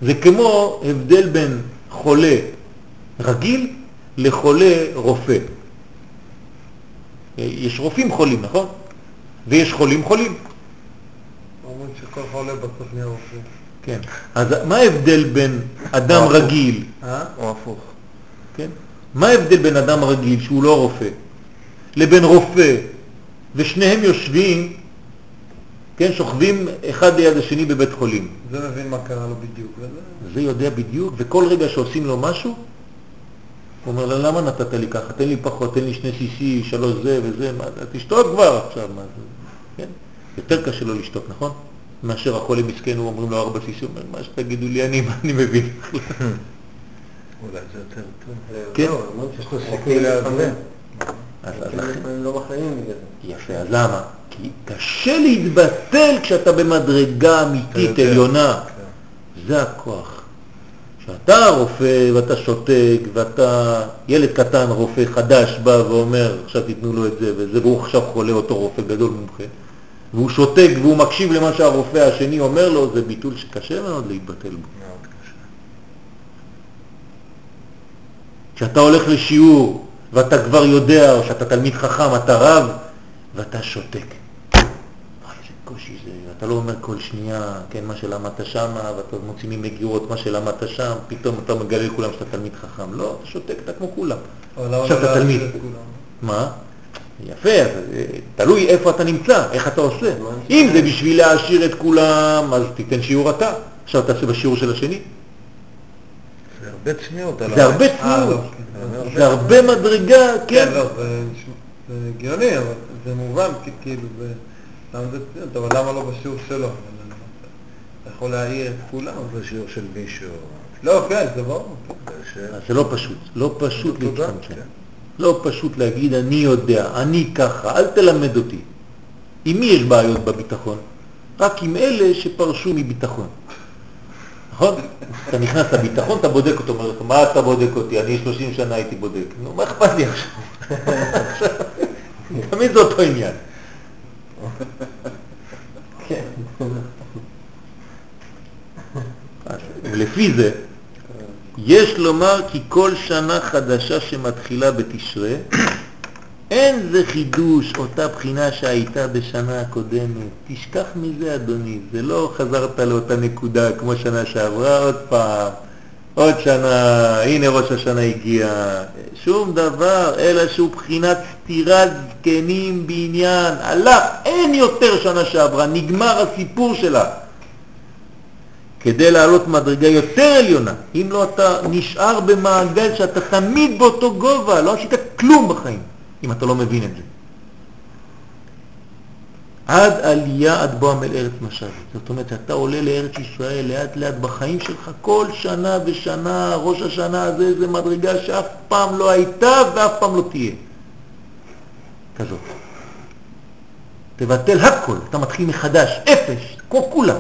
זה כמו הבדל בין חולה רגיל לחולה רופא. יש רופאים חולים, נכון? ויש חולים חולים. אומרים שכל חולה בסוף נהיה רופא. כן. אז מה ההבדל בין אדם. רגיל, אה? או הפוך. כן? מה ההבדל בין אדם רגיל שהוא לא רופא לבין רופא ושניהם יושבים, כן, שוכבים אחד ליד השני בבית חולים. זה מבין מה קרה לו בדיוק. זה יודע בדיוק, וכל רגע שעושים לו משהו, הוא אומר לו, למה נתת לי ככה? תן לי פחות, תן לי שני CC, שלוש זה וזה, מה, תשתוק כבר עכשיו, מה זה, כן? יותר קשה לו לשתוק, נכון? מאשר החולה מסכן, הוא אומרים לו ארבע CC, הוא אומר, מה שתגידו לי, אני, מה אני מבין? אולי זה יותר טוב. כן. לא, אומרים שיש לו אוקיי, סיכוי להבין. להתחמם. אז כי לכן- לפעמים לא מחלימים בגלל זה. יפה, אז למה? כי קשה להתבטל כשאתה במדרגה אמיתית. עליונה. זה הכוח. כשאתה רופא ואתה שותק ואתה ילד קטן, רופא חדש בא ואומר, עכשיו תיתנו לו את זה וזה, והוא עכשיו חולה אותו רופא גדול מומחה, והוא שותק והוא מקשיב למה שהרופא השני אומר לו, זה ביטול שקשה מאוד להתבטל בו. כשאתה הולך לשיעור ואתה כבר יודע, או שאתה תלמיד חכם, אתה רב, ואתה שותק. אוי, איזה קושי זה, אתה לא אומר כל שנייה, כן, מה שלמדת שם, ואתה מוציא ממגירות מה שלמדת שם, פתאום אתה מגלה לכולם שאתה תלמיד חכם. לא, אתה שותק, אתה כמו כולם. אבל למה עכשיו לא אתה תלמיד. מה? יפה, אז, אה, תלוי איפה אתה נמצא, איך אתה עושה. מה אם זה בשביל להעשיר את כולם, אז תיתן שיעור אתה. עכשיו תעשה בשיעור של השני. זה הרבה צניעות. על זה ה- הרבה אה, צניעות, לא. זה הרבה מדרגה, כן. כן, לא, זה זה הגיוני, אבל זה מובן, כאילו, זה... למה זה צניעות? אבל למה לא בשיעור שלו? אתה יכול להעיר את כולם. בשיעור של מישהו. לא, כן, זה ברור. אז זה לא פשוט, לא פשוט להצטמצם. כן. לא פשוט להגיד, אני יודע, אני ככה, אל תלמד אותי. עם מי יש בעיות בביטחון? רק עם אלה שפרשו מביטחון. נכון? אתה נכנס לביטחון, אתה בודק אותו, אומר לך, מה אתה בודק אותי? אני 30 שנה הייתי בודק. נו, מה אכפת לי עכשיו? תמיד זה אותו עניין. כן. ולפי זה, יש לומר כי כל שנה חדשה שמתחילה בתשרה, אין זה חידוש אותה בחינה שהייתה בשנה הקודמת. תשכח מזה, אדוני. זה לא חזרת לאותה נקודה כמו שנה שעברה עוד פעם. עוד שנה, הנה ראש השנה הגיע. שום דבר, אלא שהוא בחינת סתירת זקנים בעניין. הלך, אין יותר שנה שעברה, נגמר הסיפור שלה. כדי לעלות מדרגה יותר עליונה. אם לא, אתה נשאר במעגל שאתה תמיד באותו גובה, לא עשית כלום בחיים, אם אתה לא מבין את זה. עד עלייה עד בוא עמל ארץ משאבית. זאת אומרת שאתה עולה לארץ ישראל לאט לאט בחיים שלך, כל שנה ושנה, ראש השנה הזה זה מדרגה שאף פעם לא הייתה ואף פעם לא תהיה. כזאת. תבטל הכל, אתה מתחיל מחדש, אפס, כמו כולם.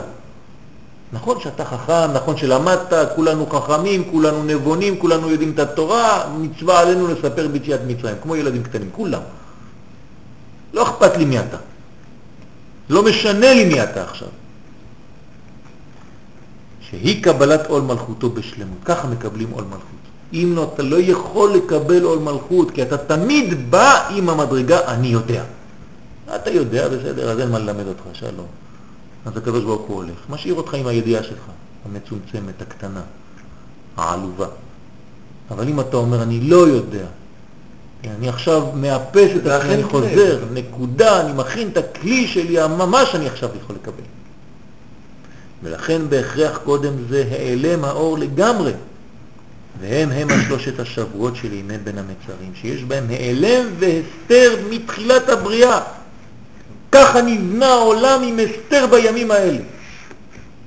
נכון שאתה חכם, נכון שלמדת, כולנו חכמים, כולנו נבונים, כולנו יודעים את התורה, מצווה עלינו לספר ביציאת מצרים, כמו ילדים קטנים, כולם. לא אכפת לי מי אתה. לא משנה לי מי אתה עכשיו. שהיא קבלת עול מלכותו בשלמות, ככה מקבלים עול מלכות. אם לא, אתה לא יכול לקבל עול מלכות, כי אתה תמיד בא עם המדרגה, אני יודע. אתה יודע, בסדר, אז אין מה ללמד אותך, שלום. אז הקדוש ברוך הוא הולך. משאיר אותך עם הידיעה שלך, המצומצמת, הקטנה, העלובה. אבל אם אתה אומר, אני לא יודע, אני עכשיו מאפס את עצמי, אני חוזר, נקודה, אני מכין את הכלי שלי, ממש אני עכשיו יכול לקבל. ולכן בהכרח קודם זה העלם האור לגמרי. והם הם השלושת השבועות של ימי בין המצרים, שיש בהם העלם והסתר מתחילת הבריאה. ככה נבנה העולם עם הסתר בימים האלה.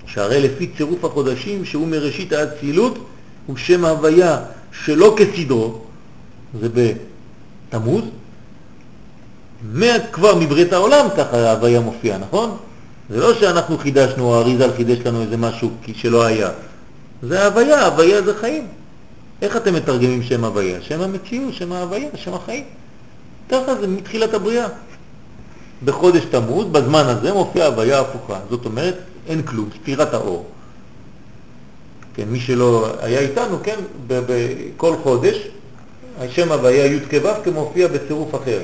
שהרי לפי צירוף החודשים, שהוא מראשית האצילות, הוא שם הוויה שלא כסדרו, זה בתמוז, כבר מברית העולם ככה ההוויה מופיע, נכון? זה לא שאנחנו חידשנו, האריזל חידש לנו איזה משהו שלא היה. זה הוויה, הוויה זה חיים. איך אתם מתרגמים שם הוויה? שם המציאות, שם ההוויה, שם החיים. ככה זה מתחילת הבריאה. בחודש תמוז, בזמן הזה מופיעה הוויה הפוכה. זאת אומרת, אין כלום, ספירת האור. כן, מי שלא היה איתנו, כן, בכל חודש, השם הוויה י' כו' כמופיע בצירוף אחר.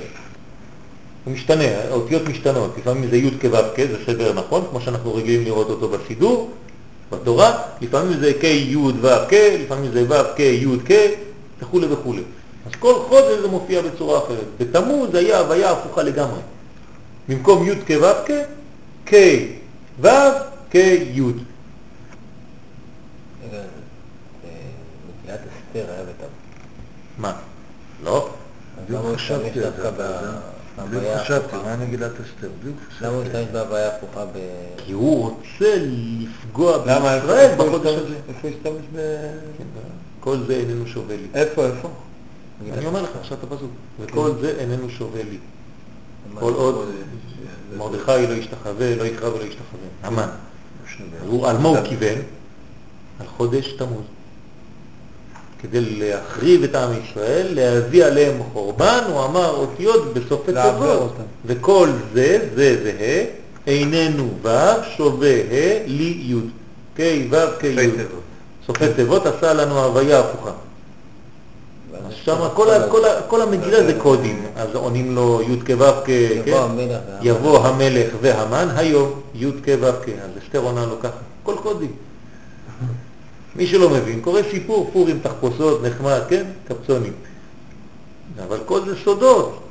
הוא משתנה, האותיות משתנות, לפעמים זה י' כו' כ', זה סדר נכון, כמו שאנחנו רגילים לראות אותו בסידור, בתורה, לפעמים זה כ' י' ו' כ', לפעמים זה ו' כ' י' כ', וכו' וכו'. אז כל חודש זה מופיע בצורה אחרת. בתמוז היה הוויה הפוכה לגמרי. במקום י' כ' ו' כ', כ' ו' כ' י'. מגילת אסתר היה. מה? לא? בדיוק חשבתי על זה. בדיוק חשבתי, מה מגילת אסתר? בדיוק חשבתי. למה הוא השתמש בהוויה הפוכה ב... כי הוא רוצה לפגוע? בישראל בחודש הזה. איפה הוא השתמש ב... כן, כל זה איננו שווה לי. איפה, איפה? אני אומר לך עכשיו את הפסוק, וכל זה איננו שווה לי. כל עוד מרדכי לא ישתחווה, לא יקרא ולא ישתחווה. המן. על מה הוא כיוון? על חודש תמוז. כדי להחריב את עם ישראל, להביא עליהם חורבן, הוא אמר אותיות בסופי תיבות. וכל זה, זה וה', איננו ו' שווה ה' לי י'. כ' ו' כ' י'. סופי תיבות עשה לנו הוויה הפוכה. אז שם כל, ה- ה- המגילה זה קודים, אז עונים לו י' כו' כ', יבוא כן? המלך והמן. יבוא המלך והמן, היום י' כ' ו' כ', אז אסתר עונה לו ככה, כל קודים. מי שלא מבין, קורא סיפור, פורים תחפושות, נחמד, כן? קפצונים. אבל כל זה סודות.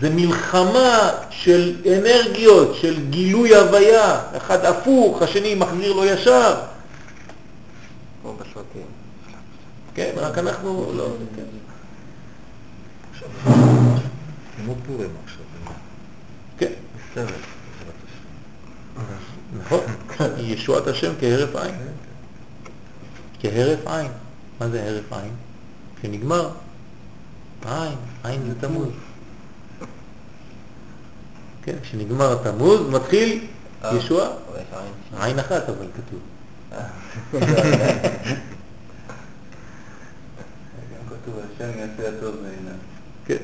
זה מלחמה של אנרגיות, של גילוי הוויה, אחד הפוך, השני מחזיר לו ישר. כמו בסרטים. כן, רק אנחנו לא... כן. כמו פורים עכשיו. כן. נכון. ישועת השם כהרף עין. כהרף עין. מה זה הרף עין? כשנגמר. עין, עין זה תמוז. כן, כשנגמר תמוז מתחיל אה. ישועה. אבל יש עין. אחת אבל כתוב. בעיניו. כן.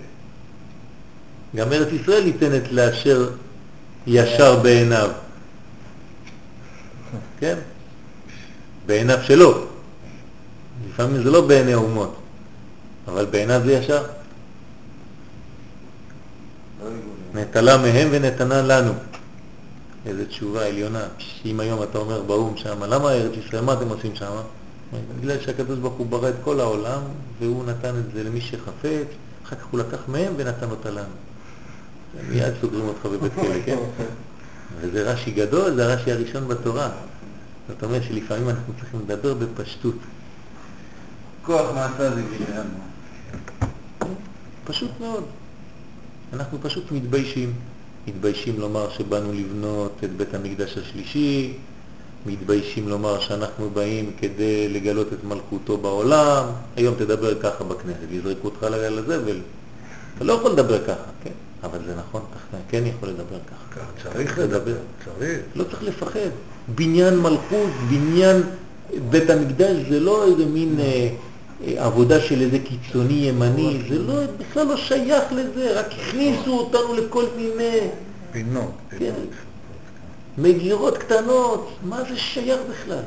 גם ארץ ישראל ניתנת לאשר ישר בעיניו. כן? בעיניו שלו. לפעמים זה לא בעיני האומות, אבל בעיניו זה ישר. נטלה מהם ונתנה לנו. איזו תשובה עליונה. אם היום אתה אומר באו"ם שם, למה ארץ ישראל, מה אתם עושים שם? בגלל שהקדוש ברוך הוא ברא את כל העולם, והוא נתן את זה למי שחפץ, אחר כך הוא לקח מהם ונתן אותה לנו. מיד סוגרים אותך בבית כלא, כן? וזה רש"י גדול, זה הרש"י הראשון בתורה. זאת אומרת שלפעמים אנחנו צריכים לדבר בפשטות. כוח מעשה זה גישרנו. פשוט מאוד. אנחנו פשוט מתביישים. מתביישים לומר שבאנו לבנות את בית המקדש השלישי, מתביישים לומר שאנחנו באים כדי לגלות את מלכותו בעולם. היום תדבר ככה בכנסת, יזרקו אותך לזבל. אתה לא יכול לדבר ככה, כן? אבל זה נכון, אתה כן יכול לדבר ככה. צריך לדבר, צריך. לא צריך לפחד. בניין מלכות, בניין בית המקדש, זה לא איזה מין אה, עבודה של איזה קיצוני ימני, זה לא, בכלל לא שייך לזה, רק הכניסו אותנו לכל מיני פינות, כן. פינות. מגירות קטנות, מה זה שייך בכלל?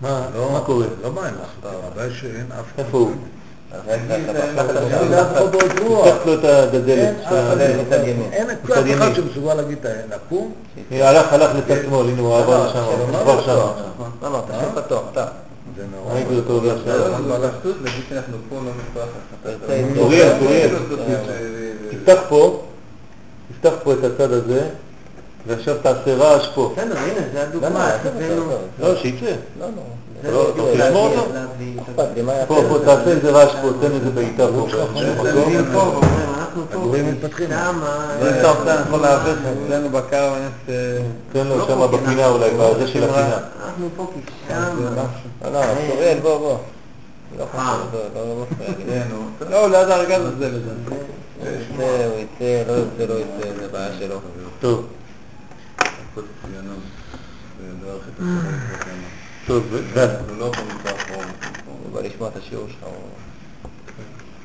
מה, לא, מה קורה? לא לעשות, הבעיה שאין אף אחד. איפה הוא? לו את הדלת. אין אף ימין. אחד שמסוגל להגיד את ה- לקום, הלך, הלך לצד שמאל, הנה הוא עבר לשם, הוא כבר שם. לא, לא, תשאיר פתוח, אתה. זה נורא. ראיתי אותו עובר שם. אוריאל, אוריאל, תפתח פה, תפתח פה את הצד הזה, ועכשיו תעשה רעש פה. בסדר, הנה, זה הדוגמה. לא, שיצא. לא, לא. אתה לא- רוצה לשמור אותו? פה, פה, תעשה איזה רעש פה, תן איזה בעיטה פה. הגורים מתפתחים. שמה, אם אתה יכול להעביר אצלנו בקר. תן לו שם בפינה אולי, בזה של הפינה. אנחנו פה כי שמה. לא, לא, אוריאל, בוא, בוא. לא אה. חשוב, לא, לא מפריע לי. לא, ליד הארגז הזה לזה. הוא יצא, הוא יצא, לא יוצא, לא יוצא, זה בעיה שלו. טוב, טוב. אנחנו לא יכולים פה. הוא לשמוע את השיעור שלך.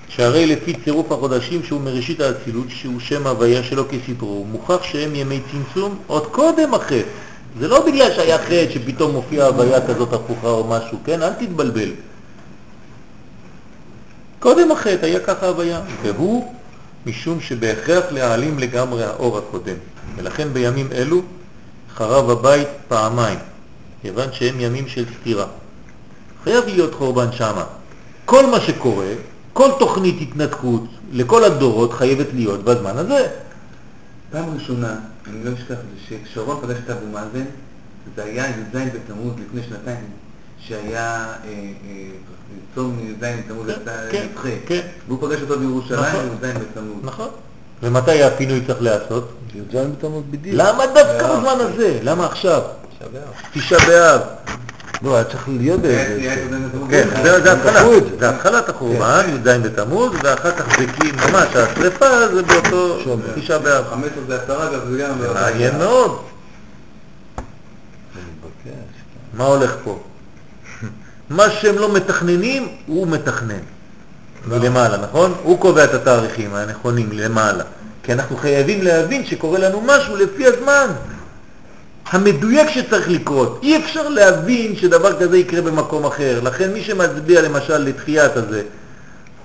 שהרי לפי צירוף החודשים שהוא מראשית האצילות, שהוא שם הוויה שלו כספרו, מוכח שהם ימי צמצום עוד קודם החטא. זה לא בגלל שהיה חטא שפתאום מופיעה הוויה כזאת הפוכה או משהו, כן? אל תתבלבל. קודם החטא היה ככה הוויה, והוא משום שבהכרח להעלים לגמרי האור הקודם. ולכן בימים אלו חרב הבית פעמיים, כיוון שהם ימים של סתירה. חייב להיות חורבן שמה. כל מה שקורה, כל תוכנית התנתקות לכל הדורות חייבת להיות בזמן הזה. פעם ראשונה, אני לא אשכח את זה, שכשרון פגש את אבו מאזן, זה היה י"ז בתמוז לפני שנתיים, שהיה אה, אה, צום י"ז בתמוז כן, כן. כן. והוא פגש אותו בירושלים נכון. י"ז בתמוז. נכון. ומתי הפינוי צריך להיעשות? י"ז בתמוז בדיוק. למה דווקא בזמן הזה? למה עכשיו? תשעה באב. לא, היה צריך להיות היה- באיזה... י"ז בתמוז. כן, זה התחלה. זה. התחלת החורבן, י"ז בתמוז, ואחר כך זה כי ממש השרפה זה באותו תשעה באב. 15 זה עשרה, זה גם... מעניין מאוד. מה הולך פה? מה שהם לא מתכננים, הוא מתכנן. מלמעלה, נכון? הוא קובע את התאריכים הנכונים למעלה. כי אנחנו חייבים להבין שקורה לנו משהו לפי הזמן. המדויק שצריך לקרות. אי אפשר להבין שדבר כזה יקרה במקום אחר. לכן מי שמצביע למשל לתחיית הזה,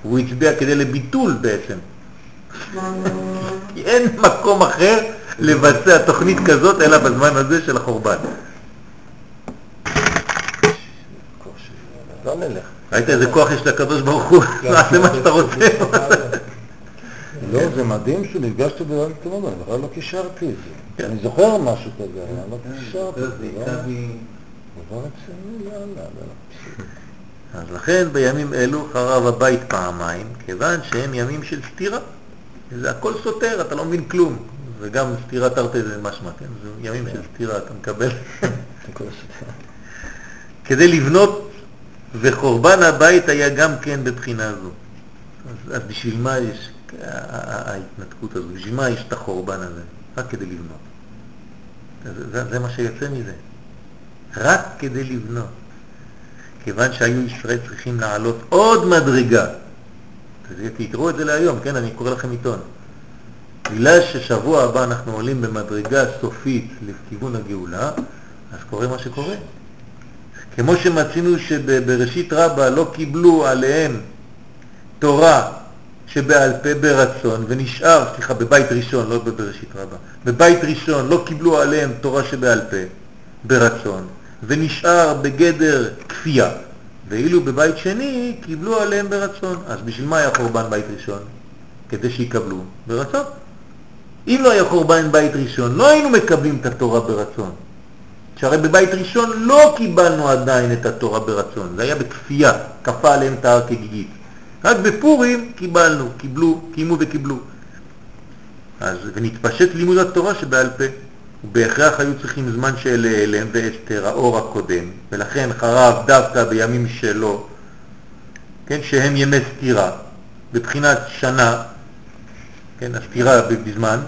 הוא הצביע כדי לביטול בעצם. כי אין מקום אחר לבצע תוכנית כזאת אלא בזמן הזה של החורבן. לא. ראית איזה כוח יש לקדוש ברוך הוא? תעשה מה שאתה רוצה. לא, זה מדהים שנפגשתי תמוז, אני בכלל לא קישרתי את זה. אני זוכר משהו כזה, אבל לא זה זה. לא? היכה בי... דבר רציני, יאללה, לא. אז לכן בימים אלו חרב הבית פעמיים, כיוון שהם ימים של סתירה. זה הכל סותר, אתה לא מבין כלום. וגם סתירה תרתי זה משמע, כן? זה ימים של סתירה, אתה מקבל. כדי לבנות, וחורבן הבית היה גם כן בבחינה זו. אז, אז בשביל מה יש ההתנתקות הזו? בשביל מה יש את החורבן הזה? רק כדי לבנות. זה, זה, מה שיוצא מזה. רק כדי לבנות. כיוון שהיו ישראל צריכים לעלות עוד מדרגה. תקראו את זה להיום, כן? אני קורא לכם עיתון. בגלל ששבוע הבא אנחנו עולים במדרגה סופית לכיוון הגאולה, אז קורה מה שקורה. כמו שמצינו שבראשית רבה לא קיבלו עליהם תורה שבעל פה ברצון, ונשאר, סליחה, בבית ראשון, לא בבראשית רבה, בבית ראשון לא קיבלו עליהם תורה שבעל פה ברצון, ונשאר בגדר כפייה, ואילו בבית שני קיבלו עליהם ברצון. אז בשביל מה היה חורבן בית ראשון? כדי שיקבלו ברצון. אם לא היה חורבן בית ראשון, לא היינו מקבלים את התורה ברצון. שהרי בבית ראשון לא קיבלנו עדיין את התורה ברצון, זה היה בכפייה, כפה עליהם את ההר כגיגית. רק בפורים קיבלנו, קיבלו, קיימו וקיבלו. אז, ונתפשט לימוד התורה שבעל פה. ובהכרח היו צריכים זמן של העלם ואסתר, האור הקודם, ולכן חרב דווקא בימים שלו, כן, שהם ימי סתירה, בבחינת שנה, כן, הסתירה בזמן,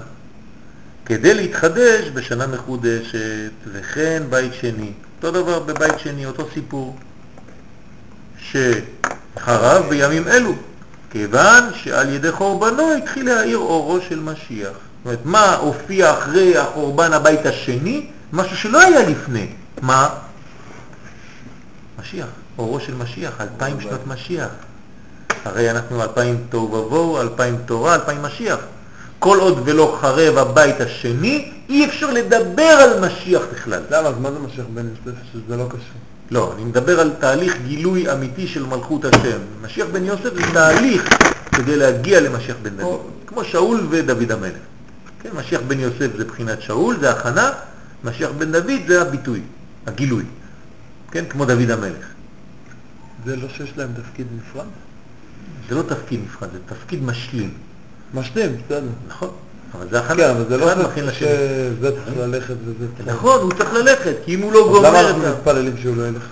כדי להתחדש בשנה מחודשת, וכן בית שני. אותו דבר בבית שני, אותו סיפור, שחרב בימים אלו, כיוון שעל ידי חורבנו התחיל להאיר אורו של משיח. זאת אומרת, מה הופיע אחרי החורבן הבית השני? משהו שלא היה לפני. מה? משיח, אורו של משיח, אלפיים שנות משיח. הרי אנחנו אלפיים תוהו ובוהו, אלפיים תורה, אלפיים משיח. כל עוד ולא חרב הבית השני, אי אפשר לדבר על משיח בכלל. למה? אז מה זה משיח בן יוסף שזה לא קשור? לא, אני מדבר על תהליך גילוי אמיתי של מלכות השם. משיח בן יוסף זה תהליך כדי להגיע למשיח בן דוד, כמו שאול ודוד המלך. כן, משיח בן יוסף זה בחינת שאול, זה הכנה, משיח בן דוד זה הביטוי, הגילוי. כן, כמו דוד המלך. זה לא שיש להם תפקיד נפרד? זה לא תפקיד נפרד, זה תפקיד משלים. משלים, בסדר. נכון, אבל זה הכנה. כן, אבל זה לא. שזה צריך ללכת וזה צריך... נכון, הוא צריך ללכת, כי אם הוא לא למה גומר אנחנו את ה... מתפללים שהוא לא ילך?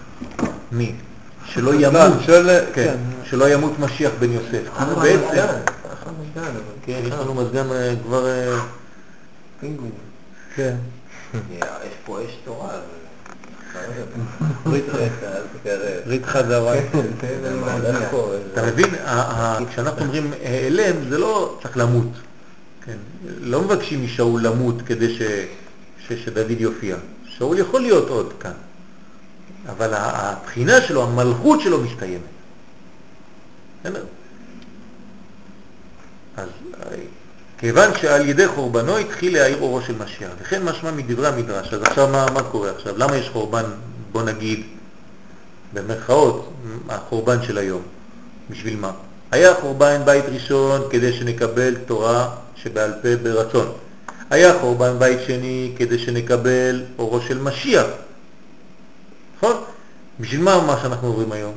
מי? שלא לא, ימות. כן, כן. שלא ימות משיח בן יוסף. הוא בעצם. כן, יש לנו מזגן אה, כבר... אה, פינגווין. כן. יש פה אש תורה, ברית אל תקרב. ברית חדרה. אתה מבין, כשאנחנו אומרים העלם, זה לא צריך למות. כן? לא מבקשים משאול למות כדי ש, ש, שדוד יופיע. שאול יכול להיות עוד כאן, אבל הבחינה שלו, המלכות שלו מסתיימת. אז אה, כיוון שעל ידי חורבנו התחיל להאיר אורו של משיח, וכן משמע מדברי המדרש. אז עכשיו מה, מה קורה עכשיו? למה יש חורבן, בוא נגיד, במרכאות, החורבן של היום? בשביל מה? היה חורבן בית ראשון כדי שנקבל תורה שבעל פה ברצון. היה חורבן בית שני כדי שנקבל אורו של משיח. נכון? בשביל מה מה שאנחנו עוברים היום?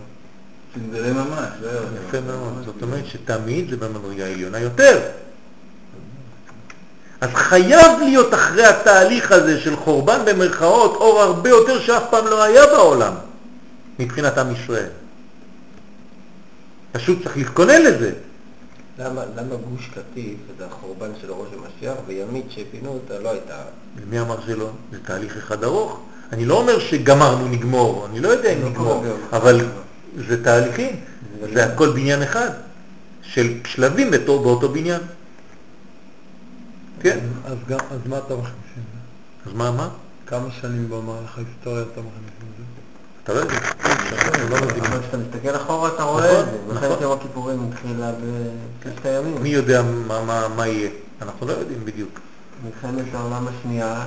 שנגלה ממש, לא יפה מאוד. זאת אומרת שתמיד זה במדרגה העליונה יותר. אז חייב להיות אחרי התהליך הזה של חורבן במרכאות אור הרבה יותר שאף פעם לא היה בעולם מבחינת עם ישראל. פשוט צריך להתכונן לזה. למה למה גוש קטיף זה החורבן של ראש המשיח, וימית שפינו אותה לא הייתה... מי אמר שלא? זה תהליך אחד ארוך. אני לא אומר שגמרנו, נגמור, אני לא יודע אם לא נגמור, קורה ביום. אבל זה תהליכים, זה הכל בניין אחד, של שלבים באותו, בניין. כן, אז מה אתה מכניס? אז מה, מה? כמה שנים במהלך ההיסטוריה אתה מכניס? אתה לא יודע, אנחנו לא. אבל כשאתה מסתכל אחורה אתה רואה את זה, נכון, מלחמת נכון. יום הכיפורים התחילה בששת הימים. מי יודע מה, יהיה? אנחנו לא יודעים בדיוק. מלחמת העולם השנייה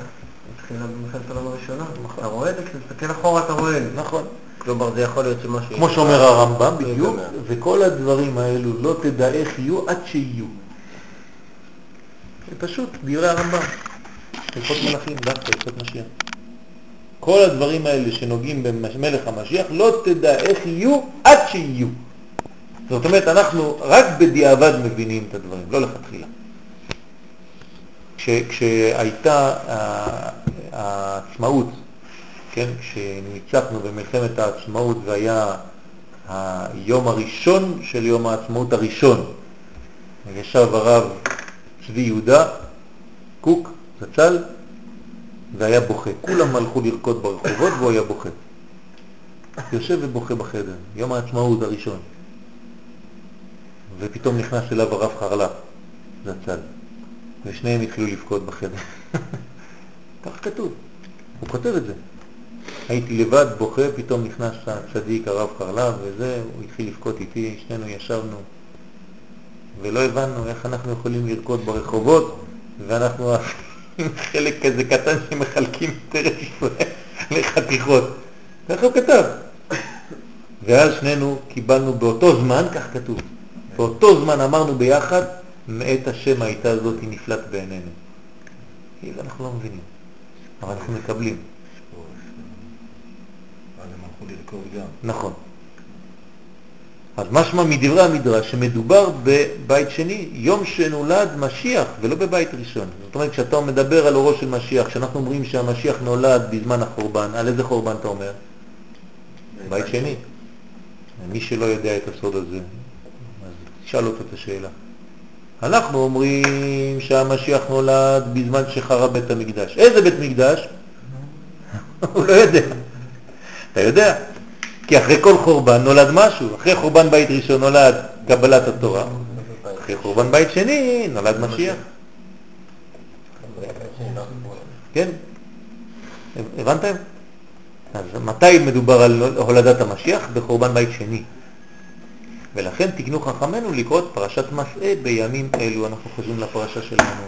התחילה במלחמת העולם הראשונה. אתה רואה את זה, כשאתה מסתכל אחורה אתה רואה את זה. נכון. כלומר זה יכול להיות שמשהו... כמו שאומר הרמב"ם לא בדיוק. וכל הדברים האלו לא תדע איך יהיו עד שיהיו. זה פשוט דברי הרמב"ם. הלכות מלאכים, דווקא הלכות משיח. כל הדברים האלה שנוגעים במלך המשיח לא תדע איך יהיו עד שיהיו. זאת אומרת, אנחנו רק בדיעבד מבינים את הדברים, לא לכתחילה. כש, כשהייתה העצמאות, כן, כשניצחנו במלחמת העצמאות והיה היום הראשון של יום העצמאות הראשון, ישב הרב צבי יהודה, קוק, זצ"ל, והיה בוכה. כולם הלכו לרקוד ברחובות והוא היה בוכה. יושב ובוכה בחדר, יום העצמאות הראשון. ופתאום נכנס אליו הרב חרל"פ, זצ"ל, ושניהם התחילו לבכות בחדר. כך כתוב, הוא כותב את זה. הייתי לבד בוכה, פתאום נכנס הצדיק הרב חרל"פ וזה, הוא התחיל לבכות איתי, שנינו ישבנו, ולא הבנו איך אנחנו יכולים לרקוד ברחובות, ואנחנו חלק כזה קטן שמחלקים את ארץ ישראל לחתיכות. ככה הוא כתב. ואז שנינו קיבלנו באותו זמן, כך כתוב, באותו זמן אמרנו ביחד, מאת השם הייתה זאת היא נפלט בעינינו. כאילו אנחנו לא מבינים, אבל אנחנו מקבלים. נכון. אז משמע מדברי המדרש שמדובר בבית שני, יום שנולד משיח ולא בבית ראשון. זאת אומרת, כשאתה מדבר על אורו של משיח, כשאנחנו אומרים שהמשיח נולד בזמן החורבן, על איזה חורבן אתה אומר? בית שני. מי שלא יודע את הסוד הזה, אז תשאל אותו את השאלה. אנחנו אומרים שהמשיח נולד בזמן שחרב בית המקדש. איזה בית מקדש? הוא לא יודע. אתה יודע? כי אחרי כל חורבן נולד משהו. אחרי חורבן בית ראשון נולד קבלת התורה. אחרי חורבן בית שני נולד משיח. כן? הבנתם? אז מתי מדובר על הולדת המשיח? בחורבן בית שני. ולכן תקנו חכמינו לקרוא את פרשת מסעה בימים אלו, אנחנו חוזרים לפרשה שלנו.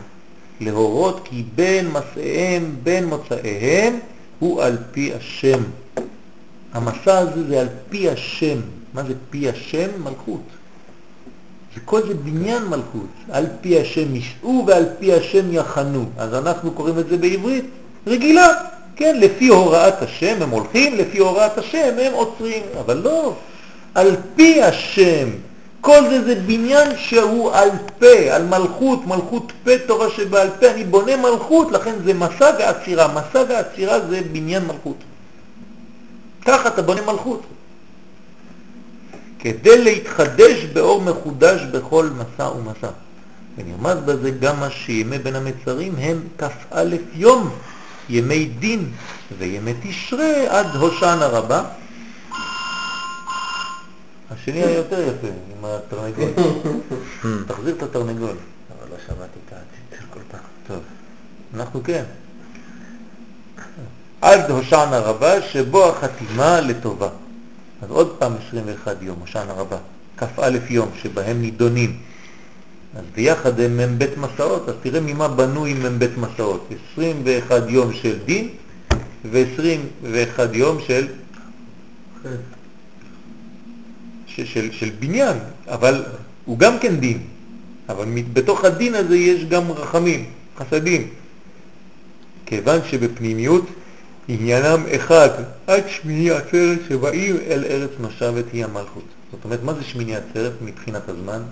להורות כי בין מסעיהם, בין מוצאיהם, הוא על פי השם. המסע הזה זה על פי השם. מה זה פי השם? מלכות. וכל זה בניין מלכות. על פי השם ישעו ועל פי השם יחנו. אז אנחנו קוראים את זה בעברית רגילה. כן, לפי הוראת השם הם הולכים, לפי הוראת השם הם עוצרים. אבל לא, על פי השם. כל זה זה בניין שהוא על פה, על מלכות, מלכות פה תורה שבעל פה. אני בונה מלכות, לכן זה מסע ועצירה. מסע ועצירה זה בניין מלכות. ככה אתה בונה מלכות. כדי להתחדש באור מחודש בכל מסע ומסע. ונרמז בזה גם מה שימי בין המצרים הם כ"א יום, ימי דין וימי תשרה עד הושענא רבה. השני היה יותר יפה, עם התרנגול. תחזיר את התרנגול. אבל לא שמעתי את הצלצול כל פעם. טוב, אנחנו כן. עד הושענא רבה שבו החתימה לטובה. אז עוד פעם 21 יום, הושענא רבה, כ"א יום שבהם נידונים. אז ביחד הם מ"ב מסעות, אז תראה ממה בנוי מ"ב מסעות. 21 יום של דין ו-21 יום של, של, של, של בניין, אבל הוא גם כן דין. אבל בתוך הדין הזה יש גם רחמים, חסדים. כיוון שבפנימיות עניינם אחד, עד שמיני עצרת שבאים אל ארץ משבת היא המלכות. זאת אומרת, מה זה שמיני עצרת מבחינת הזמן?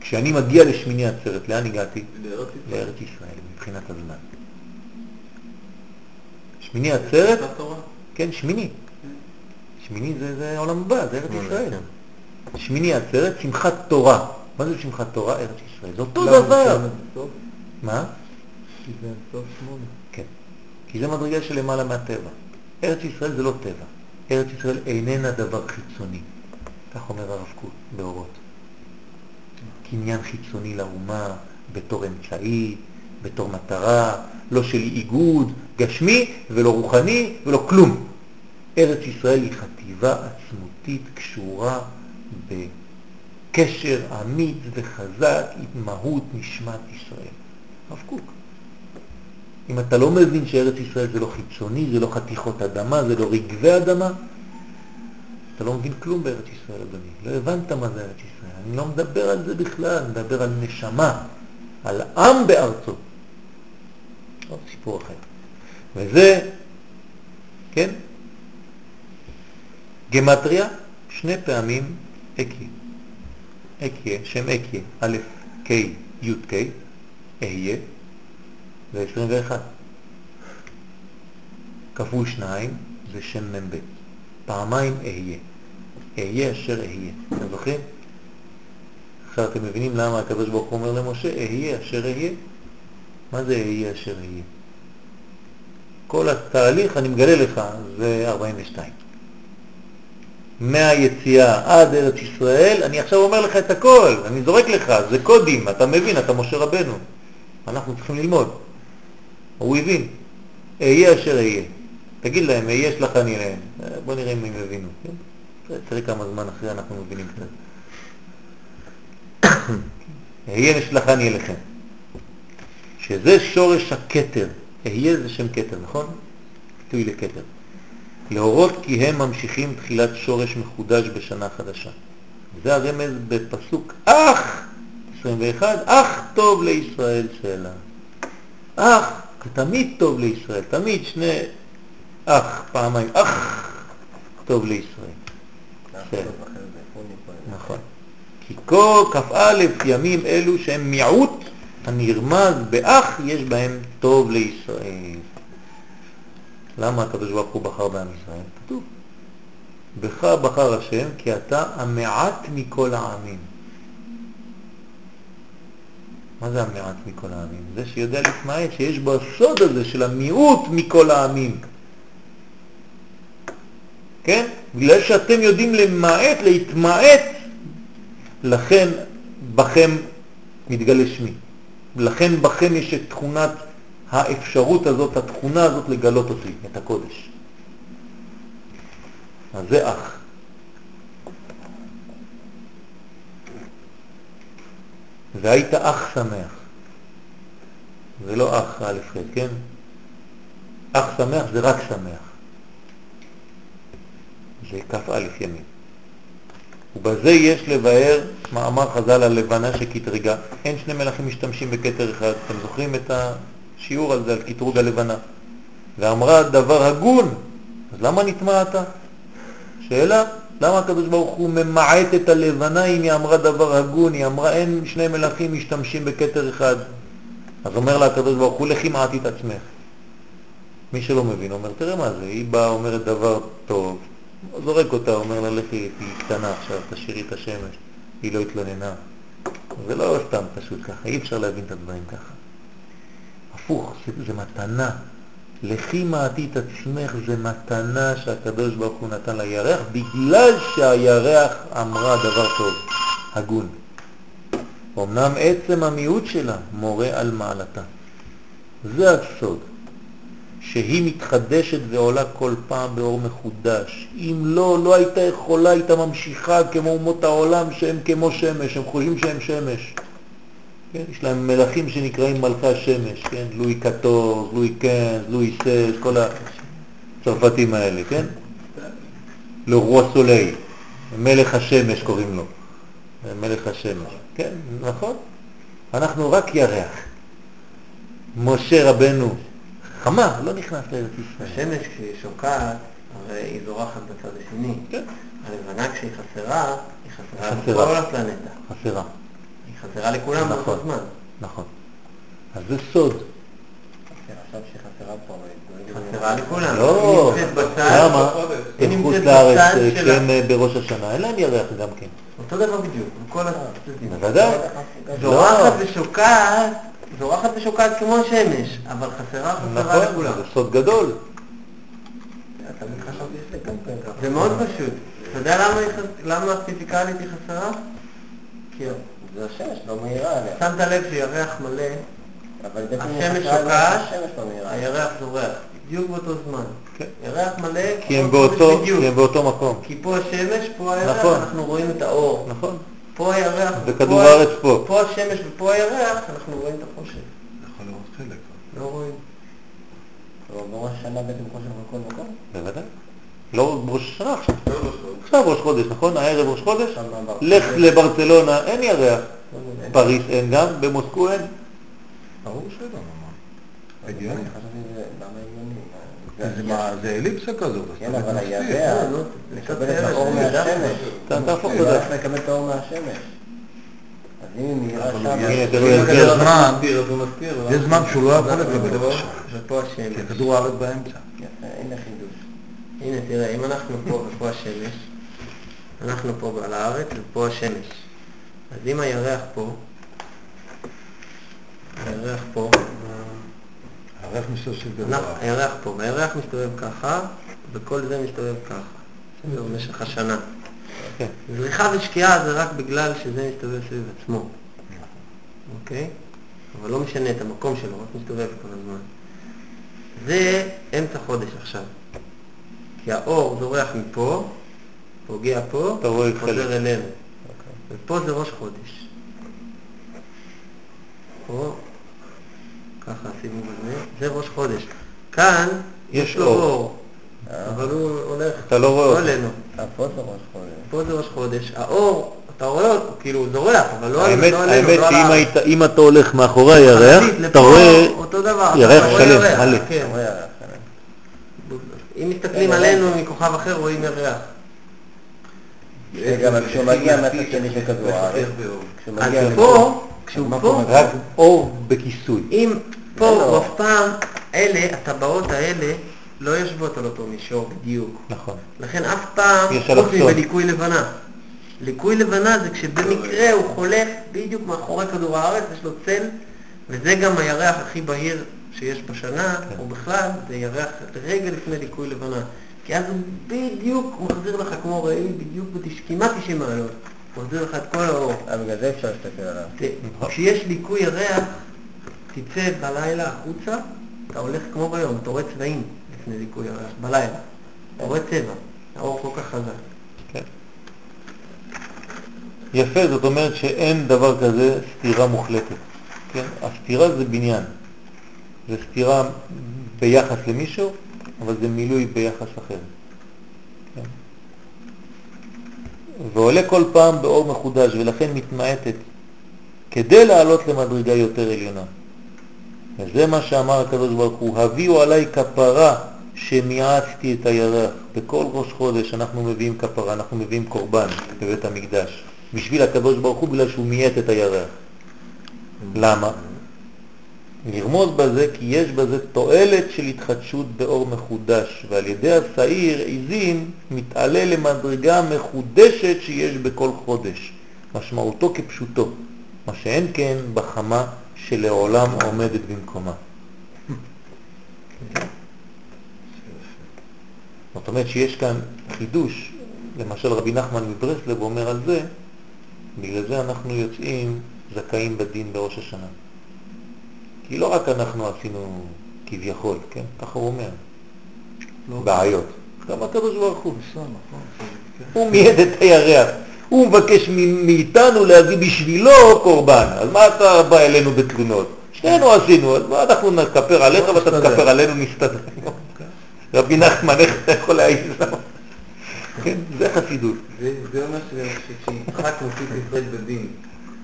כשאני מגיע לשמיני עצרת, לאן הגעתי? לארץ ישראל. לארץ ישראל, מבחינת הזמן. שמיני עצרת. כן, שמיני. שמיני זה, זה עולם הבא, זה ארץ ישראל. שמיני עצרת, שמחת תורה. מה זה שמחת תורה? ארץ ישראל. זה אותו דבר. מה? כי זה סוף שמונה. כן. כי זה מדרגה של למעלה מהטבע. ארץ ישראל זה לא טבע. ארץ ישראל איננה דבר חיצוני. כך אומר הרב קוק באורות. קניין חיצוני לאומה בתור אמצעי, בתור מטרה, לא של איגוד גשמי ולא רוחני ולא כלום. ארץ ישראל היא חטיבה עצמותית קשורה בקשר אמיץ וחזק עם מהות נשמת ישראל. הרב קוק. אם אתה לא מבין שארץ ישראל זה לא חיצוני, זה לא חתיכות אדמה, זה לא רגבי אדמה, אתה לא מבין כלום בארץ ישראל, אדוני. לא הבנת מה זה ארץ ישראל. אני לא מדבר על זה בכלל, אני מדבר על נשמה, על עם בארצו. עוד סיפור אחר. וזה, כן, גמטריה, שני פעמים אקיה. אקיה, שם אקיה, א', ק', י', ק', אהיה, זה 21. כפול שניים זה שם מ"ב. פעמיים אהיה. אהיה אשר אהיה. אתם זוכרים? עכשיו אתם מבינים למה הקדוש הוא אומר למשה, אהיה אשר אהיה? מה זה אהיה אשר אהיה? כל התהליך, אני מגלה לך, זה 42. מהיציאה עד ארץ ישראל, אני עכשיו אומר לך את הכל, אני זורק לך, זה קודים, אתה מבין, אתה משה רבנו. אנחנו צריכים ללמוד. הוא הבין, אהיה אשר אהיה. תגיד להם, אהיה שלחני להם. בוא נראה אם הם הבינו. כן? תראה כמה זמן אחרי אנחנו מבינים זה. אהיה נשלחני אליכם. שזה שורש הכתר. אהיה זה שם כתר, נכון? ביטוי לכתר. להורות כי הם ממשיכים תחילת שורש מחודש בשנה חדשה. זה הרמז בפסוק אך 21, אך טוב לישראל שאלה. אך, זה תמיד טוב לישראל, תמיד שני אך, פעמיים, אך טוב לישראל. שאלה. נכון. כי כל כ"א ימים אלו שהם מיעוט הנרמז באח יש בהם טוב לישראל. למה הקדוש ברוך הוא בחר בעם ישראל? כתוב. בך בחר השם כי אתה המעט מכל העמים. מה זה המעט מכל העמים? זה שיודע להתמעט, שיש בו הסוד הזה של המיעוט מכל העמים. כן? בגלל שאתם יודעים למעט, להתמעט, לכן בכם מתגלה שמי. לכן בכם יש את תכונת האפשרות הזאת, התכונה הזאת לגלות אותי, את הקודש. אז זה אח. והיית אח שמח. זה לא אח א' כן? אח שמח זה רק שמח. זה כ"א ימים. ובזה יש לבאר מאמר חז"ל לבנה שקטרגה. אין שני מלכים משתמשים בכתר אחד. אתם זוכרים את השיעור על זה, על קטרוג הלבנה? ואמרה דבר הגון, אז למה נטמעת? שאלה, למה הקדוש ברוך הוא ממעט את הלבנה אם היא אמרה דבר הגון? היא אמרה אין שני מלכים משתמשים בכתר אחד. אז אומר לה הקדוש ברוך הוא, לכי מעטי את עצמך. מי שלא מבין אומר, תראה מה זה, היא באה אומרת דבר טוב, זורק אותה, אומר לה, לכי, היא קטנה עכשיו, תשאירי את השמש. היא לא התלוננה. זה לא סתם פשוט ככה, אי אפשר להבין את הדברים ככה. הפוך, זה מתנה. לכי מעטי את עצמך זה מתנה שהקדוש ברוך הוא נתן לירח, בגלל שהירח אמרה דבר טוב, הגון. אמנם עצם המיעוט שלה מורה על מעלתה. זה הסוד. שהיא מתחדשת ועולה כל פעם באור מחודש. אם לא, לא הייתה יכולה, הייתה ממשיכה כמו אומות העולם שהם כמו שמש, הם חושבים שהם שמש. כן, יש להם מלכים שנקראים מלכי השמש, כן? לואי קטור, לואי קנס, לואי סס, כל הצרפתים האלה, כן? לרוע סולי, מלך השמש קוראים לו, מלך השמש, כן, נכון? אנחנו רק ירח. משה רבנו חמה, לא נכנס לארץ ישראל. השמש כשהיא שוקעת, הרי היא זורחת בצד השני. כן. הלבנה כשהיא חסרה, היא חסרה חסרה. הפלנטה. חסרה. היא חסרה לכולם באותו נכון. זמן. נכון. אז זה סוד. כן, חסרה לכולם. לא, למה? היא הם חוץ נמצאת לארץ אה. כשהם אה, בראש השנה, אין להם ירח גם כן. אותו דבר בדיוק, בכל הצדדים. בוודאי. זורחת לא. ושוקעת, זורחת ושוקעת כמו השמש, אבל חסרה חסרה נכון, לכולם. זה סוד גדול. זה מאוד פשוט. אתה יודע למה הפיזיקלית היא חסרה? כי זה השמש לא מאירה עליה. שמת לב שירח מלא, השמש שוקעת, השמש לא. הירח זורח. בדיוק באותו זמן. כן. ירח מלא, כי הם באותו, השמש בדיוק. כי הם באותו מקום. כי פה השמש, פה הירח, נכון. אנחנו רואים את האור. נכון. פה הירח, וכדור הארץ פה. פה השמש ופה הירח, אנחנו רואים את החושך. יכול לראות חלק. לא רואים. אבל בראש השנה בעצם חושך בכל מקום. בוודאי. לא ראש השנה עכשיו. עכשיו ראש חודש, נכון? הערב ראש חודש? לך לברצלונה, אין ירח. פריס אין גם, במוסקו אין. ברור שלא. הגיוני. זה אליפסה. אז כן, אבל. הירח לא, מקבל קצת את האור מהשמש. אתה תהפוך את זה. מקבל את האור מהשמש. יש-. זמן, שהוא לא יכול לקבל את השמש. כי כדור הארץ באמצע. הנה חידוש. הנה, תראה, אם אנחנו פה ופה השמש, אנחנו פה על הארץ ופה השמש. אז אם הירח פה, הירח פה, הריח משתמשים אנחנו- בדבר. הירח פה, והירח מסתובב ככה, וכל זה מסתובב ככה. זה במשך השנה. כן. זריחה ושקיעה זה רק בגלל שזה מסתובב סביב עצמו. אוקיי? אבל לא משנה את המקום שלו, רק מסתובב כל הזמן. זה אמצע חודש עכשיו. כי האור זורח מפה, פוגע פה, חוזר. אלינו. ופה זה ראש חודש. פה, ככה הסיבוב הזה, זה ראש חודש. כאן יש יש לו אור. אור, אבל הוא הולך אתה לא רואה לא אותו. אלינו. אה, פה זה ראש חודש. פה זה ראש חודש. האור, אתה רואה אותו, כאילו הוא זורח, אבל לא האמת, לא עלינו, האמת לא על שאם. היית, אם אתה הולך מאחורי הירח, אתה רואה. ירח שלם, מלא. כן. אתה רואה ירח, כן. אם מסתכלים עלינו מכוכב אחר רואים ירח. וגם כשהוא מגיע מהצד שני של כדור הארץ, אז פה, כשהוא פה, רק אור בכיסוי. אם פה אף פעם, אלה, הטבעות האלה, לא יושבות על אותו מישור בדיוק. נכון. לכן אף פעם, חוץ. מבליקוי לבנה. ליקוי לבנה זה כשבמקרה הוא חולף בדיוק מאחורי כדור הארץ, יש לו צל, וזה גם הירח הכי בהיר שיש בשנה, או בכלל, זה ירח רגע לפני ליקוי לבנה. כי אז הוא בדיוק מחזיר לך כמו ראי, בדיוק בתש- כמעט 90 מעלות. הוא מחזיר לך את כל האור. אה, בגלל זה אפשר להסתכל עליו. כשיש ליקוי ירח, תצא בלילה החוצה, אתה הולך כמו ביום, אתה רואה צבעים לפני ליקוי ירח, בלילה. אתה רואה צבע, האור כל כך חזק. כן. יפה, זאת אומרת שאין דבר כזה סתירה מוחלטת. כן? הסתירה זה בניין. זה סתירה ביחס למישהו, אבל זה מילוי ביחס אחר. כן? ועולה כל פעם באור מחודש, ולכן מתמעטת, כדי לעלות למדרגה יותר עליונה. וזה מה שאמר הקדוש ברוך הוא, הביאו עליי כפרה שמיעצתי את הירח. בכל ראש חודש אנחנו מביאים כפרה, אנחנו מביאים קורבן בבית המקדש. בשביל הקדוש ברוך הוא, בגלל שהוא מיעט את הירח. למה? לרמוז בזה כי יש בזה תועלת של התחדשות באור מחודש, ועל ידי השעיר עיזים מתעלה למדרגה מחודשת שיש בכל חודש, משמעותו כפשוטו, מה שאין כן בחמה שלעולם עומדת במקומה. זאת אומרת שיש כאן חידוש, למשל רבי נחמן מברסלב אומר על זה, בגלל זה אנחנו יוצאים זכאים בדין בראש השנה. כי לא רק אנחנו עשינו כביכול, כן? ככה הוא אומר, בעיות. גם הקדוש ברוך הוא. הוא מייד את הירח. הוא מבקש מאיתנו להביא בשבילו קורבן. אז מה אתה בא אלינו בתלונות? שנינו עשינו, אז מה אנחנו נכפר עליך ואתה תכפר עלינו, נסתדר. רבי נחמן, איך אתה יכול להעיז? כן, זה חסידות. זה אומר שכשיצחק מוציא את ישראל בדין.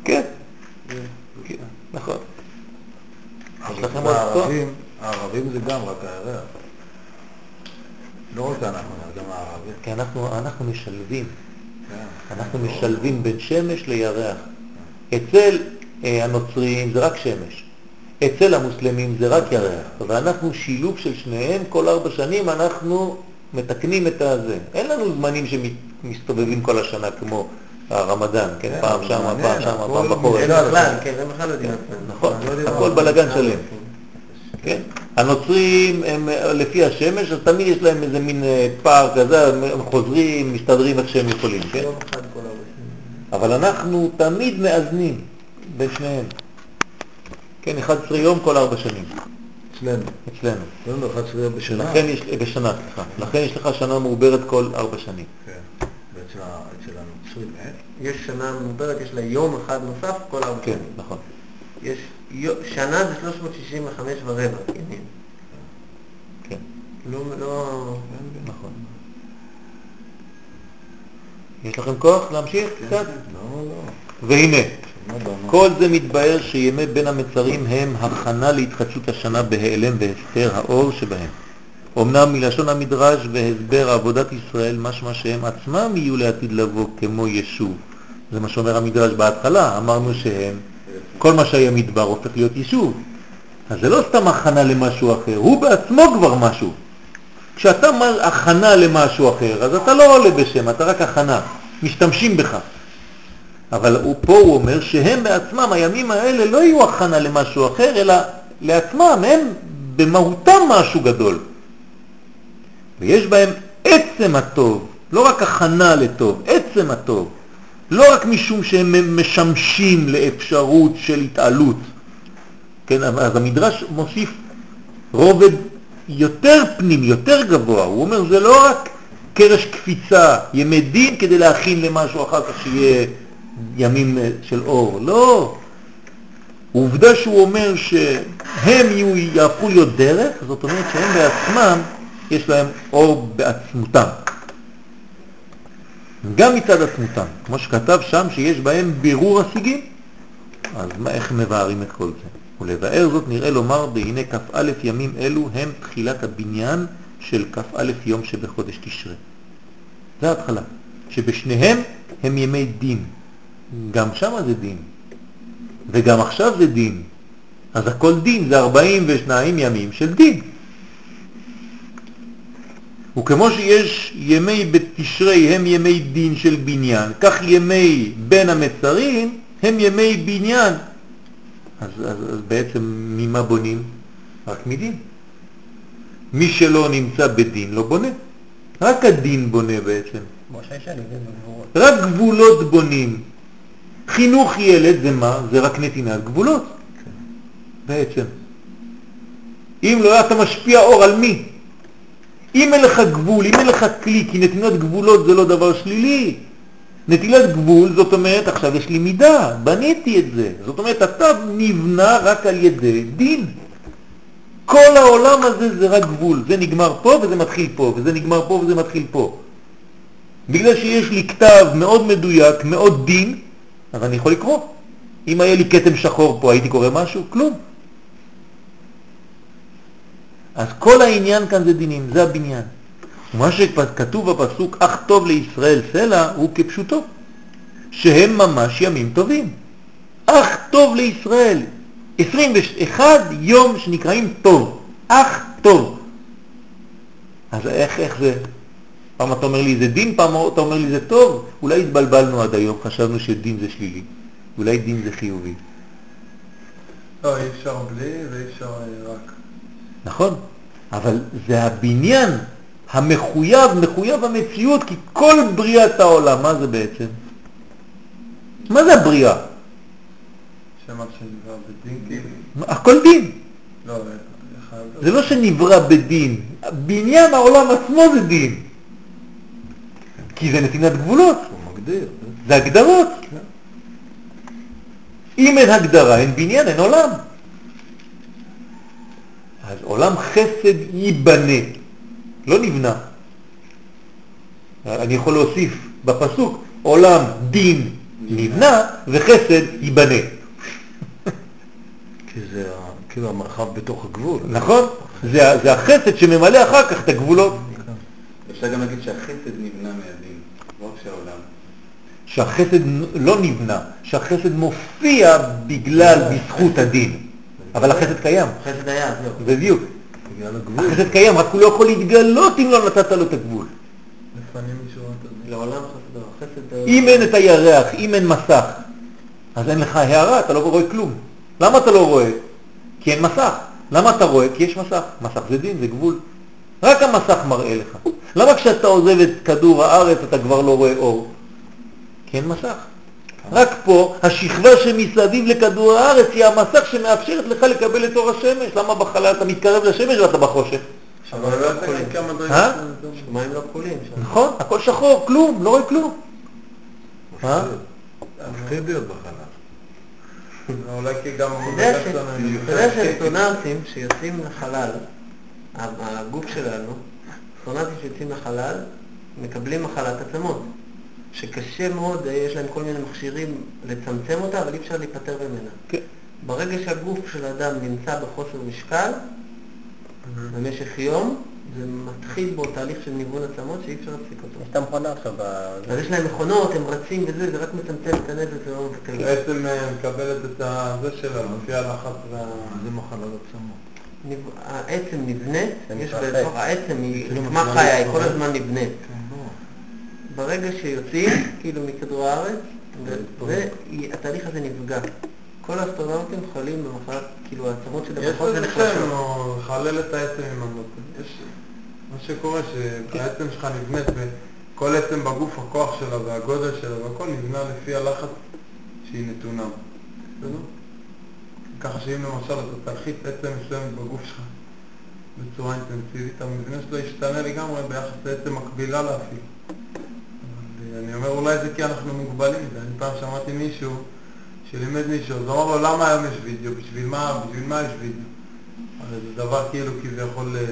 כן, כן, נכון. יש לכם עוד כוח? הערבים, הערבים זה גם רק הירח. לא רק אנחנו, גם הערבים. כי אנחנו, אנחנו משלבים, כן. אנחנו משלבים בין שמש לירח. אצל אה, הנוצרים זה רק שמש, אצל המוסלמים זה רק ירח, ואנחנו שילוב של שניהם, כל ארבע שנים אנחנו מתקנים את הזה. אין לנו זמנים שמסתובבים כל השנה כמו הרמדאן, כן, כן, פעם שמה, פעם שמה, הכל פעם בחורף. בכלל, כן, הם בכלל לא יודעים. נכון, לא יודעים הכל מה- בלגן שלם. כן? הנוצרים הם לפי השמש, אז תמיד יש להם איזה מין אה, פער כזה, הם חוזרים, מסתדרים איך שהם יכולים, כן? אבל אנחנו תמיד מאזנים בין שניהם. כן, 11 יום כל ארבע שנים, אצלנו. אצלנו. אצלנו 11 יום בשנה. לכן יש, בשנה, סליחה. לכן יש לך שנה מעוברת כל ארבע שנים. כן. יש שנה מעוברת, יש לה יום אחד נוסף כל ארבע כן, שנים. נכון. יש, שנה זה 365 ורבע ימים. כן, לא, לא... נכון. יש לכם כוח להמשיך קצת? לא, לא. והנה, מה במה? כל זה מתבהר שימי בין המצרים הם הכנה להתחדשות השנה בהיעלם והסתר האור שבהם. אמנם מלשון המדרש והסבר עבודת ישראל משמע שהם עצמם יהיו לעתיד לבוא כמו ישוב. זה מה שאומר המדרש בהתחלה, אמרנו שהם, כל מה שהיה מדבר הופך להיות יישוב. אז זה לא סתם הכנה למשהו אחר, הוא בעצמו כבר משהו. כשאתה הכנה למשהו אחר, אז אתה לא עולה בשם, אתה רק הכנה, משתמשים בך. אבל הוא, פה הוא אומר שהם בעצמם, הימים האלה לא יהיו הכנה למשהו אחר, אלא לעצמם, הם במהותם משהו גדול. ויש בהם עצם הטוב, לא רק הכנה לטוב, עצם הטוב. לא רק משום שהם משמשים לאפשרות של התעלות. כן, אז המדרש מוסיף רובד יותר פנימי, יותר גבוה. הוא אומר, זה לא רק קרש קפיצה, ימי דין, כדי להכין למשהו אחר כך שיהיה ימים אה, של אור. לא. עובדה שהוא אומר שהם יהפכו להיות דרך, זאת אומרת שהם בעצמם, יש להם אור בעצמותם. גם מצד עצמותם, כמו שכתב שם שיש בהם בירור השיגים. אז מה, איך מבארים את כל זה? ולבאר זאת נראה לומר, והנה כ"א ימים אלו הם תחילת הבניין של כ"א יום שבחודש תשרה. זה ההתחלה, שבשניהם הם ימי דין. גם שם זה דין, וגם עכשיו זה דין. אז הכל דין, זה 42 ימים של דין. וכמו שיש ימי בתשרי הם ימי דין של בניין, כך ימי בין המצרים הם ימי בניין. אז, אז, אז בעצם ממה בונים? רק מדין. מי שלא נמצא בדין לא בונה. רק הדין בונה בעצם. רק גבולות בונים. חינוך ילד זה מה? זה רק נתינת גבולות. בעצם. אם לא אתה משפיע אור על מי? אם אין לך גבול, אם אין לך כלי, כי נתינת גבולות זה לא דבר שלילי. נטילת גבול, זאת אומרת, עכשיו יש לי מידה, בניתי את זה. זאת אומרת, אתה נבנה רק על ידי דין. כל העולם הזה זה רק גבול. זה נגמר פה וזה מתחיל פה, וזה נגמר פה וזה מתחיל פה. בגלל שיש לי כתב מאוד מדויק, מאוד דין, אז אני יכול לקרוא. אם היה לי כתם שחור פה, הייתי קורא משהו? כלום. אז כל העניין כאן זה דינים, זה הבניין. ומה שכתוב בפסוק, אך טוב לישראל סלע, הוא כפשוטו, שהם ממש ימים טובים. אך טוב לישראל. 21 יום שנקראים טוב. אך טוב. אז איך, איך זה? פעם אתה אומר לי זה דין, פעם אתה אומר לי זה טוב. אולי התבלבלנו עד היום, חשבנו שדין זה שלילי. אולי דין זה חיובי. לא, אי אפשר בלי ואי אפשר אה, רק. נכון, אבל זה הבניין המחויב, מחויב המציאות, כי כל בריאת העולם, מה זה בעצם? מה זה הבריאה? כאילו. הכל דין. לא, אה, חייב... זה לא שנברא בדין, בניין העולם עצמו זה דין. כי זה נתינת גבולות, מגדיר. זה הגדרות. אם אין הגדרה, אין בניין, אין עולם. אז עולם חסד ייבנה, לא נבנה. אני יכול להוסיף בפסוק, עולם דין נבנה וחסד ייבנה. כי זה כאילו המרחב בתוך הגבול. נכון? זה, זה החסד שממלא אחר כך את הגבולות. אפשר גם להגיד שהחסד נבנה מהדין, לא רק שהעולם. שהחסד לא נבנה, שהחסד מופיע בגלל, בזכות הדין. אבל החסד קיים, חסד היה, זהו. בדיוק. בגלל הגבול. החסד קיים, רק הוא לא יכול להתגלות אם לא נתת לו את הגבול. לפנים. לעולם חסד, לא, חסד... אם אין את הירח, אם אין מסך, אז אין לך הערה, אתה לא רואה כלום. למה אתה לא רואה? כי אין מסך. למה אתה רואה? כי יש מסך. מסך זה דין, זה גבול. רק המסך מראה לך. למה כשאתה עוזב את כדור הארץ אתה כבר לא רואה אור? כי אין מסך. רק פה, השכבה שמסביב לכדור הארץ היא המסך שמאפשרת לך לקבל את אור השמש. למה בחלל אתה מתקרב לשמש ואתה בחושך? אבל לא. אה? זה יותר. שמיים לא כחולים. נכון, הכל שחור, כלום, לא רואה כלום. אה? מפחיד להיות בחלל. אולי כי גם אתה יודע ש- המודל שלנו אתה יודע שאסטרונאוטים שיוצאים לחלל, הגוף שלנו, אסטרונאוטים שיוצאים לחלל, מקבלים מחלת עצמות, שקשה מאוד, אה, יש להם כל מיני מכשירים לצמצם אותה, אבל אי אפשר להיפטר ממנה. כן. ברגע שהגוף של האדם נמצא בחוסר משקל, במשך יום, זה מתחיל בו תהליך של ניוון עצמות שאי אפשר להפסיק אותו. יש את המכונה עכשיו, ב- אז יש להם מכונות, הם רצים וזה, זה רק מצמצם את הנזק ולא מבטל. בעצם אה, מקבלת את הזה שלה, לפי הלחץ. זה מחלת עצמות. העצם נבנית, זה העצם, היא כאילו מתחילה חיה, היא כל. הזמן נבנית. ברגע שיוצאים, כאילו מכדור הארץ, והתהליך הזה נפגע. כל האסטרונאוטים חולים במחלת, כאילו העצמות שלהם יש לזה. שם, או לחלל את העצם עם המוטו. יש... מה שקורה, שהעצם שלך נבנית, וכל עצם בגוף, הכוח שלה והגודל שלה והכל נבנה לפי הלחץ שהיא נתונה. ככה שאם למשל אתה תלחיץ עצם מסוימת בגוף שלך, בצורה אינטנסיבית, המבנה שלו השתנה לגמרי ביחס לעצם מקבילה להפעיל. אני אומר אולי זה כי אנחנו מוגבלים, אני פעם שמעתי מישהו שלימד מישהו, אז אמר לו למה היום יש וידאו, בשביל מה, בשביל מה יש וידאו? הרי זה דבר כאילו כביכול, אה,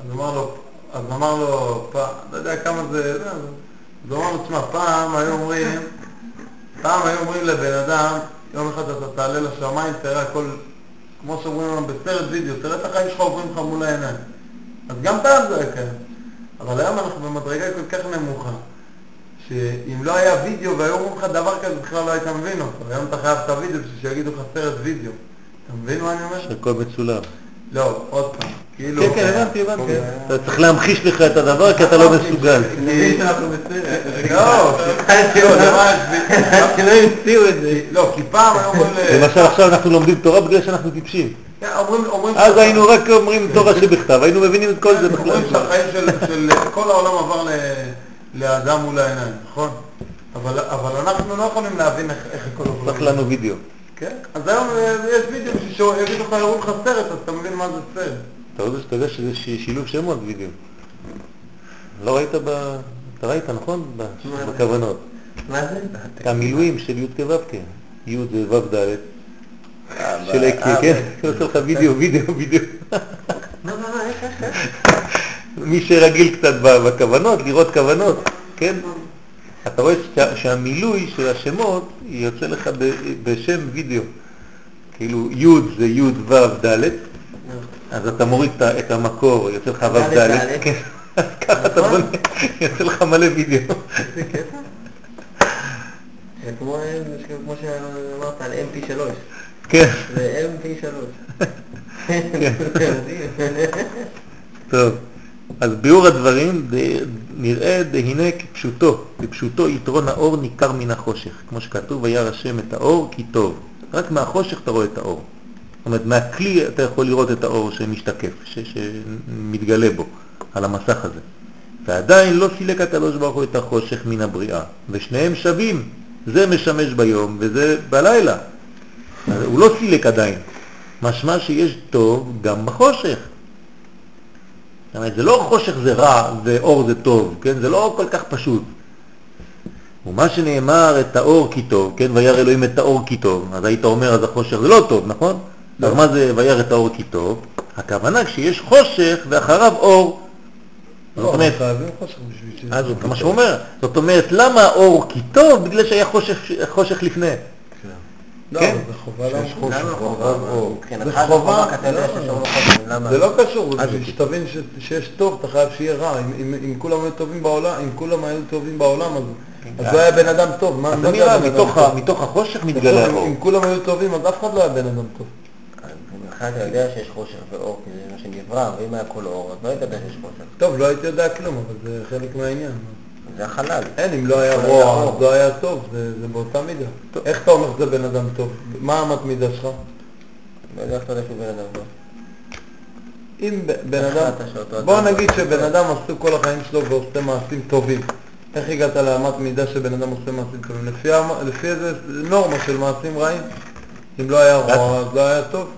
אז אמר לו, אז אמר לו, פעם, לא יודע כמה זה, לא, אז הוא אמר לו, תשמע, פעם היו אומרים, פעם היו אומרים לבן אדם, יום אחד אתה תעלה לשמיים, תראה הכל, כמו שאומרים לנו בסרט וידאו, תראה את החיים שלך עוברים לך מול העיניים. אז גם פעם זה היה קיים. אבל היום אנחנו במדרגה כל כך נמוכה, שאם לא היה וידאו והיו אומרים לך דבר כזה, בכלל לא היית מבין אותו. היום אתה חייב את הוידאו בשביל שיגידו לך סרט וידאו. אתה מבין מה אני אומר? שהכל מצולם. לא, עוד פעם. כאילו... כן, כן, הבנתי, הבנתי. אתה צריך להמחיש לך את הדבר כי אתה לא מסוגל. מבין שאנחנו בסרט. לא, שלא המציאו את זה. לא, כי פעם היו אומרים. למשל עכשיו אנחנו לומדים תורה בגלל שאנחנו טיפשים. כן. אז היינו רק אומרים תורה שבכתב, היינו מבינים את כל זה בכלל. אומרים שהחיים של, של כל העולם עבר ל- לאדם מול העיניים, נכון? אבל, אבל אנחנו לא יכולים להבין איך, איך הכל עובר. צריך לנו וידאו. כן? אז היום אה, יש וידאו שיגידו לך, יראו לך סרט, אז אתה מבין מה זה סרט. אתה יודע שזה שילוב שמות וידאו. לא ראית ב... אתה ראית, נכון? ב- בכוונות. מה זה? המילואים של י' כו' י' זה ו' ד' של אה, אקי, כן? זה עושה לך וידאו, וידאו, וידאו. מי שרגיל קצת בכוונות, לראות כוונות, כן? אתה רואה שה- שהמילוי של השמות יוצא לך ב- בשם וידאו. כאילו י' זה י' ו' ד', אז אתה מוריד את המקור, יוצא לך ו' ד'. כן. אז ככה אתה נכון. בונה, יוצא לך מלא וידאו. איזה קטע? זה כמו זה כמו שאמרת על mp3. כן, זה mp3. טוב. אז ביאור הדברים נראה דהנה כפשוטו, כפשוטו יתרון האור ניכר מן החושך, כמו שכתוב וירא השם את האור כי טוב. רק מהחושך אתה רואה את האור. זאת אומרת, מהכלי אתה יכול לראות את האור שמשתקף, ש- שמתגלה בו, על המסך הזה. ועדיין לא סילק הקדוש ברוך הוא את החושך מן הבריאה, ושניהם שווים, זה משמש ביום וזה בלילה. הוא לא סילק עדיין, משמע שיש טוב גם בחושך. זאת אומרת, זה לא חושך זה רע ואור זה טוב, כן? זה לא כל כך פשוט. ומה שנאמר את האור כי טוב, כן? וירא אלוהים את האור כי טוב, אז היית אומר אז החושך זה לא טוב, נכון? אז מה זה וירא את האור כי טוב? הכוונה כשיש חושך ואחריו אור. זאת לא, אומרת. אז זה מה שהוא אומר. זאת אומרת, למה האור כי טוב? בגלל שהיה חושך, חושך לפני. לא, כן? זה חובה למה. חובה? מבחינתך זה זה חובה, חובה, אתה יודע לא. אור? זה לא קשור, אה, בשביל זה- שתבין שיש טוב, אתה חייב שיהיה רע. אם- כולם היו טובים בעולם, אם כולם היו טובים בעולם, אז אז לא היה בן אדם טוב. מה אז אני אדם מתוך טוב? ה- מתוך החושך מתגלה האור. אם כולם היו טובים, אז אף אחד לא היה בן אדם טוב. אתה יודע שיש חושך ואור, כי זה מה שנברא, ואם היה כל אור, אז לא היית יודע שיש חושך. טוב, לא הייתי יודע כלום, אבל זה חלק מהעניין. זה החלל. אין, אם לא היה רוע. אז לא היה טוב, זה באותה מידה. איך אתה אומר שזה בן אדם טוב? מה אמת מידה שלך? לא יודע איך אתה יודע שהוא בן אדם טוב. אם בן אדם, בוא נגיד? שבן אדם עשו כל החיים שלו ועושה מעשים טובים. איך הגעת לאמת מידה שבן אדם עושה מעשים טובים? לפי איזה נורמה של מעשים רעים? אם לא היה רוע, אז לא היה טוב.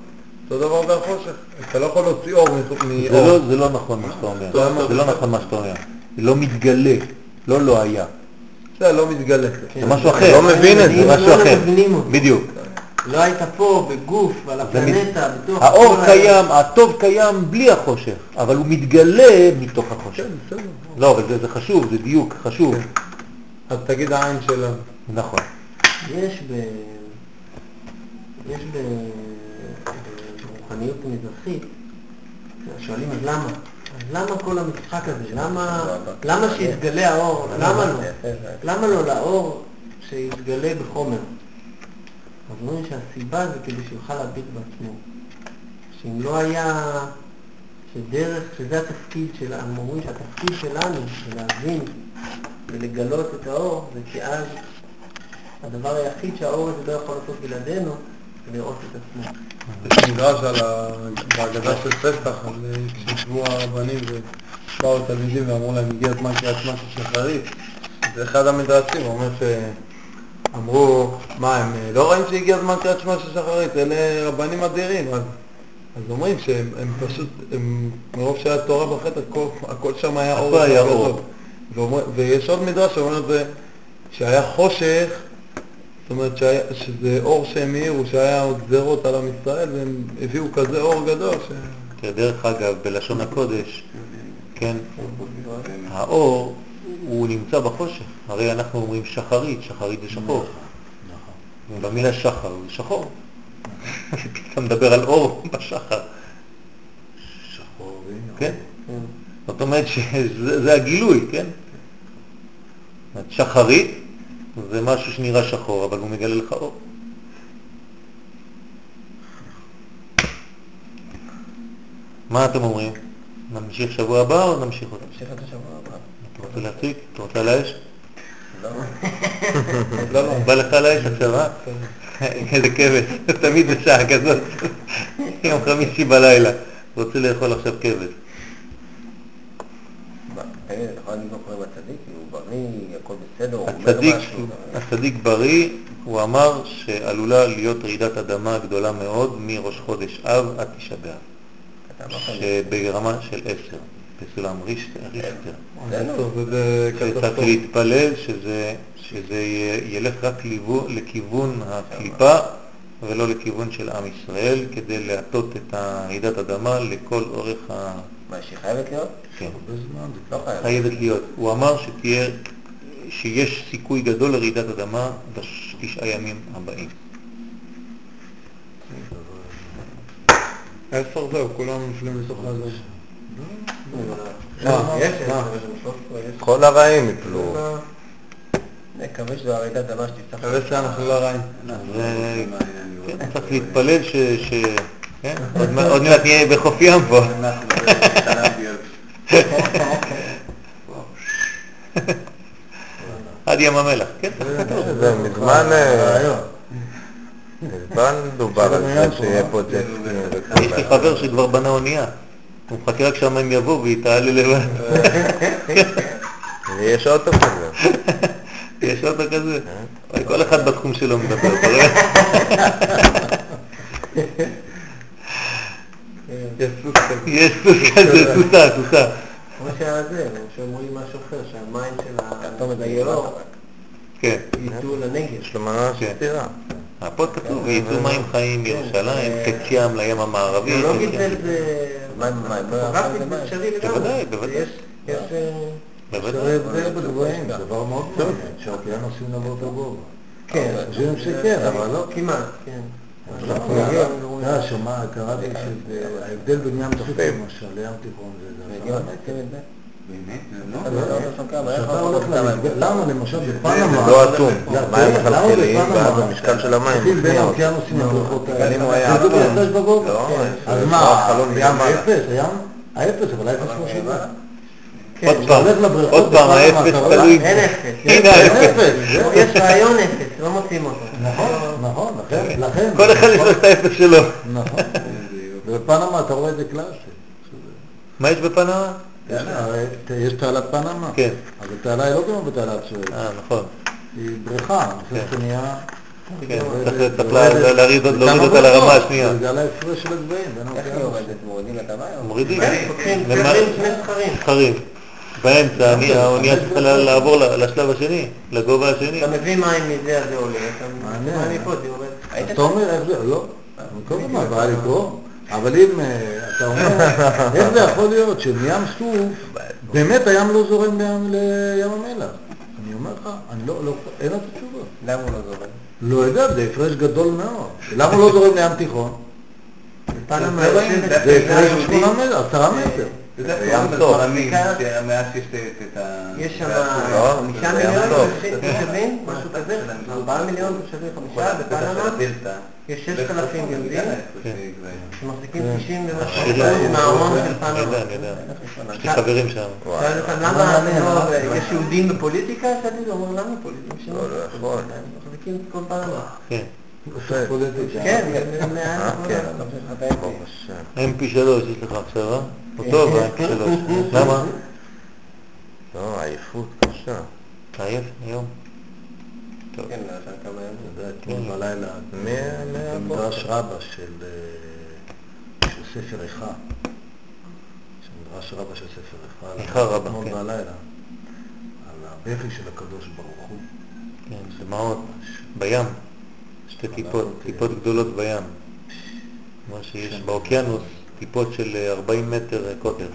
אותו דבר בחושך. אתה לא יכול להוציא אור מאור. לא, זה לא נכון מה שאתה אומר. זה לא נכון מה שאתה אומר. זה לא מתגלה, לא לא היה. זה לא מתגלה. זה משהו אחר. לא מבין את זה. זה משהו לא אחר. מבינים אותו. בדיוק. לא היית פה, בגוף, על הפלנטה, בתוך... האור קיים, הטוב קיים בלי החושך, אבל הוא מתגלה מתוך החושך. כן. לא, אבל זה, זה חשוב, זה דיוק חשוב. אז תגיד העין שלנו. נכון. יש ב... יש ב... ברוחניות מזרחית, שואלים אז למה? למה כל המשחק הזה? למה, למה שיתגלה האור? למה לא? למה לא לאור שיתגלה בחומר? אז אומרים שהסיבה זה כדי שיוכל להביט בעצמו. שאם לא היה, שדרך, שזה התפקיד של, הם אומרים שהתפקיד שלנו, זה להבין ולגלות את האור, זה כי אז הדבר היחיד שהאור הזה לא יכול לעשות בלעדינו, לראות את עצמו. יש מדרש על ה... בהגדה של פסח, על אה, כשישבו הרבנים ובאו תלמידים ואמרו להם, הגיע הזמן קריאת שמע של שחרית. זה אחד המדרשים, הוא אומר שאמרו, מה, הם אה, לא רואים שהגיע הזמן קריאת שמע של שחרית? אלה רבנים אדירים, אז אז אומרים שהם הם פשוט, הם, מרוב שהיה תורה בחטא, הכל, הכל שם היה אור. הכל היה אור. ויש עוד מדרש שאומר את זה, שהיה חושך, זאת אומרת שהיה, שזה אור שהם האירו, שהיה גזרות על עם ישראל, והם הביאו כזה אור גדול, ש... תראה, דרך אגב, בלשון הקודש, כן, האור הוא נמצא בחושך. הרי אנחנו אומרים שחרית, שחרית זה שחור. במילה שחר זה שחור. אתה מדבר על אור בשחר. שחור. כן? זאת אומרת שזה זה הגילוי, כן? שחרית זה משהו שנראה שחור, אבל הוא מגלה לך אור. מה אתם אומרים? נמשיך שבוע הבא או נמשיך עוד? נמשיך את השבוע הבא. אתה רוצה להציג? אתה רוצה על האש? לא? לא, לא. בא לך על האש עכשיו, אה? איזה כבש, תמיד בשעה כזאת, יום חמישי בלילה, רוצה לאכול עכשיו כבש. להגיד מה קורה עם הצדיק? הוא בריא, הכל בסדר, הוא אומר משהו? הצדיק בריא, הוא אמר שעלולה להיות רעידת אדמה גדולה מאוד מראש חודש אב עד תשעה באב. שברמה של עשר, בסולם זה שצריך קטסטרופה. להתפלל שזה, ילך רק לכיוון הקליפה ולא לכיוון של עם ישראל, כדי להטות את רעידת אדמה לכל אורך ה... מה, שהיא חייבת להיות? כן. הרבה זמן, זה לא חייבת. חייבת להיות. הוא אמר שתהיה, שיש סיכוי גדול לרעידת אדמה בתשעה ימים הבאים. עשר זהו, כולם נופלים לתוך הזה. מה, יש? יש, מה? יש שם 13, יש. כל הרעים יפלו. נקווה שזו הרעידת אדמה שתצטרך. מקווה שאנחנו לא רעים. אז אה, כן, צריך להתפלל ש... כן? עוד מעט- נהיה בחוף ים פה. עד ים המלח, כן? זה מזמן... אה, מזמן דובר על זה שיהיה פה ג'ט יש לי חבר שכבר בנה אונייה. הוא מחכה רק שהמים יבואו והיא תעלה לבד. ויש אוטו כזה. יש אוטו כזה? כל אחד בתחום שלו מדבר? יש סוס כזה. יש סוס כזה, סוסה, סוסה. כמו שהיה זה, שאומרים משהו אחר, שהמים של כן. ייטו לנגב. יש לו ממש כן. סתירה. פה כתוב, ויצאו מים חיים מירושלים, חץ ים לים המערבי. ביולוגית חץ זה... ים. זה- מים, מים, לא טופוגרפית זה אפשרי לגמרי. בוודאי, בוודאי. יש... יש... אה, בוודאי. זה דבר מאוד מעניין, שהאוקיינוסים לעבור את הגובה. כן. חושבים שכן, אבל לא. כמעט, כן. אתה שמע, קראתי שההבדל בין ים סוף למשל לים תיכון זה זה זה? באמת? לא למה למשל בפנמה, לא אטום. מים מחלחלים, ואז המשקל של המים לבריכות אבל אם הוא היה זה אטום. לא, כן. אז מה, הים מלמעלה. אפס, הים האפס, אבל האפס כמו. כן, עוד פעם, עוד פעם, בפנמה, האפס תלוי. אין אפס. הנה האפס. זהו. יש רעיון אפס, לא מוצאים אותו. נכון, נכון, לכן, לכן. כל אחד יש לו את האפס שלו. נכון. ובפנמה אתה רואה את זה קלאסי. מה יש בפנמה? יש- תעלת פנמה. כן. אבל תעלה היא לא כמו בתעלת סואץ. אה, נכון. היא בריכה, אני חושב כן. שנהיה... כן, צריך- להוריד אותה לרמה השנייה. בגלל ההפרש של הגבהים בין איך היא. יורדת? מורידים המים? מורידים. שני זכרים. באמצע אני- האונייה צריכה לעבור לשלב השני, לגובה השני. אתה מביא מים מזה, אז זה עולה. אתה מפה, זה יורד. אתה אומר, איך זה, לא, כל הזמן בא לקרוא, אבל אם אתה אומר, איך זה יכול להיות שמים סוף, באמת הים לא זורם לים המלח? אני אומר לך, אני לא, לא, אין לו את התשובה. למה הוא לא זורם? לא יודע, זה הפרש גדול מאוד. למה הוא לא זורם לים תיכון? זה הפרש של שמונה מטר, עשרה מטר. זה ים סוף. סוף, מפסיקה- מאז שיש את- ה... יש שם לא, חמישה זה ים מיליון. תושבים, משהו כזה, ארבעה מיליון תושבים, חמישה, בפנמה. יש ששת אלפים יהודים כן. שמחזיקים 90 ומשהו עשירים. אחוז מההון של פנמה. אני יודע. יש לי חברים שם. למה לא- יש יהודים בפוליטיקה? שאלתי הוא אומר, למה פוליטיקה? שלא, לא יכול. הם מחזיקים את כל פנמה. כן. כן. כן, אני לא חושב שאתה הייתי. MP3 יש לך עכשיו, אה? הוא טוב, ה-MP3. למה? לא, עייפות קשה. עייף היום? טוב. כן, לא ישן כמה ימים. יודע, אתמול בלילה, מה- מה- במדרש רבה של, אה, של ספר איכה, שמדרש רבה של ספר איכה, איכה רבה, אתמול כן. בלילה, על הבכי של הקדוש ברוך הוא. כן, דמעות, בים, שתי טיפות, טיפות גדולות בים. כמו שיש באוקיינוס, טיפות של אה, 40 מטר אה, קוטר,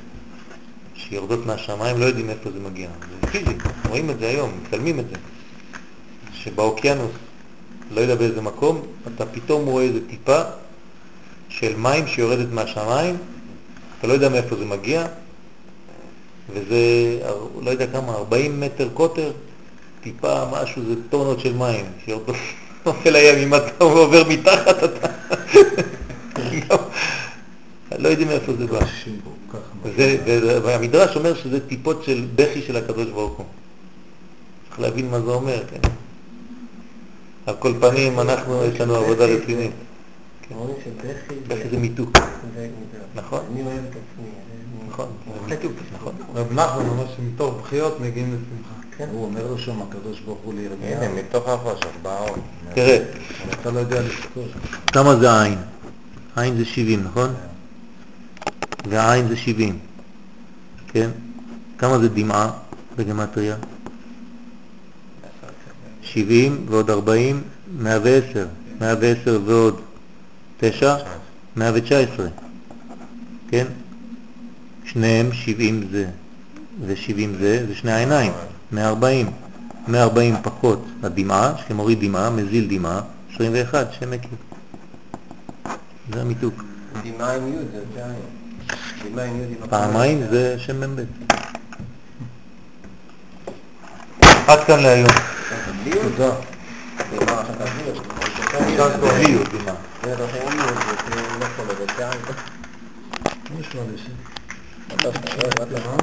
שיורדות מהשמיים, לא יודעים מאיפה זה מגיע. זה פיזי, רואים את זה היום, מצלמים את זה. שבאוקיינוס, לא יודע באיזה מקום, אתה פתאום רואה איזה טיפה של מים שיורדת מהשמיים, אתה לא יודע מאיפה זה מגיע, וזה, לא יודע כמה, 40 מטר קוטר, טיפה, משהו, זה טונות של מים, שיורדות נופל לים, אם אתה עובר מתחת, אתה... לא יודעים מאיפה זה בא. והמדרש אומר שזה טיפות של בכי של הקדוש ברוך הוא. צריך להבין מה זה אומר, כן. על כל פנים, אנחנו, יש לנו עבודה רצינית. אומרים שבכי בכי זה מיתוק, נכון? אני אוהב את עצמי. נכון, נכון. רב נחמן אומר שמתוך בחיות מגיעים לשמחה. הוא אומר לו שם הקדוש ברוך הוא לירמיהו. הנה, מתוך החושך בארון. תראה, אתה לא יודע לזכור. כמה זה עין? עין זה 70, נכון? והעין זה 70, כן? כמה זה דמעה בגמטריה? 70 ועוד 40, 110. 110 ועוד 9, 119. כן? שניהם 70 זה ו-70 זה, זה שני העיניים, 140. 140 פחות הדמעה, שמוריד דמעה, מזיל דמעה, 21, שם מקיא. זה המיתוק. דמעה עם י' זה יותר פעמיים זה שם מ"ב. עד כאן להיום. תודה. דמעה